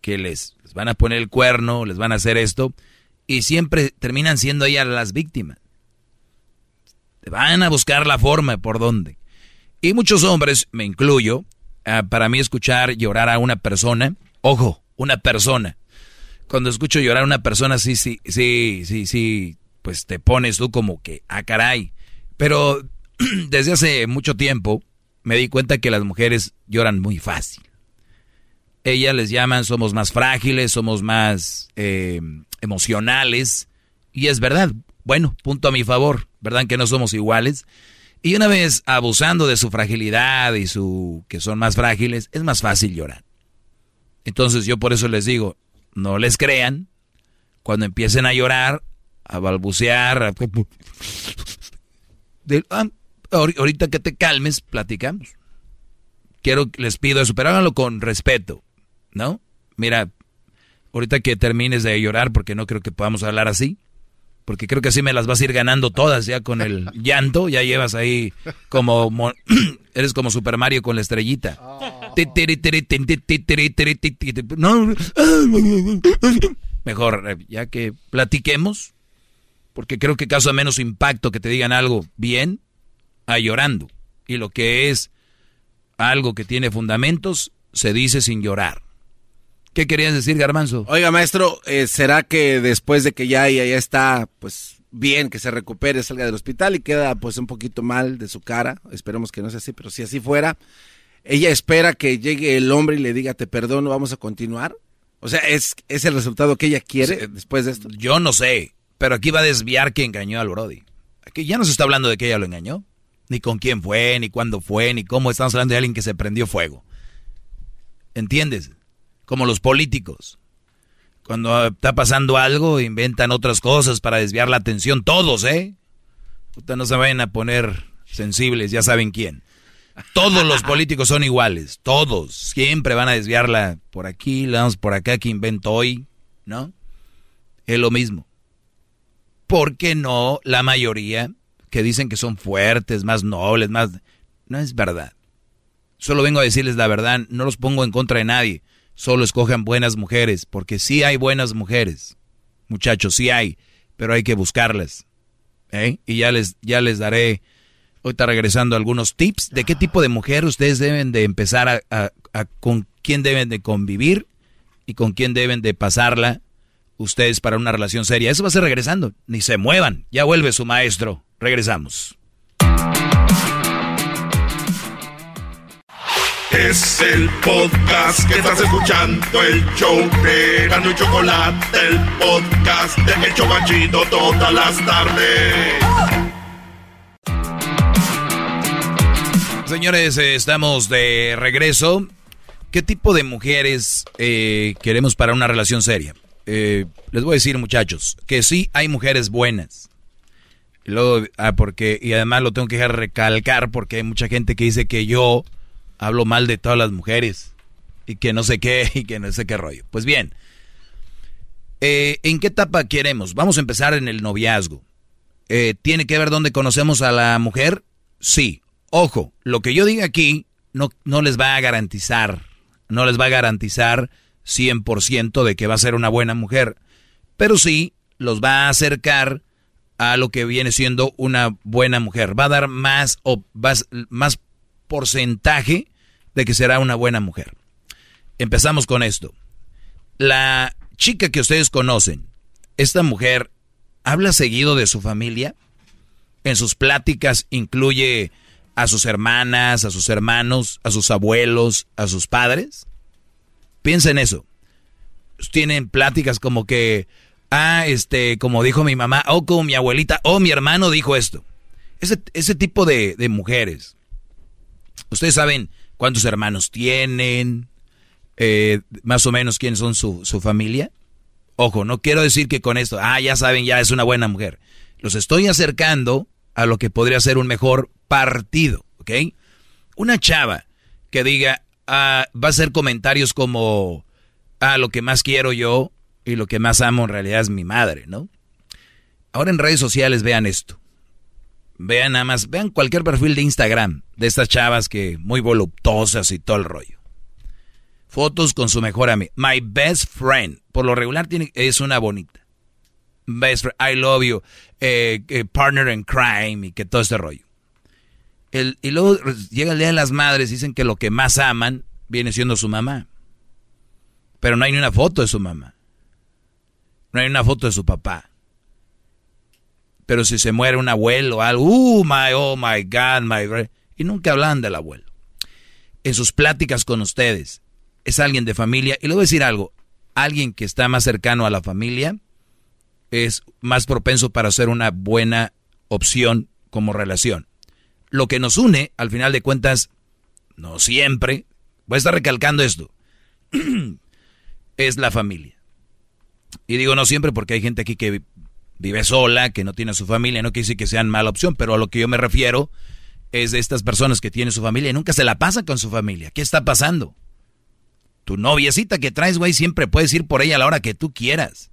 que les, van a poner el cuerno, les van a hacer esto, y siempre terminan siendo ellas las víctimas. Van a buscar la forma por dónde. Y muchos hombres, me incluyo, ah, para mí escuchar llorar a una persona, ojo, una persona. Cuando escucho llorar a una persona, sí, sí, sí, sí, sí, pues te pones tú como que, ah, caray. Pero desde hace mucho tiempo me di cuenta que las mujeres lloran muy fácil. Ellas les llaman somos más frágiles, somos más eh, emocionales. Y es verdad, bueno, punto a mi favor, ¿verdad que no somos iguales? Y una vez abusando de su fragilidad y su que son más frágiles, es más fácil llorar. Entonces yo por eso les digo, no les crean cuando empiecen a llorar, a balbucear, a... Ah, ahorita que te calmes, platicamos. Quiero, les pido eso, pero háganlo con respeto, ¿no? Mira, ahorita que termines de llorar, porque no creo que podamos hablar así, porque creo que así me las vas a ir ganando todas ya con el llanto, ya llevas ahí como, eres como Super Mario con la estrellita. Mejor, eh, ya que platiquemos, porque creo que causa menos impacto que te digan algo bien a llorando. Y lo que es algo que tiene fundamentos, se dice sin llorar. ¿Qué querías decir, Garbanzo? Oiga, maestro, eh, ¿será que después de que ya ella ya está, pues, bien, que se recupere, salga del hospital y queda, pues, un poquito mal de su cara? Esperemos que no sea así, pero si así fuera, ella espera que llegue el hombre y le diga, te perdono, vamos a continuar. O sea, ¿es, es el resultado que ella quiere después de esto? Yo no sé, pero aquí va a desviar que engañó al Brody. Aquí ya no se está hablando de que ella lo engañó. Ni con quién fue, ni cuándo fue, ni cómo. Estamos hablando de alguien que se prendió fuego. ¿Entiendes? Como los políticos. Cuando está pasando algo, inventan otras cosas para desviar la atención. Todos, ¿eh? Ustedes no se vayan a poner sensibles, ya saben quién. Todos los políticos son iguales, todos. Siempre van a desviarla por aquí, la vamos por acá que invento hoy, ¿no? Es lo mismo. ¿Por qué no la mayoría que dicen que son fuertes, más nobles, más... No es verdad. Solo vengo a decirles la verdad, no los pongo en contra de nadie solo escojan buenas mujeres, porque sí hay buenas mujeres. Muchachos, sí hay, pero hay que buscarlas. ¿eh? Y ya les, ya les daré, ahorita regresando, algunos tips de qué tipo de mujer ustedes deben de empezar a, con quién deben de convivir y con quién deben de pasarla ustedes para una relación seria. Eso va a ser regresando. Ni se muevan. Ya vuelve su maestro. Regresamos. Es el podcast que estás escuchando, el show de Gano y Chocolate, el podcast de El Chocachito todas las tardes. Señores, eh, estamos de regreso. ¿Qué tipo de mujeres eh, queremos para una relación seria? Eh, les voy a decir, muchachos, que sí hay mujeres buenas. Luego, ah, porque, y además lo tengo que recalcar porque hay mucha gente que dice que yo hablo mal de todas las mujeres y que no sé qué y que no sé qué rollo. Pues bien, eh, ¿en qué etapa queremos? Vamos a empezar en el noviazgo. Eh, ¿Tiene que ver dónde conocemos a la mujer? Sí. Ojo, lo que yo diga aquí no, no les va a garantizar, no les va a garantizar 100% de que va a ser una buena mujer, pero sí los va a acercar a lo que viene siendo una buena mujer. Va a dar más, o más porcentaje de que será una buena mujer. Empezamos con esto. La chica que ustedes conocen, esta mujer, ¿habla seguido de su familia? En sus pláticas incluye a sus hermanas, a sus hermanos, a sus abuelos, a sus padres. Piensa en eso. Tienen pláticas como que, ah, este, como dijo mi mamá, o como mi abuelita, o mi hermano dijo esto. Ese, ese tipo de, de mujeres Ustedes saben cuántos hermanos tienen, eh, más o menos quiénes son su, su familia. Ojo, no quiero decir que con esto, ah, ya saben, ya es una buena mujer. Los estoy acercando a lo que podría ser un mejor partido, ¿ok? Una chava que diga, ah, va a hacer comentarios como, ah, lo que más quiero yo y lo que más amo en realidad es mi madre, ¿no? Ahora en redes sociales vean esto. Vean nada más, vean cualquier perfil de Instagram de estas chavas que muy voluptuosas y todo el rollo. Fotos con su mejor amiga. My best friend. Por lo regular tiene, es una bonita. Best friend, I love you. Eh, eh, partner in crime y que todo este rollo. El, y luego llega el Día de las Madres, dicen que lo que más aman viene siendo su mamá. Pero no hay ni una foto de su mamá. No hay una foto de su papá. Pero si se muere un abuelo o algo, uh, my, oh my God, my. Y nunca hablan del abuelo. En sus pláticas con ustedes, es alguien de familia. Y le voy a decir algo: alguien que está más cercano a la familia es más propenso para ser una buena opción como relación. Lo que nos une, al final de cuentas, no siempre, voy a estar recalcando esto, es la familia. Y digo no siempre porque hay gente aquí que vive sola, que no tiene su familia, no quiere decir que sean mala opción, pero a lo que yo me refiero es de estas personas que tienen su familia y nunca se la pasan con su familia. ¿Qué está pasando? Tu noviecita que traes, güey, siempre puedes ir por ella a la hora que tú quieras.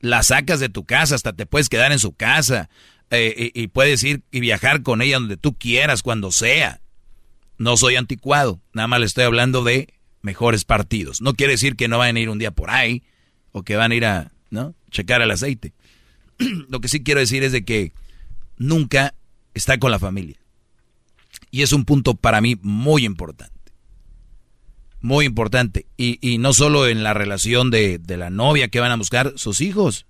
La sacas de tu casa, hasta te puedes quedar en su casa eh, y, y puedes ir y viajar con ella donde tú quieras, cuando sea. No soy anticuado, nada más le estoy hablando de mejores partidos. No quiere decir que no vayan a ir un día por ahí o que van a ir a, ¿no? Checar el aceite. Lo que sí quiero decir es de que nunca está con la familia. Y es un punto para mí muy importante. Muy importante. Y, y no solo en la relación de, de la novia que van a buscar, sus hijos.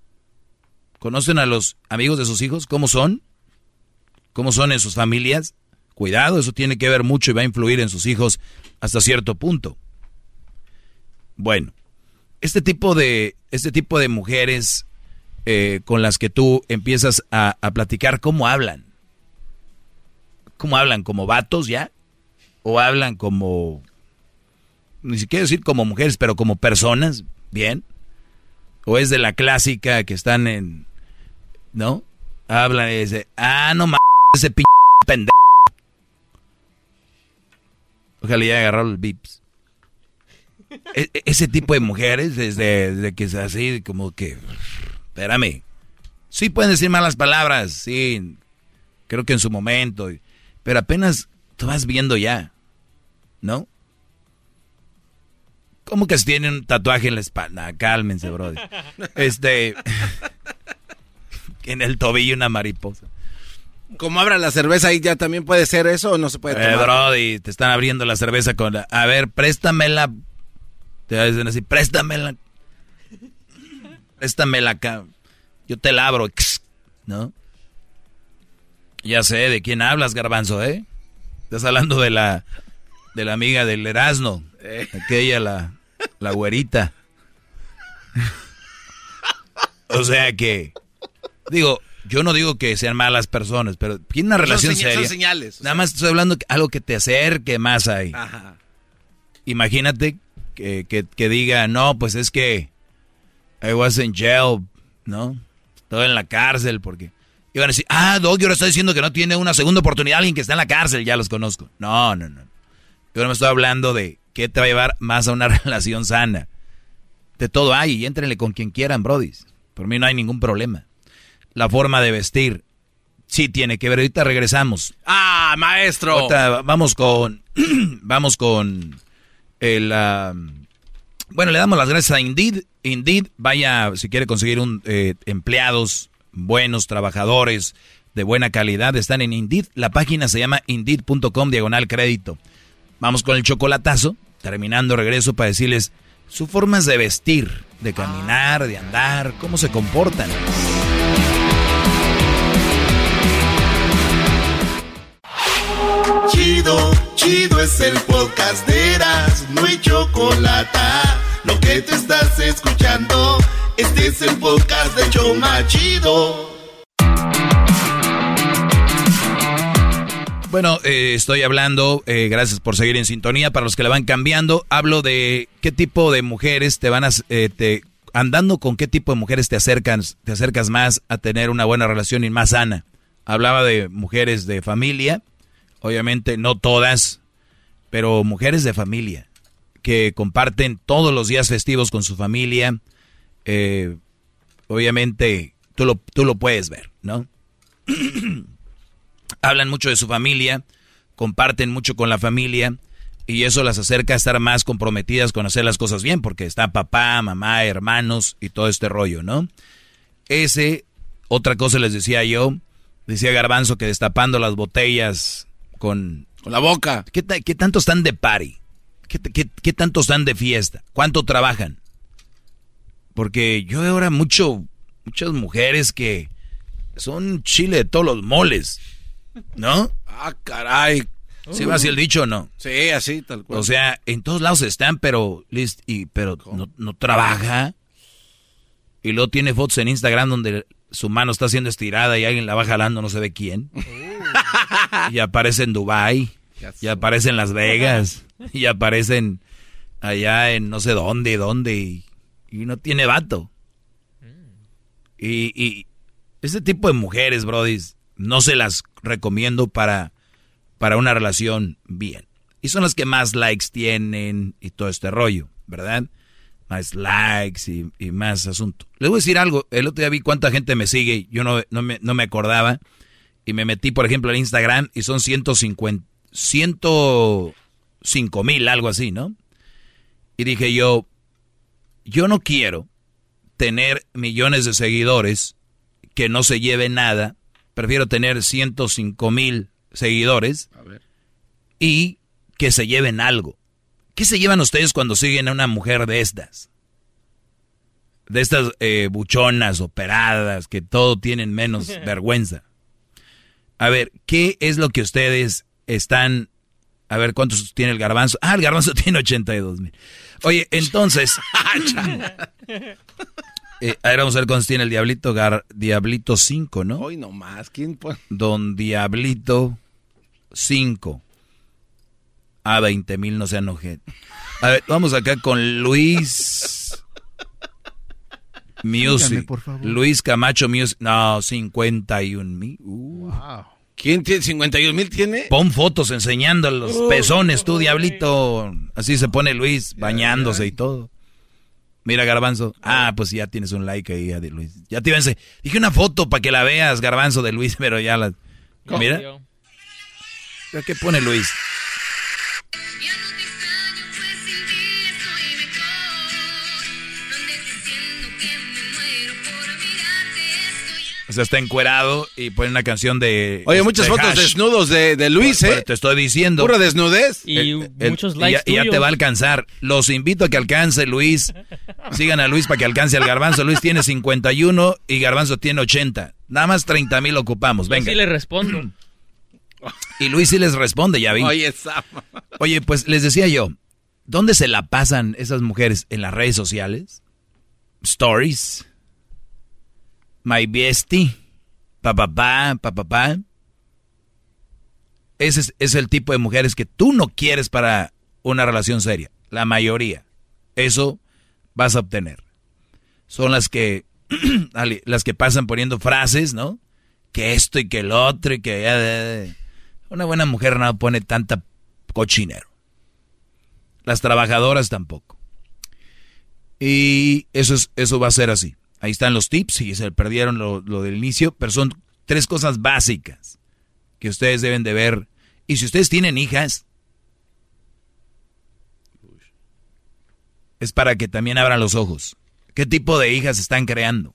¿Conocen a los amigos de sus hijos? ¿Cómo son? ¿Cómo son en sus familias? Cuidado, eso tiene que ver mucho y va a influir en sus hijos hasta cierto punto. Bueno, este tipo de, este tipo de mujeres eh, con las que tú empiezas a, a platicar, ¿cómo hablan? ¿Cómo hablan? ¿Como vatos ya? ¿O hablan como, ni siquiera decir como mujeres, pero como personas? ¿Bien? ¿O es de la clásica que están en, ¿no? Hablan y dicen, ah, no mames, ese p pendejo. Ojalá ya agarrado el bips. E, e, ese tipo de mujeres, desde, desde, que es así, como que, espérame. Sí pueden decir malas palabras, sí, creo que en su momento, pero apenas tú vas viendo ya, ¿no? ¿Cómo que si tienen un tatuaje en la espalda? Cálmense, brody. Este, en el tobillo una mariposa. Como abra la cerveza ahí ya también puede ser eso o no se puede eh, tomar. Brody, te están abriendo la cerveza con la, a ver, préstamela. Te dicen así, préstamela. Préstamela acá. Yo te la abro, ¿no? Ya sé de quién hablas, garbanzo, ¿eh? Estás hablando de la de la amiga del Erasmo, Eh. aquella la la güerita. o sea que digo, yo no digo que sean malas personas, pero tiene una Son relación son seria. señales, o Nada más estoy hablando de algo que te acerque más ahí. Ajá. Imagínate que, que, que diga, no, pues es que I was in jail, ¿no? Estoy en la cárcel porque... Iban a decir, ah, Doggy ahora está diciendo que no tiene una segunda oportunidad alguien que está en la cárcel, ya los conozco. No, no, no. Yo no me estoy hablando de qué te va a llevar más a una relación sana. De todo hay, y éntrenle con quien quieran, brodis. Por mí no hay ningún problema. La forma de vestir, sí tiene que ver. Ahorita regresamos. Ah, maestro. Ahorita vamos con. vamos con. El. ah, bueno, le damos las gracias a Indeed. Indeed, vaya, si quiere conseguir eh, empleados buenos, trabajadores de buena calidad, están en Indeed. La página se llama indeed.com diagonal crédito. Vamos con el chocolatazo. Terminando, regreso para decirles sus formas de vestir, de caminar, de andar, cómo se comportan. Chido, chido es el podcast de Eras, no hay chocolate. Lo que te estás escuchando, este es el podcast de Choma Chido. Bueno, eh, estoy hablando, eh, gracias por seguir en sintonía, para los que la van cambiando, hablo de qué tipo de mujeres te van a, eh, andando con qué tipo de mujeres te acercas, te acercas más a tener una buena relación y más sana. Hablaba de mujeres de familia, obviamente no todas, pero mujeres de familia, que comparten todos los días festivos con su familia, eh, obviamente tú lo, tú lo puedes ver, ¿no? hablan mucho de su familia, comparten mucho con la familia y eso las acerca a estar más comprometidas con hacer las cosas bien, porque está papá, mamá, hermanos y todo este rollo, ¿no? Ese, otra cosa les decía yo, decía Garbanzo que destapando las botellas con... Con la boca. ¿Qué, qué tanto están de party? ¿Qué, qué- qué tanto están de fiesta? ¿Cuánto trabajan? Porque yo veo ahora mucho, muchas mujeres que son chile de todos los moles, ¿no? Ah, caray. ¿Sí va así el dicho o no? Sí, así, tal cual. O sea, en todos lados están, pero list, y pero no, no trabaja. Y luego tiene fotos en Instagram donde su mano está siendo estirada y alguien la va jalando, no sé de quién. y aparece en Dubai, y aparece en Las Vegas, y aparece en allá en no sé dónde, dónde, y, y no tiene vato. Y, y ese tipo de mujeres, brodis, no se las recomiendo para, para una relación bien. Y son las que más likes tienen y todo este rollo, ¿verdad? Más likes y, y más asunto. Les voy a decir algo, el otro día vi cuánta gente me sigue, yo no, no, me, no me acordaba, y me metí, por ejemplo, en Instagram y son 150, 105 mil, algo así, ¿no? Y dije yo, yo no quiero tener millones de seguidores que no se lleve nada. Prefiero tener 105 mil seguidores y que se lleven algo. ¿Qué se llevan ustedes cuando siguen a una mujer de estas? De estas eh, buchonas, operadas, que todo tienen menos vergüenza. A ver, ¿qué es lo que ustedes están... A ver, ¿cuántos tiene el garbanzo? Ah, el garbanzo tiene 82 mil. Oye, entonces... eh, a ver, vamos a ver cuántos tiene el Diablito. Gar, Diablito 5, ¿no? Hoy nomás, ¿quién pone? Don Diablito 5. A 20 mil, no sean ojete. A ver, vamos acá con Luis... Music. por favor. Luis Camacho Music. No, 51 mil. Wow. ¿Quién tiene 51 mil tiene? Pon fotos enseñando los pezones, tú, diablito. Así se pone Luis, bañándose y todo. Mira, Garbanzo. Ah, pues ya tienes un like ahí de Luis. Ya te iba a ense- Dije una foto para que la veas, Garbanzo, de Luis, pero ya la... Mira. Mira ¿Qué pone Luis? O sea, está encuerado y pone una canción de... Oye, muchas de fotos Hash. desnudos de, de Luis, ¿eh? Te estoy diciendo. Pura desnudez. El- el- y ya, y ya te va a alcanzar. Los invito a que alcance Luis. Sigan a Luis para que alcance al garbanzo. Luis tiene 51 y garbanzo tiene 80. Nada más 30 mil ocupamos. Venga. sí le respondo. Y Luis sí les responde, ya vi. Oye, Sam. Oye, pues les decía yo, ¿dónde se la pasan esas mujeres? ¿En las redes sociales? ¿Stories? ¿My bestie? ¿Papapá? ¿Papapá? Ese es, el tipo de mujeres que tú no quieres para una relación seria. La mayoría. Eso vas a obtener. Son las que, las que pasan poniendo frases, ¿no? Que esto y que el otro y que... eh, una buena mujer no pone tanta cochinero. Las trabajadoras tampoco. Y eso, es, eso va a ser así. Ahí están los tips, y se perdieron lo, del inicio, pero son tres cosas básicas que ustedes deben de ver. Y si ustedes tienen hijas, es para que también abran los ojos. ¿Qué tipo de hijas están creando?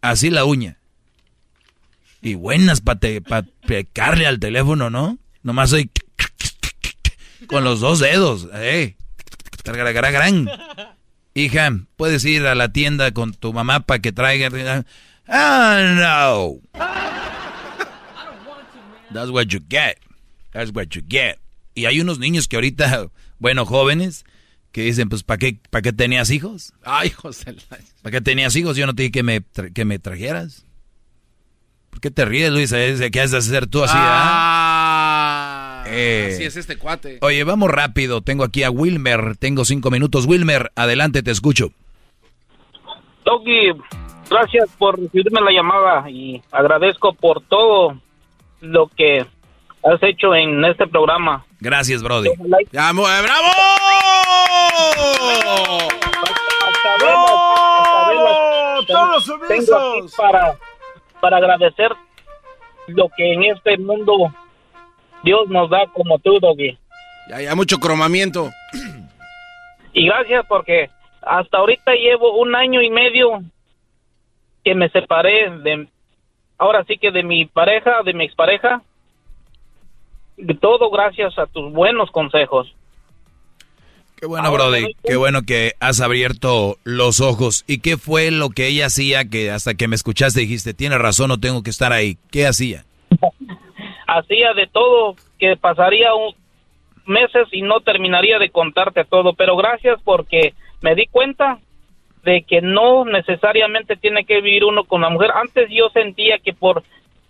Así la uña. Y buenas para pecarle al teléfono, ¿no? Nomás soy con los dos dedos. Eh. Hija, puedes ir a la tienda con tu mamá para que traiga. Ah, no. That's what you get. That's what you get. Y hay unos niños que ahorita, bueno, jóvenes, que dicen, pues, ¿para qué, ¿para qué tenías hijos? Ay, José. ¿Para qué tenías hijos? Yo no te dije que me, tra- que me trajeras. ¿Por qué te ríes, Luis? ¿Qué has de hacer tú así? ah? Eh. así es este cuate. Oye, vamos rápido. Tengo aquí a Wilmer. Tengo cinco minutos. Wilmer, adelante, te escucho. Doggy, gracias por recibirme la llamada y agradezco por todo lo que has hecho en este programa. Gracias, Brody. Ya, mo- eh, ¡Bravo! ¡Todos Tengo aquí para, para agradecer lo que en este mundo Dios nos da como tú, Doggy. Ya, ya, mucho cromamiento. Y gracias porque hasta ahorita llevo un año y medio que me separé de, ahora sí que de mi pareja, de mi expareja. De todo gracias a tus buenos consejos. Qué bueno, Brody. Qué bueno que has abierto los ojos. ¿Y qué fue lo que ella hacía que hasta que me escuchaste dijiste, tiene razón, no tengo que estar ahí? ¿Qué hacía? Hacía de todo que pasaría un, meses y no terminaría de contarte todo, pero gracias porque me di cuenta de que no necesariamente tiene que vivir uno con la mujer. Antes yo sentía que por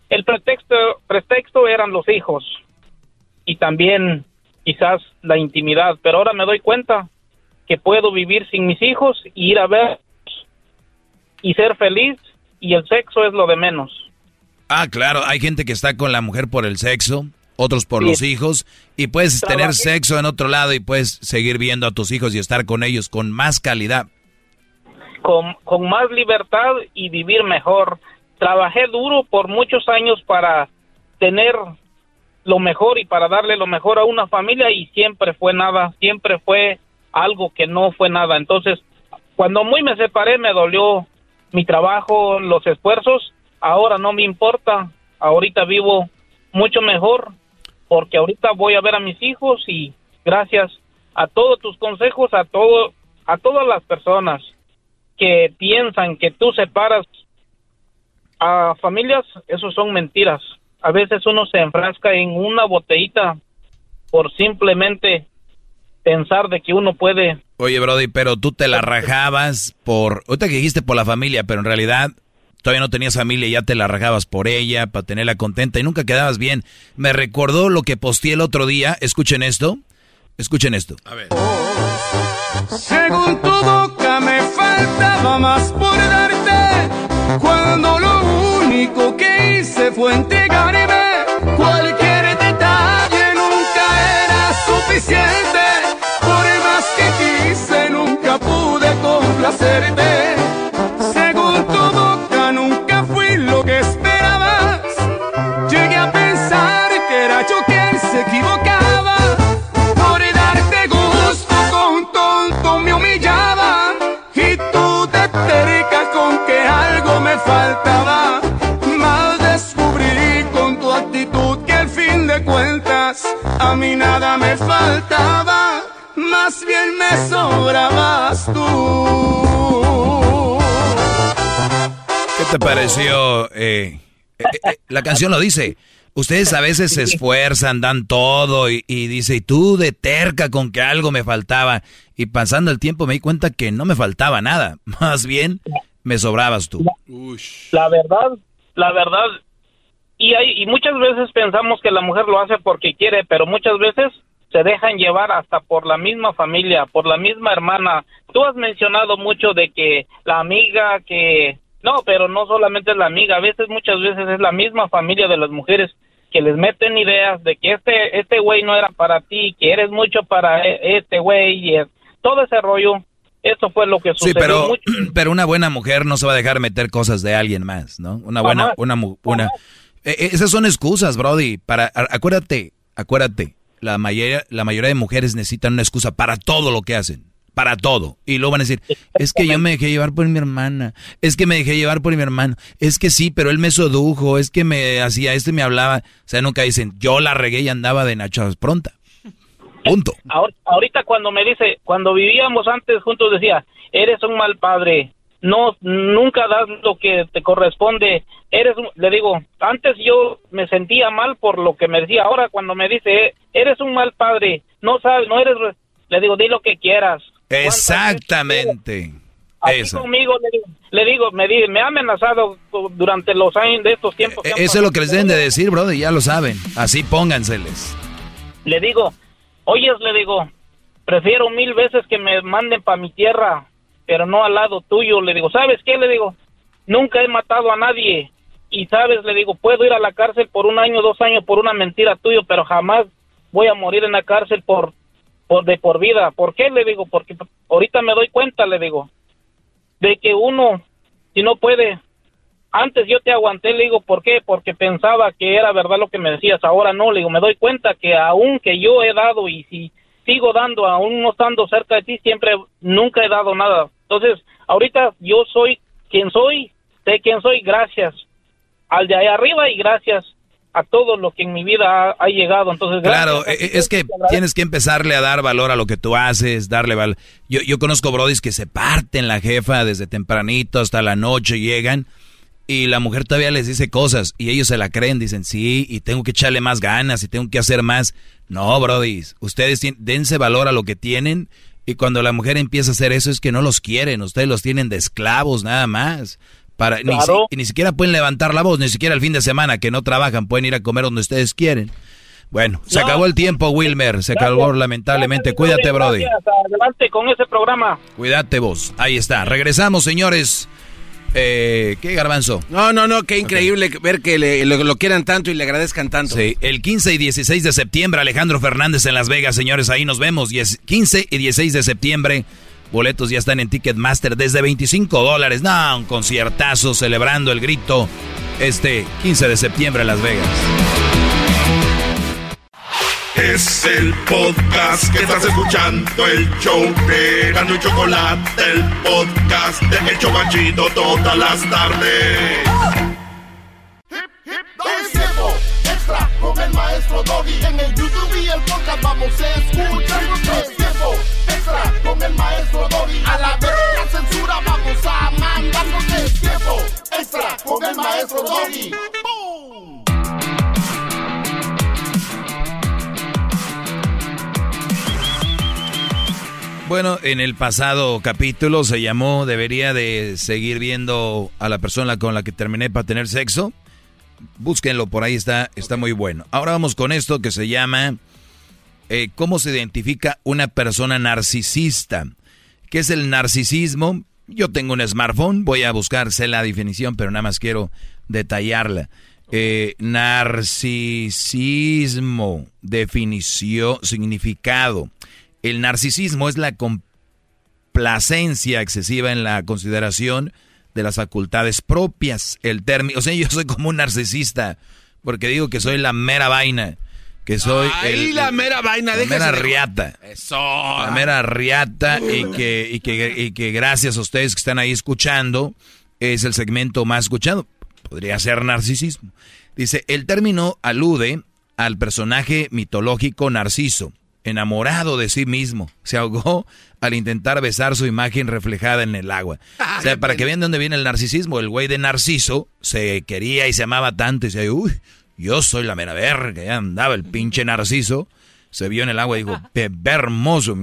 el pretexto, pretexto eran los hijos y también quizás la intimidad, pero ahora me doy cuenta que puedo vivir sin mis hijos y ir a ver y ser feliz y el sexo es lo de menos. Ah, claro, hay gente que está con la mujer por el sexo, otros por Sí. los hijos, y puedes tener sexo en otro lado y puedes seguir viendo a tus hijos y estar con ellos con más calidad. con, con más libertad y vivir mejor. Trabajé duro por muchos años para tener lo mejor y para darle lo mejor a una familia y siempre fue nada, siempre fue algo que no fue nada. Entonces, cuando muy me separé me dolió mi trabajo, los esfuerzos, ahora no me importa, ahorita vivo mucho mejor porque ahorita voy a ver a mis hijos y gracias a todos tus consejos, a todo a todas las personas que piensan que tú separas a familias, eso son mentiras. A veces uno se enfrasca en una botellita por simplemente pensar de que uno puede. Oye, Brody, pero tú te la rajabas por. Ahorita que dijiste por la familia, pero en realidad todavía no tenías familia y ya te la rajabas por ella, para tenerla contenta y nunca quedabas bien. Me recordó lo que posteé el otro día. Escuchen esto. Escuchen esto. A ver. Según tu boca me faltaba más por darte, cuando lo único que hice fue entregarme. Cualquier detalle nunca era suficiente, por más que quise nunca pude complacerte. A mí nada me faltaba, más bien me sobrabas tú. ¿Qué te pareció? eh, eh, eh, la canción lo dice. Ustedes a veces se esfuerzan, dan todo y, y dice, y tú de terca con que algo me faltaba. Y pasando el tiempo me di cuenta que no me faltaba nada. Más bien, me sobrabas tú. La verdad, la verdad, y hay y muchas veces pensamos que la mujer lo hace porque quiere, pero muchas veces se dejan llevar hasta por la misma familia, por la misma hermana. Tú has mencionado mucho de que la amiga que no, pero no solamente es la amiga, a veces muchas veces es la misma familia de las mujeres que les meten ideas de que este este güey no era para ti, que eres mucho para e- este güey y es- todo ese rollo. Eso fue lo que Sí, sucedió pero, mucho. pero una buena mujer no se va a dejar meter cosas de alguien más, ¿no? Una buena, una, mu- una. Eh, eh, esas son excusas, Brody. Para, acuérdate, acuérdate, la mayoría, la mayoría de mujeres necesitan una excusa para todo lo que hacen. Para todo. Y luego van a decir, es que yo me dejé llevar por mi hermana. Es que me dejé llevar por mi hermano. Es que sí, pero él me sedujo. Es que me hacía este me hablaba. O sea, nunca dicen, yo la regué y andaba de nachas pronta. Punto. Ahor- Ahorita cuando me dice, cuando vivíamos antes juntos decía, eres un mal padre, no, nunca das lo que te corresponde, eres, un-", le digo, antes yo me sentía mal por lo que me decía, ahora cuando me dice, eres un mal padre, no sabes, no eres, re-", le digo, di lo que quieras. Exactamente. Así Eso. conmigo le digo, le digo, me, di- me ha amenazado durante los años de estos tiempos. que han E-, Eso es lo que les deben de decir, Brody, ya lo saben. Así pónganseles. Le digo, oyes, le digo, prefiero mil veces que me manden para mi tierra, pero no al lado tuyo. Le digo, ¿sabes qué? Le digo, nunca he matado a nadie. Y sabes, le digo, puedo ir a la cárcel por un año, dos años por una mentira tuya, pero jamás voy a morir en la cárcel por, por de por vida. ¿Por qué? Le digo, porque ahorita me doy cuenta, le digo, de que uno, si no puede, antes yo te aguanté, le digo, ¿por qué? Porque pensaba que era verdad lo que me decías, ahora no, le digo, me doy cuenta que aún que yo he dado y si sigo dando, aún no estando cerca de ti, siempre, nunca he dado nada. Entonces, ahorita yo soy quien soy, sé quién soy, gracias al de ahí arriba y gracias a todo lo que en mi vida ha, ha llegado. Entonces, Claro, gracias. eh, es que tienes que empezarle a dar valor a lo que tú haces, darle valor. Yo, yo conozco brodis que se parten la jefa desde tempranito hasta la noche, llegan y la mujer todavía les dice cosas y ellos se la creen, dicen sí, y tengo que echarle más ganas y tengo que hacer más. No, brodis, ustedes dense valor a lo que tienen y cuando la mujer empieza a hacer eso es que no los quieren, ustedes los tienen de esclavos nada más. Para, ni, Claro. ni siquiera pueden levantar la voz, ni siquiera el fin de semana que no trabajan, pueden ir a comer donde ustedes quieren. Bueno, se No. acabó el tiempo, Wilmer. Se acabó lamentablemente. Cuídate, Brody. Adelante con ese programa. Cuídate vos. Ahí está. Regresamos, señores. Eh, ¿Qué garbanzo? No, no, no, qué increíble ver que le- lo, lo quieran tanto y le agradezcan tanto. Sí, el 15 y 16 de septiembre, Alejandro Fernández en Las Vegas, señores, ahí nos vemos. Y es 15 y 16 de septiembre, boletos ya están en Ticketmaster desde 25 dólares. No, un conciertazo celebrando el grito este 15 de septiembre en Las Vegas. Es el podcast que estás escuchando, el show de Gano y Chocolate, el podcast de El Chocachito todas las tardes. Es tiempo extra con el maestro Doggy. En el YouTube y el podcast vamos a escuchar. Es extra con el maestro Doggy. A la vez censura vamos a mandar. Es extra con el maestro Doggy. Bueno, en el pasado capítulo se llamó Debería de seguir viendo a la persona con la que terminé para tener sexo. Búsquenlo, por ahí está, está muy bueno. Ahora vamos con esto que se llama eh, ¿Cómo se identifica una persona narcisista? ¿Qué es el narcisismo? Yo tengo un smartphone, voy a buscarse la definición, pero nada más quiero detallarla. Eh, narcisismo, definición, significado. El narcisismo es la complacencia excesiva en la consideración de las facultades propias. El término, o sea, yo soy como un narcisista porque digo que soy la mera vaina, que soy Ahí el- la mera vaina, la mera de- riata. Eso. La mera riata y que, y, que, y que gracias a ustedes que están ahí escuchando es el segmento más escuchado. Podría ser narcisismo. Dice, el término alude al personaje mitológico Narciso, enamorado de sí mismo. Se ahogó al intentar besar su imagen reflejada en el agua. O sea, para que vean de dónde viene el narcisismo, el güey de Narciso se quería y se amaba tanto y decía, uy, yo soy la mera verga, ya andaba el pinche Narciso. Se vio en el agua y dijo, bebé hermoso.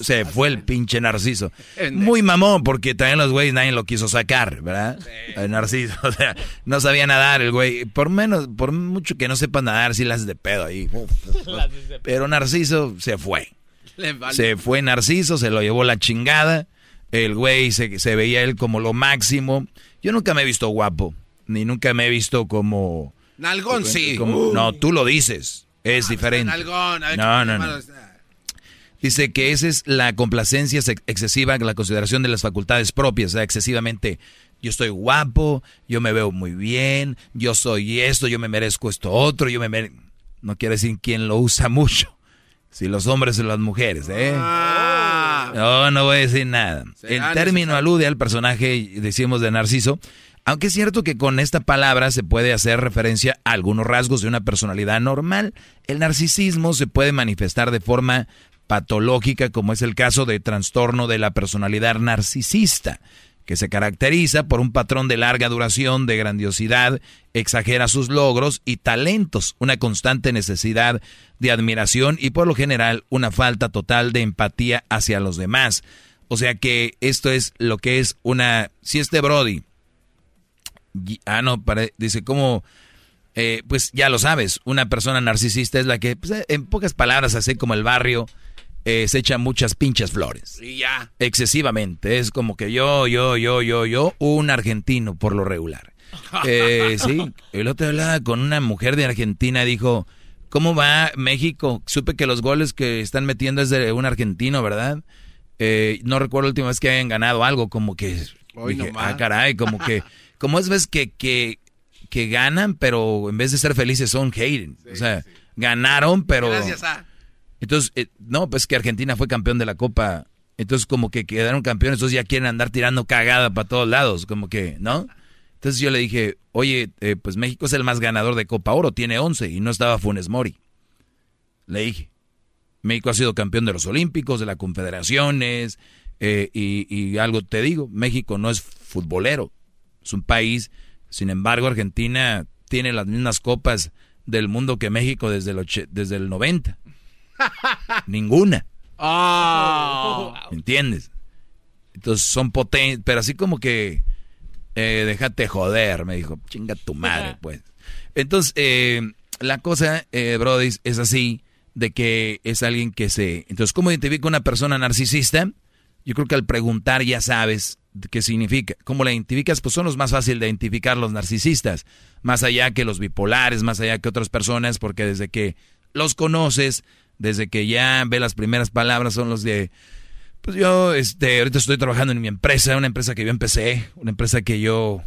Se fue el pinche Narciso. Muy mamón, porque también los güeyes nadie lo quiso sacar, ¿verdad? El Narciso, o sea, no sabía nadar el güey. Por menos, por mucho que no sepa nadar, sí las de pedo ahí. Pero Narciso se fue. Se fue Narciso, se lo llevó la chingada. El güey se, se veía él como lo máximo. Yo nunca me he visto guapo, ni nunca me he visto como... Nalgón, sí. como- Uh. no, tú lo dices. Es diferente. Nalgón. No, no, no. Dice que esa es la complacencia ex- excesiva, la consideración de las facultades propias, o sea, excesivamente. Yo estoy guapo, yo me veo muy bien, yo soy esto, yo me merezco esto otro, yo me mere- No quiere decir quién lo usa mucho. Si los hombres o las mujeres, ¿eh? No, no voy a decir nada. El término alude al personaje, decimos, de Narciso, aunque es cierto que con esta palabra se puede hacer referencia a algunos rasgos de una personalidad normal, el narcisismo se puede manifestar de forma patológica, como es el caso de trastorno de la personalidad narcisista, que se caracteriza por un patrón de larga duración, de grandiosidad, exagera sus logros y talentos, una constante necesidad de admiración y por lo general una falta total de empatía hacia los demás. O sea que esto es lo que es una... Si este Brody... Ah, no, pare- dice como... eh, pues ya lo sabes, una persona narcisista es la que, pues, en pocas palabras, así como el barrio, eh, se echa muchas pinches flores. Y ya. Excesivamente. Es como que yo, yo, yo, yo, yo, un argentino por lo regular. Eh, sí, el otro hablaba con una mujer de Argentina, dijo, ¿cómo va México? Supe que los goles que están metiendo es de un argentino, ¿verdad? Eh, no recuerdo la última vez que hayan ganado algo, como que... Hoy dije, nomás. ah, caray, como que... Como es ves que, que, que ganan, pero en vez de ser felices son hating. o sea, ganaron, pero... Gracias a... Entonces, eh, no, pues que Argentina fue campeón de la Copa. Entonces, como que quedaron campeones, entonces ya quieren andar tirando cagada para todos lados, como que, ¿no? Entonces yo le dije, oye, eh, pues México es el más ganador de Copa Oro, tiene 11 y no estaba Funes Mori. Le dije, México ha sido campeón de los Olímpicos, de las Confederaciones, eh, y, y algo te digo, México no es futbolero, es un país, sin embargo Argentina tiene las mismas copas del mundo que México desde el, desde el 90. Ninguna. Ah. ¿Me entiendes? Entonces son potentes, pero así como que eh, déjate joder, me dijo, chinga tu madre, pues. Entonces, eh, la cosa, eh, Brody, es así, de que es alguien que se... Entonces, ¿cómo identifica una persona narcisista? Yo creo que al preguntar ya sabes qué significa. ¿Cómo la identificas? Pues son los más fáciles de identificar los narcisistas, más allá que los bipolares, más allá que otras personas, porque desde que los conoces, desde que ya ve las primeras palabras, son los de... Pues yo, este, ahorita estoy trabajando en mi empresa, una empresa que yo empecé, una empresa que yo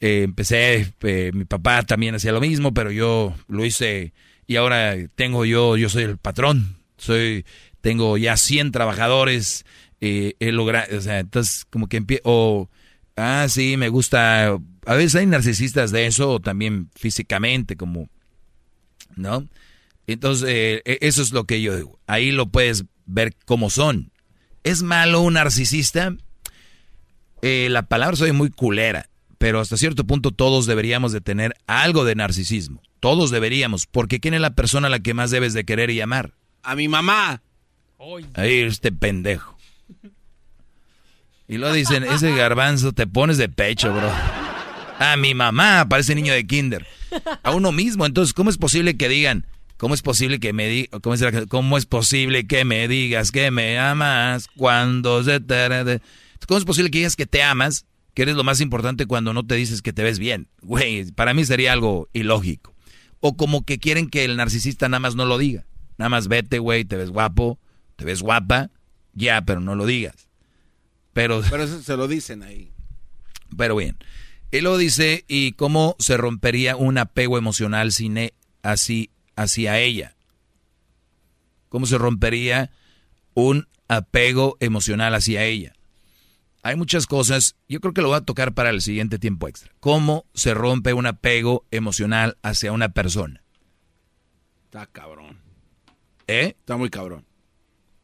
eh, empecé, eh, mi papá también hacía lo mismo, pero yo lo hice y ahora tengo yo, yo soy el patrón, soy, tengo ya 100 trabajadores, eh, he logrado, o sea, entonces como que empiezo, o, ah, sí, me gusta, a veces hay narcisistas de eso, también físicamente, como, ¿no? Entonces, eh, e, eso es lo que yo digo, ahí lo puedes ver cómo son. ¿Es malo un narcisista? Eh, la palabra soy muy culera, pero hasta cierto punto todos deberíamos de tener algo de narcisismo. Todos deberíamos, porque ¿quién es la persona a la que más debes de querer y amar? A mi mamá. Ahí este pendejo. Y lo dicen, ese garbanzo te pones de pecho, bro. A mi mamá, parece niño de kinder. A uno mismo. Entonces, ¿cómo es posible que digan, cómo es posible que me digas, cómo, es, posible que me digas que me amas cuando se te... ¿Cómo es posible que digas que te amas, que eres lo más importante cuando no te dices que te ves bien? Güey, para mí sería algo ilógico. O como que quieren que el narcisista nada más no lo diga. Nada más vete, güey, te ves guapo, te ves guapa, ya, pero no lo digas. Pero, pero eso se lo dicen ahí. Pero bien, él lo dice, ¿y cómo se rompería un apego emocional sin e, así hacia ella? ¿Cómo se rompería un apego emocional hacia ella? Hay muchas cosas, yo creo que lo voy a tocar para el siguiente tiempo extra. ¿Cómo se rompe un apego emocional hacia una persona? Está cabrón. ¿Eh? Está muy cabrón.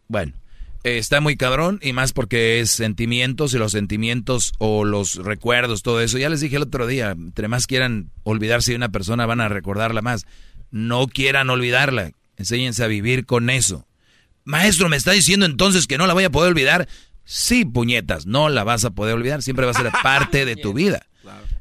Bueno, está muy cabrón y más porque es sentimientos y los sentimientos o los recuerdos, todo eso. Ya les dije el otro día, entre más quieran olvidarse de una persona van a recordarla más. No quieran olvidarla, enséñense a vivir con eso. Maestro, ¿me está diciendo entonces que no la voy a poder olvidar? Sí, puñetas, no la vas a poder olvidar, siempre va a ser parte de tu vida.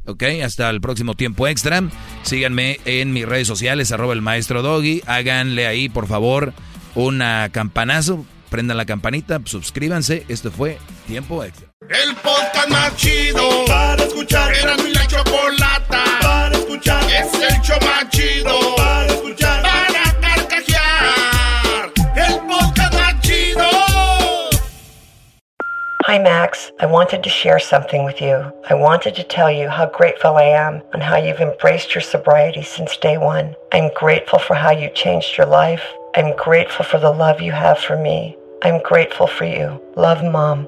Ok, hasta el próximo tiempo extra. Síganme en mis redes sociales, arroba el maestro Doggy. Háganle ahí, por favor, una campanazo. Prendan la campanita, suscríbanse. Esto fue Tiempo Extra. El podcast más chido para escuchar. Era mi la chocolata para escuchar. Es el show más chido para escuchar. Hi, Max. I wanted to share something with you. I wanted to tell you how grateful I am and how you've embraced your sobriety since day one. I'm grateful for how you changed your life. I'm grateful for the love you have for me. I'm grateful for you. Love, Mom.